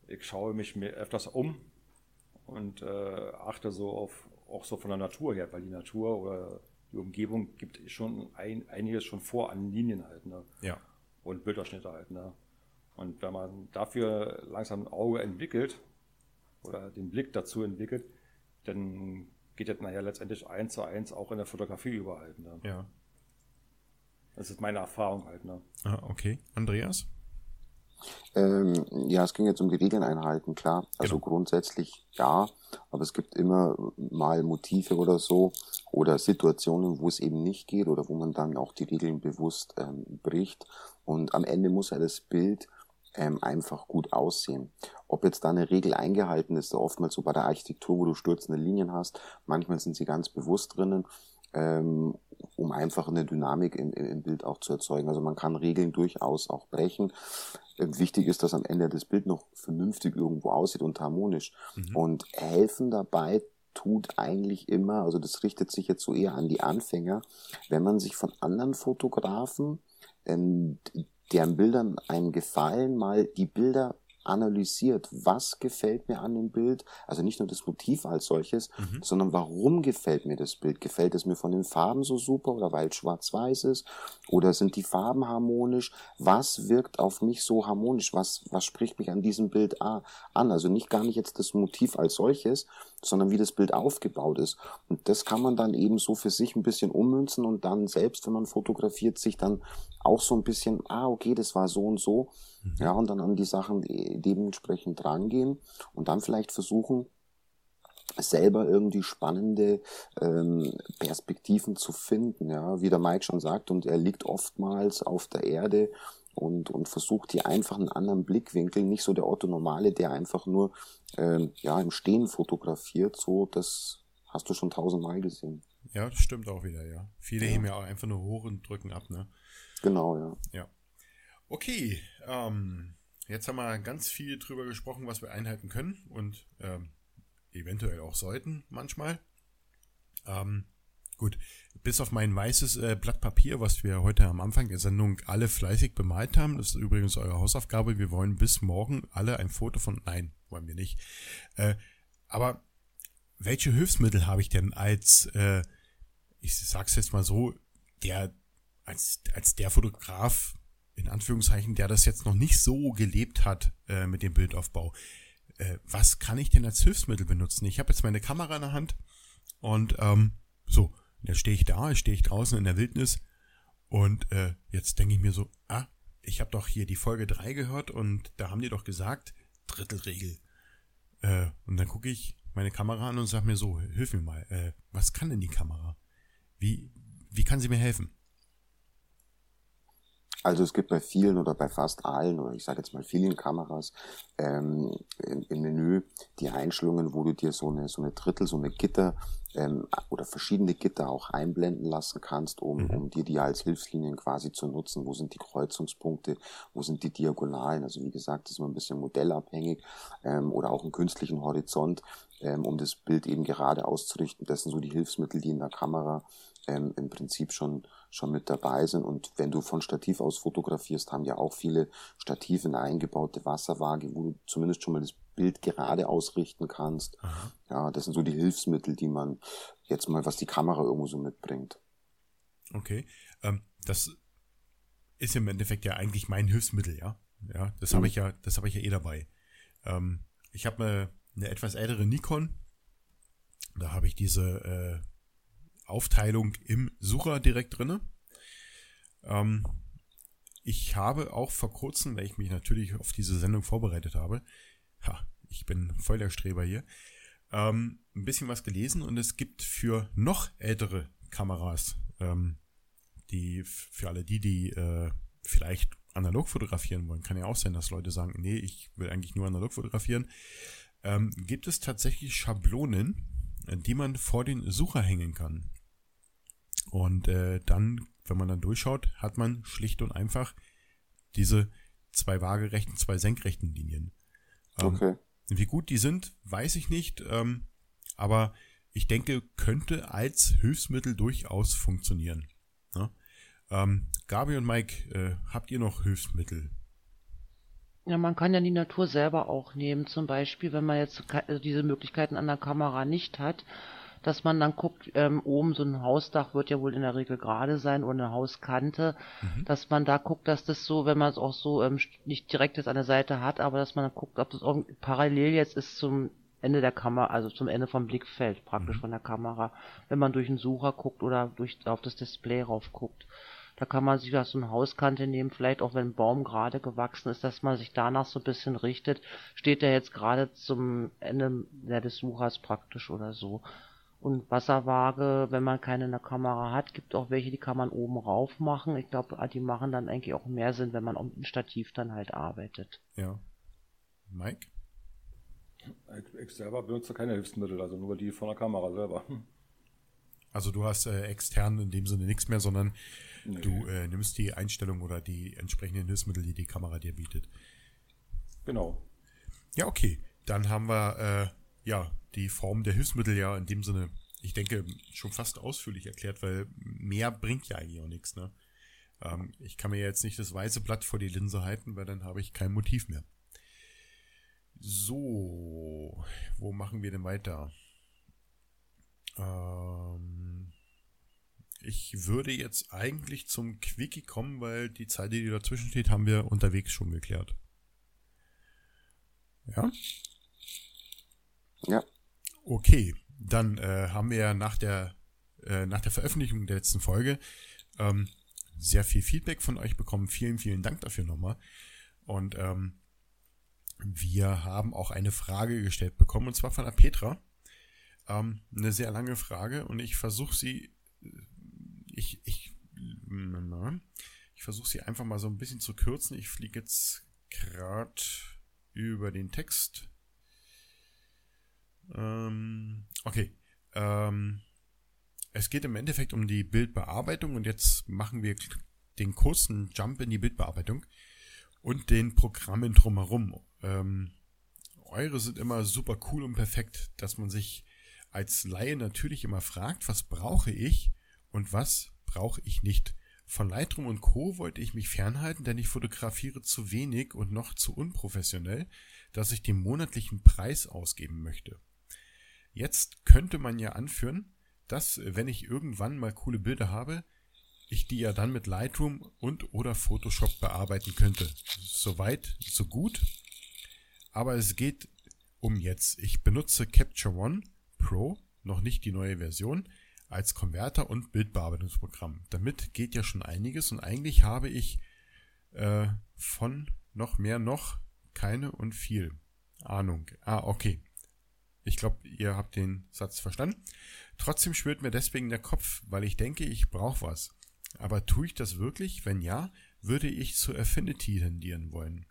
Ich schaue mich mir öfters um und äh, achte so auf, auch so von der Natur her, weil die Natur oder die Umgebung gibt schon ein, einiges schon vor an Linien halt. Ne? Ja. Und Bilderschnitte halt. Ne? Und wenn man dafür langsam ein Auge entwickelt oder den Blick dazu entwickelt, dann geht das nachher letztendlich eins zu eins auch in der Fotografie überall. Ne? Ja. Das ist meine Erfahrung halt. Ne? Ah, okay. Andreas? Ähm, ja, es ging jetzt um die Regeln einhalten, klar. Also genau. grundsätzlich ja, aber es gibt immer mal Motive oder so oder Situationen, wo es eben nicht geht oder wo man dann auch die Regeln bewusst ähm, bricht. Und am Ende muss ja das Bild ähm, einfach gut aussehen. Ob jetzt da eine Regel eingehalten ist, oftmals so bei der Architektur, wo du stürzende Linien hast, manchmal sind sie ganz bewusst drinnen, ähm, um einfach eine Dynamik im, im Bild auch zu erzeugen. Also man kann Regeln durchaus auch brechen. Ähm, wichtig ist, dass am Ende das Bild noch vernünftig irgendwo aussieht und harmonisch. Mhm. Und helfen dabei tut eigentlich immer, also das richtet sich jetzt so eher an die Anfänger, wenn man sich von anderen Fotografen ähm, deren Bildern einem gefallen, mal die Bilder analysiert, was gefällt mir an dem Bild, also nicht nur das Motiv als solches, mhm. sondern warum gefällt mir das Bild? Gefällt es mir von den Farben so super oder weil es schwarz-weiß ist? Oder sind die Farben harmonisch? Was wirkt auf mich so harmonisch? Was, was spricht mich an diesem Bild an? Also nicht gar nicht jetzt das Motiv als solches, sondern wie das Bild aufgebaut ist. Und das kann man dann eben so für sich ein bisschen ummünzen und dann selbst, wenn man fotografiert, sich dann auch so ein bisschen, ah, okay, das war so und so. Mhm. Ja, und dann an die Sachen dementsprechend rangehen und dann vielleicht versuchen, selber irgendwie spannende ähm, Perspektiven zu finden, ja, wie der Mike schon sagt, und er liegt oftmals auf der Erde und, und versucht hier einfach einen anderen Blickwinkel, nicht so der Otto Normale, der einfach nur ähm, ja, im Stehen fotografiert, so das hast du schon tausendmal gesehen. Ja, das stimmt auch wieder, ja. Viele ja. heben ja auch einfach nur hoch und drücken ab, ne? Genau, ja. Ja. Okay, ähm, jetzt haben wir ganz viel drüber gesprochen, was wir einhalten können und ähm, eventuell auch sollten manchmal. Ähm, gut, bis auf mein weißes äh, Blatt Papier, was wir heute am Anfang der Sendung alle fleißig bemalt haben. Das ist übrigens eure Hausaufgabe. Wir wollen bis morgen alle ein Foto von. Nein, wollen wir nicht. Äh, aber welche Hilfsmittel habe ich denn als, äh, ich sag's jetzt mal so, der als, als der Fotograf, in Anführungszeichen, der das jetzt noch nicht so gelebt hat äh, mit dem Bildaufbau. Äh, was kann ich denn als Hilfsmittel benutzen? Ich habe jetzt meine Kamera in der Hand und ähm, so, jetzt stehe ich da, stehe ich draußen in der Wildnis und äh, jetzt denke ich mir so, ah, ich habe doch hier die Folge 3 gehört und da haben die doch gesagt, Drittelregel. Äh, und dann gucke ich meine Kamera an und sage mir so, hilf mir mal, äh, was kann denn die Kamera? Wie, wie kann sie mir helfen? Also es gibt bei vielen oder bei fast allen oder ich sage jetzt mal vielen Kameras ähm, im, Menü die Einstellungen, wo du dir so eine so eine Drittel, so eine Gitter ähm, oder verschiedene Gitter auch einblenden lassen kannst, um, mhm. um dir die als Hilfslinien quasi zu nutzen. Wo sind die Kreuzungspunkte, wo sind die Diagonalen? Also wie gesagt, das ist immer ein bisschen modellabhängig ähm, oder auch einen künstlichen Horizont, ähm, um das Bild eben gerade auszurichten. Das sind so die Hilfsmittel, die in der Kamera ähm, im Prinzip schon, schon mit dabei sind. Und wenn du von Stativ aus fotografierst, haben ja auch viele Stative eine eingebaute Wasserwaage, wo du zumindest schon mal das Bild gerade ausrichten kannst. Aha. Ja, das sind so die Hilfsmittel, die man jetzt mal, was die Kamera irgendwo so mitbringt. Okay. Ähm, das ist im Endeffekt ja eigentlich mein Hilfsmittel, ja. Ja, das mhm. habe ich ja, das habe ich ja eh dabei. Ähm, ich habe eine, eine etwas ältere Nikon. Da habe ich diese äh, Aufteilung im Sucher direkt drinne. Ähm, ich habe auch vor kurzem, weil ich mich natürlich auf diese Sendung vorbereitet habe, ha, ich bin voll der Streber hier, ähm, ein bisschen was gelesen und es gibt für noch ältere Kameras, ähm, die für alle die, die äh, vielleicht analog fotografieren wollen, kann ja auch sein, dass Leute sagen, nee, ich will eigentlich nur analog fotografieren, ähm, gibt es tatsächlich Schablonen, die man vor den Sucher hängen kann. Und äh, dann, wenn man dann durchschaut, hat man schlicht und einfach diese zwei waagerechten, zwei senkrechten Linien. Ähm, okay. Wie gut die sind, weiß ich nicht, ähm, aber ich denke, könnte als Hilfsmittel durchaus funktionieren. Ja? Ähm, Gabi und Mike, äh, habt ihr noch Hilfsmittel? Ja, man kann ja die Natur selber auch nehmen. Zum Beispiel, wenn man jetzt also diese Möglichkeiten an der Kamera nicht hat, dass man dann guckt, ähm, oben so ein Hausdach wird ja wohl in der Regel gerade sein oder eine Hauskante, mhm. dass man da guckt, dass das so, wenn man es auch so ähm, nicht direkt jetzt an der Seite hat, aber dass man dann guckt, ob das irgendwie parallel jetzt ist zum Ende der Kamera, also zum Ende vom Blickfeld praktisch mhm. von der Kamera, wenn man durch den Sucher guckt oder durch auf das Display rauf guckt. Da kann man sich so eine Hauskante nehmen, vielleicht auch wenn ein Baum gerade gewachsen ist, dass man sich danach so ein bisschen richtet. Steht der jetzt gerade zum Ende des Suchers praktisch oder so. Und Wasserwaage, wenn man keine in der Kamera hat, gibt auch welche, die kann man oben rauf machen. Ich glaube, die machen dann eigentlich auch mehr Sinn, wenn man um ein Stativ dann halt arbeitet. Ja. Mike? Ich, ich selber benutze keine Hilfsmittel, also nur die von der Kamera selber. Also du hast äh, extern in dem Sinne nichts mehr, sondern nee. du äh, nimmst die Einstellung oder die entsprechenden Hilfsmittel, die die Kamera dir bietet. Genau. Ja, okay. Dann haben wir äh, ja die Form der Hilfsmittel ja in dem Sinne, ich denke, schon fast ausführlich erklärt, weil mehr bringt ja eigentlich auch nichts. Ne? Ähm, ich kann mir jetzt nicht das weiße Blatt vor die Linse halten, weil dann habe ich kein Motiv mehr. So, wo machen wir denn weiter? Ähm, ich würde jetzt eigentlich zum Quickie kommen, weil die Zeit, die dazwischen steht, haben wir unterwegs schon geklärt. Ja? Ja. Okay, dann äh, haben wir nach der, äh, nach der Veröffentlichung der letzten Folge ähm, sehr viel Feedback von euch bekommen. Vielen, vielen Dank dafür nochmal. Und ähm, wir haben auch eine Frage gestellt bekommen, und zwar von der Petra. Ähm, eine sehr lange Frage und ich versuche sie, ich, ich, ich versuche sie einfach mal so ein bisschen zu kürzen. Ich fliege jetzt gerade über den Text. Ähm, okay. Ähm, es geht im Endeffekt um die Bildbearbeitung und jetzt machen wir den kurzen Jump in die Bildbearbeitung und den Programmen drumherum. Ähm, eure sind immer super cool und perfekt, dass man sich als Laie natürlich immer fragt, was brauche ich und was brauche ich nicht. Von Lightroom und Co. wollte ich mich fernhalten, denn ich fotografiere zu wenig und noch zu unprofessionell, dass ich den monatlichen Preis ausgeben möchte. Jetzt könnte man ja anführen, dass, wenn ich irgendwann mal coole Bilder habe, ich die ja dann mit Lightroom und oder Photoshop bearbeiten könnte. Soweit, so gut. Aber es geht um jetzt. Ich benutze Capture One Pro, noch nicht die neue Version, als Konverter und Bildbearbeitungsprogramm. Damit geht ja schon einiges und eigentlich habe ich äh, von noch mehr noch keine und viel Ahnung. Ah, okay. Ich glaube, ihr habt den Satz verstanden. Trotzdem schwirrt mir deswegen der Kopf, weil ich denke, ich brauche was. Aber tue ich das wirklich? Wenn ja, würde ich zu Affinity tendieren wollen.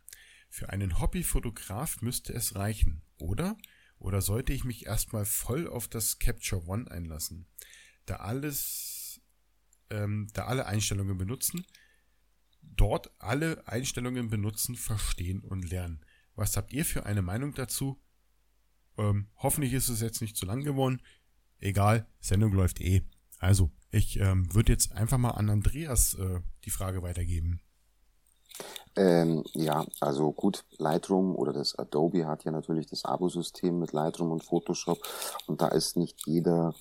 Für einen Hobbyfotograf müsste es reichen, oder? Oder sollte ich mich erstmal voll auf das Capture One einlassen? Da alles, ähm, da alle Einstellungen benutzen, dort alle Einstellungen benutzen, verstehen und lernen. Was habt ihr für eine Meinung dazu? Ähm, hoffentlich ist es jetzt nicht zu lang geworden. Egal, Sendung läuft eh. Also, ich ähm, würde jetzt einfach mal an Andreas äh, die Frage weitergeben. Ähm, ja, also gut, Lightroom oder das Adobe hat ja natürlich das Abo-System mit Lightroom und Photoshop und da ist nicht jeder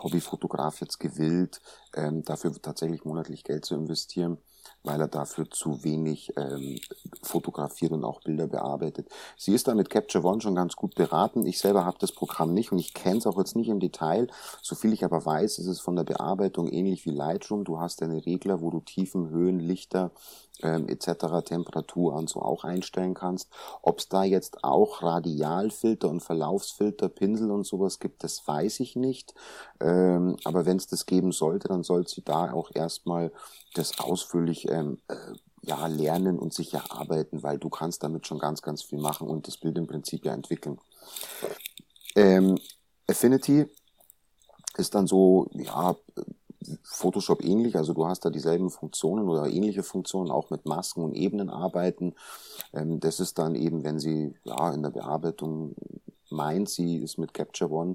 Hobbyfotograf jetzt gewillt, ähm, dafür tatsächlich monatlich Geld zu investieren weil er dafür zu wenig ähm, fotografiert und auch Bilder bearbeitet. Sie ist da mit Capture One schon ganz gut beraten. Ich selber habe das Programm nicht und ich kenne es auch jetzt nicht im Detail. Soviel ich aber weiß, ist es von der Bearbeitung ähnlich wie Lightroom. Du hast deine Regler, wo du Tiefen, Höhen, Lichter ähm, etc. Temperatur und so auch einstellen kannst. Ob es da jetzt auch Radialfilter und Verlaufsfilter, Pinsel und sowas gibt, das weiß ich nicht. Ähm, aber wenn es das geben sollte, dann soll sie da auch erstmal das ausführlich ähm, äh, ja, lernen und sich erarbeiten, weil du kannst damit schon ganz, ganz viel machen und das Bild im Prinzip ja entwickeln. Ähm, Affinity ist dann so, ja, Photoshop ähnlich, also du hast da dieselben Funktionen oder ähnliche Funktionen, auch mit Masken und Ebenen arbeiten. Ähm, das ist dann eben, wenn sie ja in der Bearbeitung meint, sie ist mit Capture One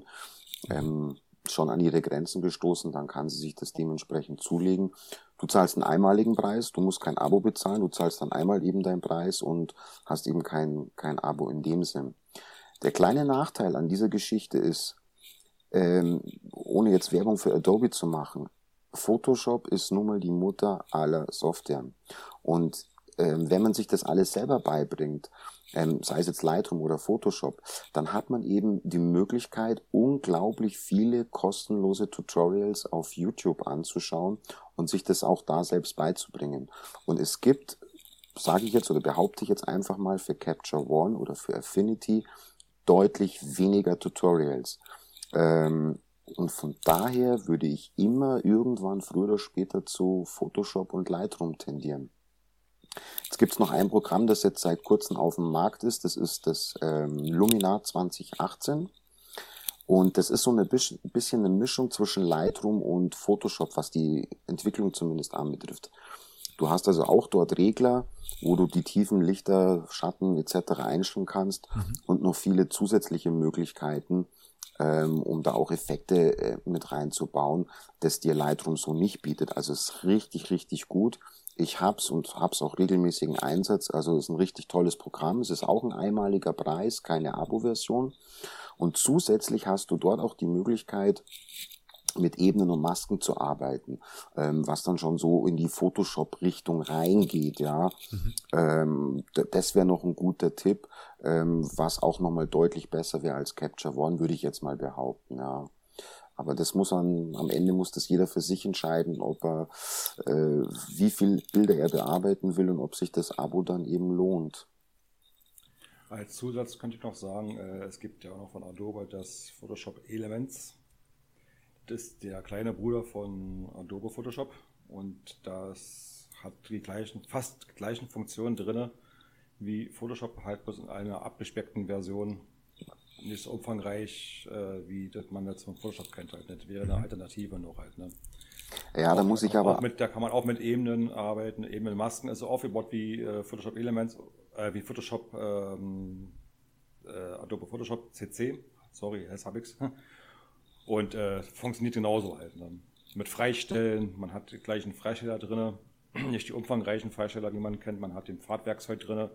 ähm, schon an ihre Grenzen gestoßen, dann kann sie sich das dementsprechend zulegen. Du zahlst einen einmaligen Preis, du musst kein Abo bezahlen, du zahlst dann einmal eben deinen Preis und hast eben kein, kein Abo in dem Sinn. Der kleine Nachteil an dieser Geschichte ist, ähm, ohne jetzt Werbung für Adobe zu machen, Photoshop ist nun mal die Mutter aller Software. Und ähm, wenn man sich das alles selber beibringt, ähm, sei es jetzt Lightroom oder Photoshop, dann hat man eben die Möglichkeit, unglaublich viele kostenlose Tutorials auf YouTube anzuschauen und sich das auch da selbst beizubringen. Und es gibt, sage ich jetzt oder behaupte ich jetzt einfach mal für Capture One oder für Affinity deutlich weniger Tutorials. Ähm, und von daher würde ich immer irgendwann früher oder später zu Photoshop und Lightroom tendieren. Jetzt gibt es noch ein Programm, das jetzt seit kurzem auf dem Markt ist. Das ist das ähm, Luminar 2018. Und das ist so ein bisschen eine Mischung zwischen Lightroom und Photoshop, was die Entwicklung zumindest anbetrifft. Du hast also auch dort Regler, wo du die Tiefen, Lichter, Schatten etc. einstellen kannst mhm. und noch viele zusätzliche Möglichkeiten, ähm, um da auch Effekte äh, mit reinzubauen, das dir Lightroom so nicht bietet. Also es ist richtig, richtig gut. Ich hab's und hab's auch regelmäßigen Einsatz. Also es ist ein richtig tolles Programm. Es ist auch ein einmaliger Preis, keine Abo-Version. Und zusätzlich hast du dort auch die Möglichkeit, mit Ebenen und Masken zu arbeiten, ähm, was dann schon so in die Photoshop-Richtung reingeht, ja. Mhm. Ähm, das wäre noch ein guter Tipp, ähm, was auch nochmal deutlich besser wäre als Capture One, würde ich jetzt mal behaupten, ja. Aber das muss an, am Ende muss das jeder für sich entscheiden, ob er, äh, wie viel Bilder er bearbeiten will und ob sich das Abo dann eben lohnt. Als Zusatz könnte ich noch sagen, äh, es gibt ja auch noch von Adobe das Photoshop Elements ist der kleine Bruder von Adobe Photoshop und das hat die gleichen, fast gleichen Funktionen drin wie Photoshop, halt bloß in einer abgespeckten Version. Nicht so umfangreich, äh, wie das man jetzt von Photoshop kennt. Halt. Das wäre eine. Alternative noch halt. Ne? Ja, da muss ich aber. Mit, da kann man auch mit Ebenen arbeiten, Ebenen Masken ist so aufgebaut wie äh, Photoshop Elements, äh, wie Photoshop, ähm, äh, Adobe Photoshop CC. Sorry, jetzt habe ich's. Und äh, funktioniert genauso halt. Ne? Mit Freistellen, man hat gleich einen Freisteller drin, nicht die umfangreichen Freisteller, wie man kennt, man hat den Fahrtwerkzeug drin,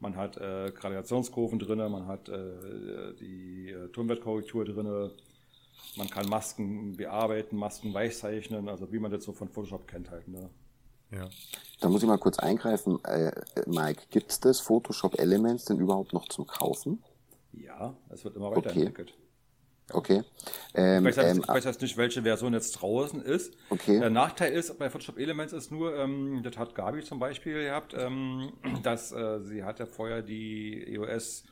man hat äh, Gradationskurven drin, man hat äh, die äh, Tonwertkorrektur drin, man kann Masken bearbeiten, Masken weichzeichnen, also wie man das so von Photoshop kennt halt. Ne? Ja. Da muss ich mal kurz eingreifen. Äh, Mike, gibt es das Photoshop Elements denn überhaupt noch zum Kaufen? Ja, es wird immer weiterentwickelt. Okay. Okay. Ähm, ich, weiß jetzt, ähm, ich weiß jetzt nicht, welche Version jetzt draußen ist. Okay. Der Nachteil ist bei Photoshop Elements ist nur, ähm, das hat Gabi zum Beispiel gehabt, ähm, dass äh, sie hat ja vorher die EOS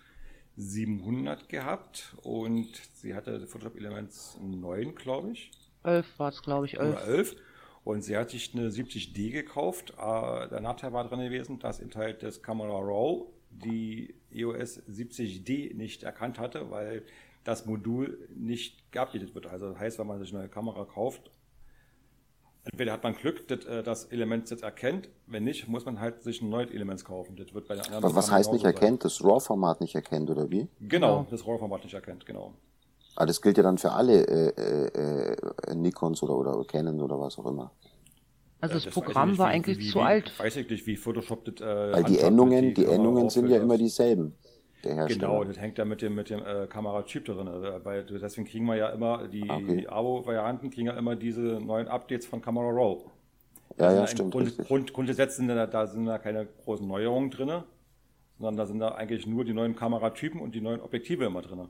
700 gehabt und sie hatte Photoshop Elements 9, glaube ich. 11 war es, glaube ich, 11. Oder 11. Und sie hat sich eine 70D gekauft. Äh, der Nachteil war drin gewesen, dass im Teil des Camera Raw die EOS 70D nicht erkannt hatte, weil das Modul nicht geupdatet wird. Also das heißt, wenn man sich eine neue Kamera kauft, entweder hat man Glück, dass äh, das Element jetzt erkennt, wenn nicht, muss man halt sich ein neues Element kaufen. Das wird bei der anderen Aber was heißt nicht erkennt? Sein. Das RAW-Format nicht erkennt, oder wie? Genau, genau. das RAW-Format nicht erkennt, genau. Aber das gilt ja dann für alle äh, äh, äh Nikons oder, oder Canon oder was auch immer. Also das, das Programm nicht, war wie, eigentlich wie, zu wie, alt. Weiß ich nicht, wie Photoshop das. Äh, Weil die Endungen, die, die Endungen sind ja immer dieselben der Hersteller. Genau, das hängt ja mit dem, mit dem äh, Kameratyp drin. Also, weil deswegen kriegen wir ja immer, die, okay. die Abo-Varianten kriegen ja immer diese neuen Updates von Camera Raw. Ja, ja, stimmt. Grund, Grund, Grundgesetz sind da, da sind da keine großen Neuerungen drin, sondern da sind da eigentlich nur die neuen Kameratypen und die neuen Objektive immer drin.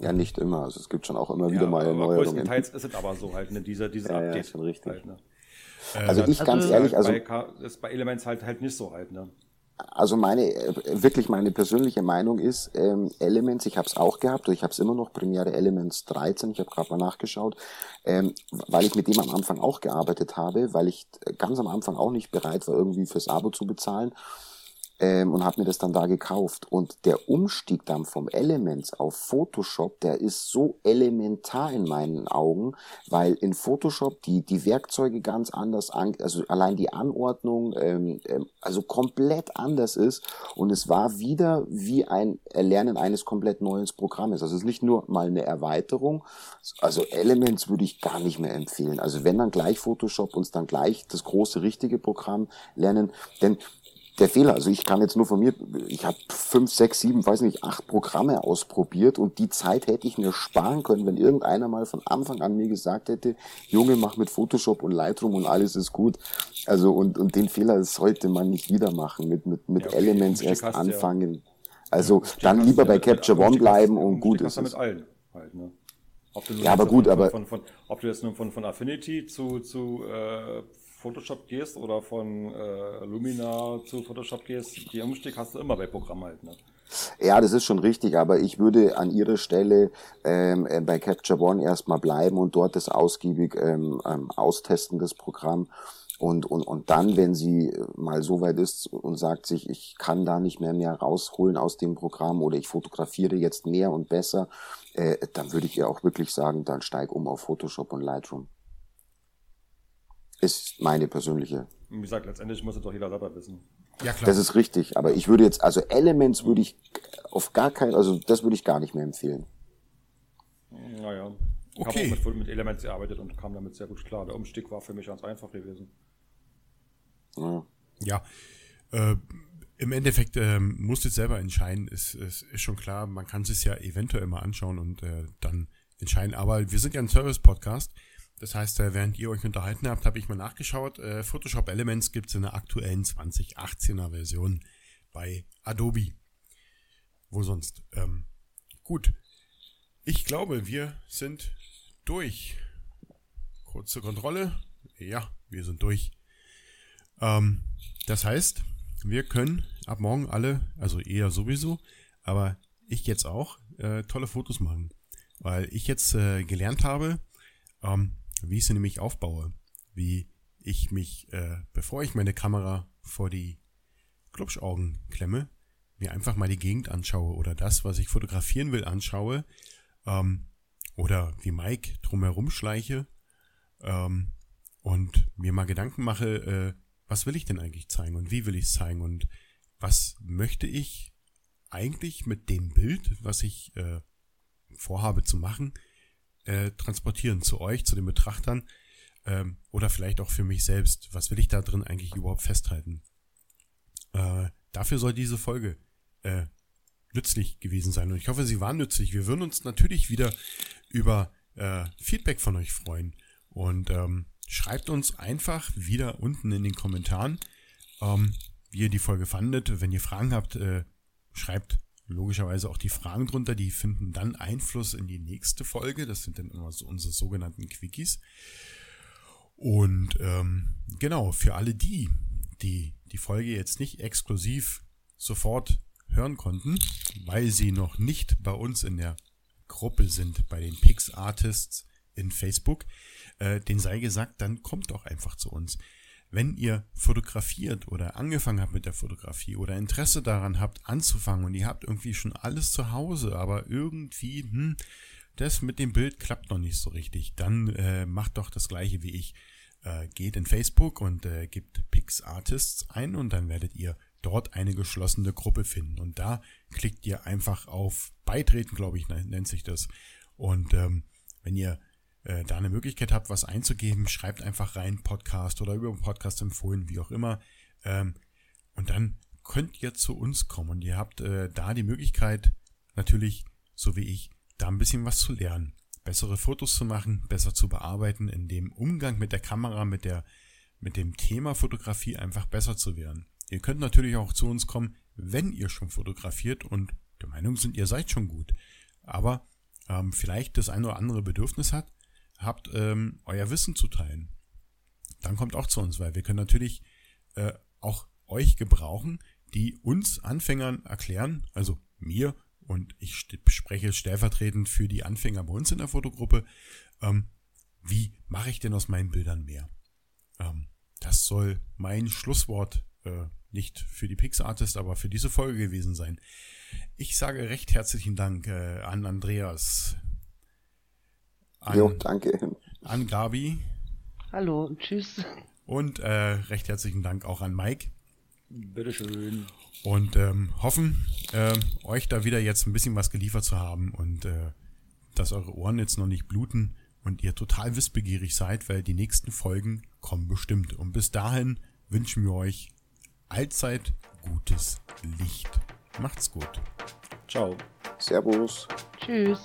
Ja, nicht immer. Also es gibt schon auch immer wieder ja, mal Neuerungen. Größtenteils ist es aber so halt, ne, diese, dieses ja, Update. Ja, schon richtig. Halt, ne. Äh, also ich also ganz ehrlich, also bei, ist bei Elements halt halt nicht so halt, ne? Also meine wirklich meine persönliche Meinung ist ähm, Elements. Ich habe es auch gehabt, ich habe es immer noch Premiere Elements 13. Ich habe gerade mal nachgeschaut, ähm, weil ich mit dem am Anfang auch gearbeitet habe, weil ich ganz am Anfang auch nicht bereit war irgendwie fürs Abo zu bezahlen ähm, und habe mir das dann da gekauft. Und der Umstieg dann vom Elements auf Photoshop, der ist so elementar in meinen Augen, weil in Photoshop die, die Werkzeuge ganz anders, an, also allein die Anordnung, ähm, ähm, also komplett anders ist. Und es war wieder wie ein Erlernen eines komplett neuen Programmes. Also es ist nicht nur mal eine Erweiterung. Also Elements würde ich gar nicht mehr empfehlen. Also wenn dann gleich Photoshop uns dann gleich das große richtige Programm lernen, denn der Fehler. Also ich kann jetzt nur von mir, ich habe fünf, sechs, sieben, weiß nicht, acht Programme ausprobiert und die Zeit hätte ich mir sparen können, wenn irgendeiner mal von Anfang an mir gesagt hätte, Junge, mach mit Photoshop und Lightroom und alles ist gut. Also und, und den Fehler sollte man nicht wieder machen, mit, mit, mit ja, okay. Elements erst anfangen. Ja. Also ja, dann lieber bei Capture One bleiben und gut ist es. allen halt, ne? ja, aber gut, von, aber von, von, ob du jetzt nun von, von Affinity zu, zu äh, Photoshop gehst oder von äh, Lumina zu Photoshop gehst, die Umstieg hast du immer bei Programm halt. Ne? Ja, das ist schon richtig, aber ich würde an Ihrer Stelle ähm, äh, bei Capture One erstmal bleiben und dort das ausgiebig ähm, ähm, austesten, das Programm. Und, und, und dann, wenn sie mal so weit ist und sagt sich, ich kann da nicht mehr mehr rausholen aus dem Programm oder ich fotografiere jetzt mehr und besser, äh, dann würde ich ihr auch wirklich sagen, dann steig um auf Photoshop und Lightroom. Ist meine persönliche. Wie gesagt, letztendlich muss es doch jeder selber wissen. Ja, klar. Das ist richtig, aber ich würde jetzt, also Elements würde ich auf gar keinen, also das würde ich gar nicht mehr empfehlen. Naja. Ich okay. habe auch mit, mit Elements gearbeitet und kam damit sehr gut klar. Der Umstieg war für mich ganz einfach gewesen. Ja. ja. Äh, Im Endeffekt äh, musst du es selber entscheiden, ist, ist, ist schon klar. Man kann es ja eventuell mal anschauen und äh, dann entscheiden. Aber wir sind ja ein Service-Podcast. Das heißt, äh, während ihr euch unterhalten habt, habe ich mal nachgeschaut. Äh, Photoshop Elements gibt es in der aktuellen 2018er Version bei Adobe. Wo sonst? Ähm, gut. Ich glaube, wir sind durch. Kurze Kontrolle. Ja, wir sind durch. Ähm, das heißt, wir können ab morgen alle, also eher sowieso, aber ich jetzt auch, äh, tolle Fotos machen. Weil ich jetzt äh, gelernt habe, ähm, wie ich sie nämlich aufbaue, wie ich mich, äh, bevor ich meine Kamera vor die Klubschaugen klemme, mir einfach mal die Gegend anschaue oder das, was ich fotografieren will, anschaue ähm, oder wie Mike drumherum schleiche ähm, und mir mal Gedanken mache, äh, was will ich denn eigentlich zeigen und wie will ich es zeigen und was möchte ich eigentlich mit dem Bild, was ich äh, vorhabe zu machen, äh, transportieren zu euch, zu den Betrachtern ähm, oder vielleicht auch für mich selbst. Was will ich da drin eigentlich überhaupt festhalten? Äh, dafür soll diese Folge äh, nützlich gewesen sein und ich hoffe, sie war nützlich. Wir würden uns natürlich wieder über äh, Feedback von euch freuen und ähm, schreibt uns einfach wieder unten in den Kommentaren, ähm, wie ihr die Folge fandet. Wenn ihr Fragen habt, äh, schreibt logischerweise auch die Fragen drunter, die finden dann Einfluss in die nächste Folge. Das sind dann immer so unsere sogenannten Quickies. Und ähm, genau, für alle die, die die Folge jetzt nicht exklusiv sofort hören konnten, weil sie noch nicht bei uns in der Gruppe sind, bei den Pix Artists in Facebook, äh, den sei gesagt, dann kommt doch einfach zu uns wenn ihr fotografiert oder angefangen habt mit der Fotografie oder Interesse daran habt anzufangen und ihr habt irgendwie schon alles zu Hause, aber irgendwie, hm, das mit dem Bild klappt noch nicht so richtig, dann äh, macht doch das gleiche wie ich. Äh, geht in Facebook und äh, gebt Pix Artists ein und dann werdet ihr dort eine geschlossene Gruppe finden. Und da klickt ihr einfach auf Beitreten, glaube ich, nennt sich das. Und ähm, wenn ihr äh, da eine Möglichkeit habt, was einzugeben, schreibt einfach rein Podcast oder über Podcast empfohlen, wie auch immer. Ähm, und dann könnt ihr zu uns kommen und ihr habt äh, da die Möglichkeit, natürlich, so wie ich, da ein bisschen was zu lernen. Bessere Fotos zu machen, besser zu bearbeiten, in dem Umgang mit der Kamera, mit der, mit dem Thema Fotografie einfach besser zu werden. Ihr könnt natürlich auch zu uns kommen, wenn ihr schon fotografiert und der Meinung sind, ihr seid schon gut. Aber ähm, vielleicht das ein oder andere Bedürfnis hat, habt, ähm, euer Wissen zu teilen. dann kommt auch zu uns, weil wir können natürlich äh, auch euch gebrauchen, die uns Anfängern erklären, also mir und ich spreche stellvertretend für die Anfänger bei uns in der Fotogruppe, ähm, wie mache ich denn aus meinen Bildern mehr? Ähm, das soll mein Schlusswort äh, nicht für die PixArtist, aber für diese Folge gewesen sein. Ich sage recht herzlichen Dank äh, an Andreas. An, jo, danke. An Gabi. Hallo und tschüss. Und äh, recht herzlichen Dank auch an Mike. Bitteschön. Und ähm, hoffen, äh, euch da wieder jetzt ein bisschen was geliefert zu haben und äh, dass eure Ohren jetzt noch nicht bluten und ihr total wissbegierig seid, weil die nächsten Folgen kommen bestimmt. Und bis dahin wünschen wir euch allzeit gutes Licht. Macht's gut. Ciao. Servus. Tschüss.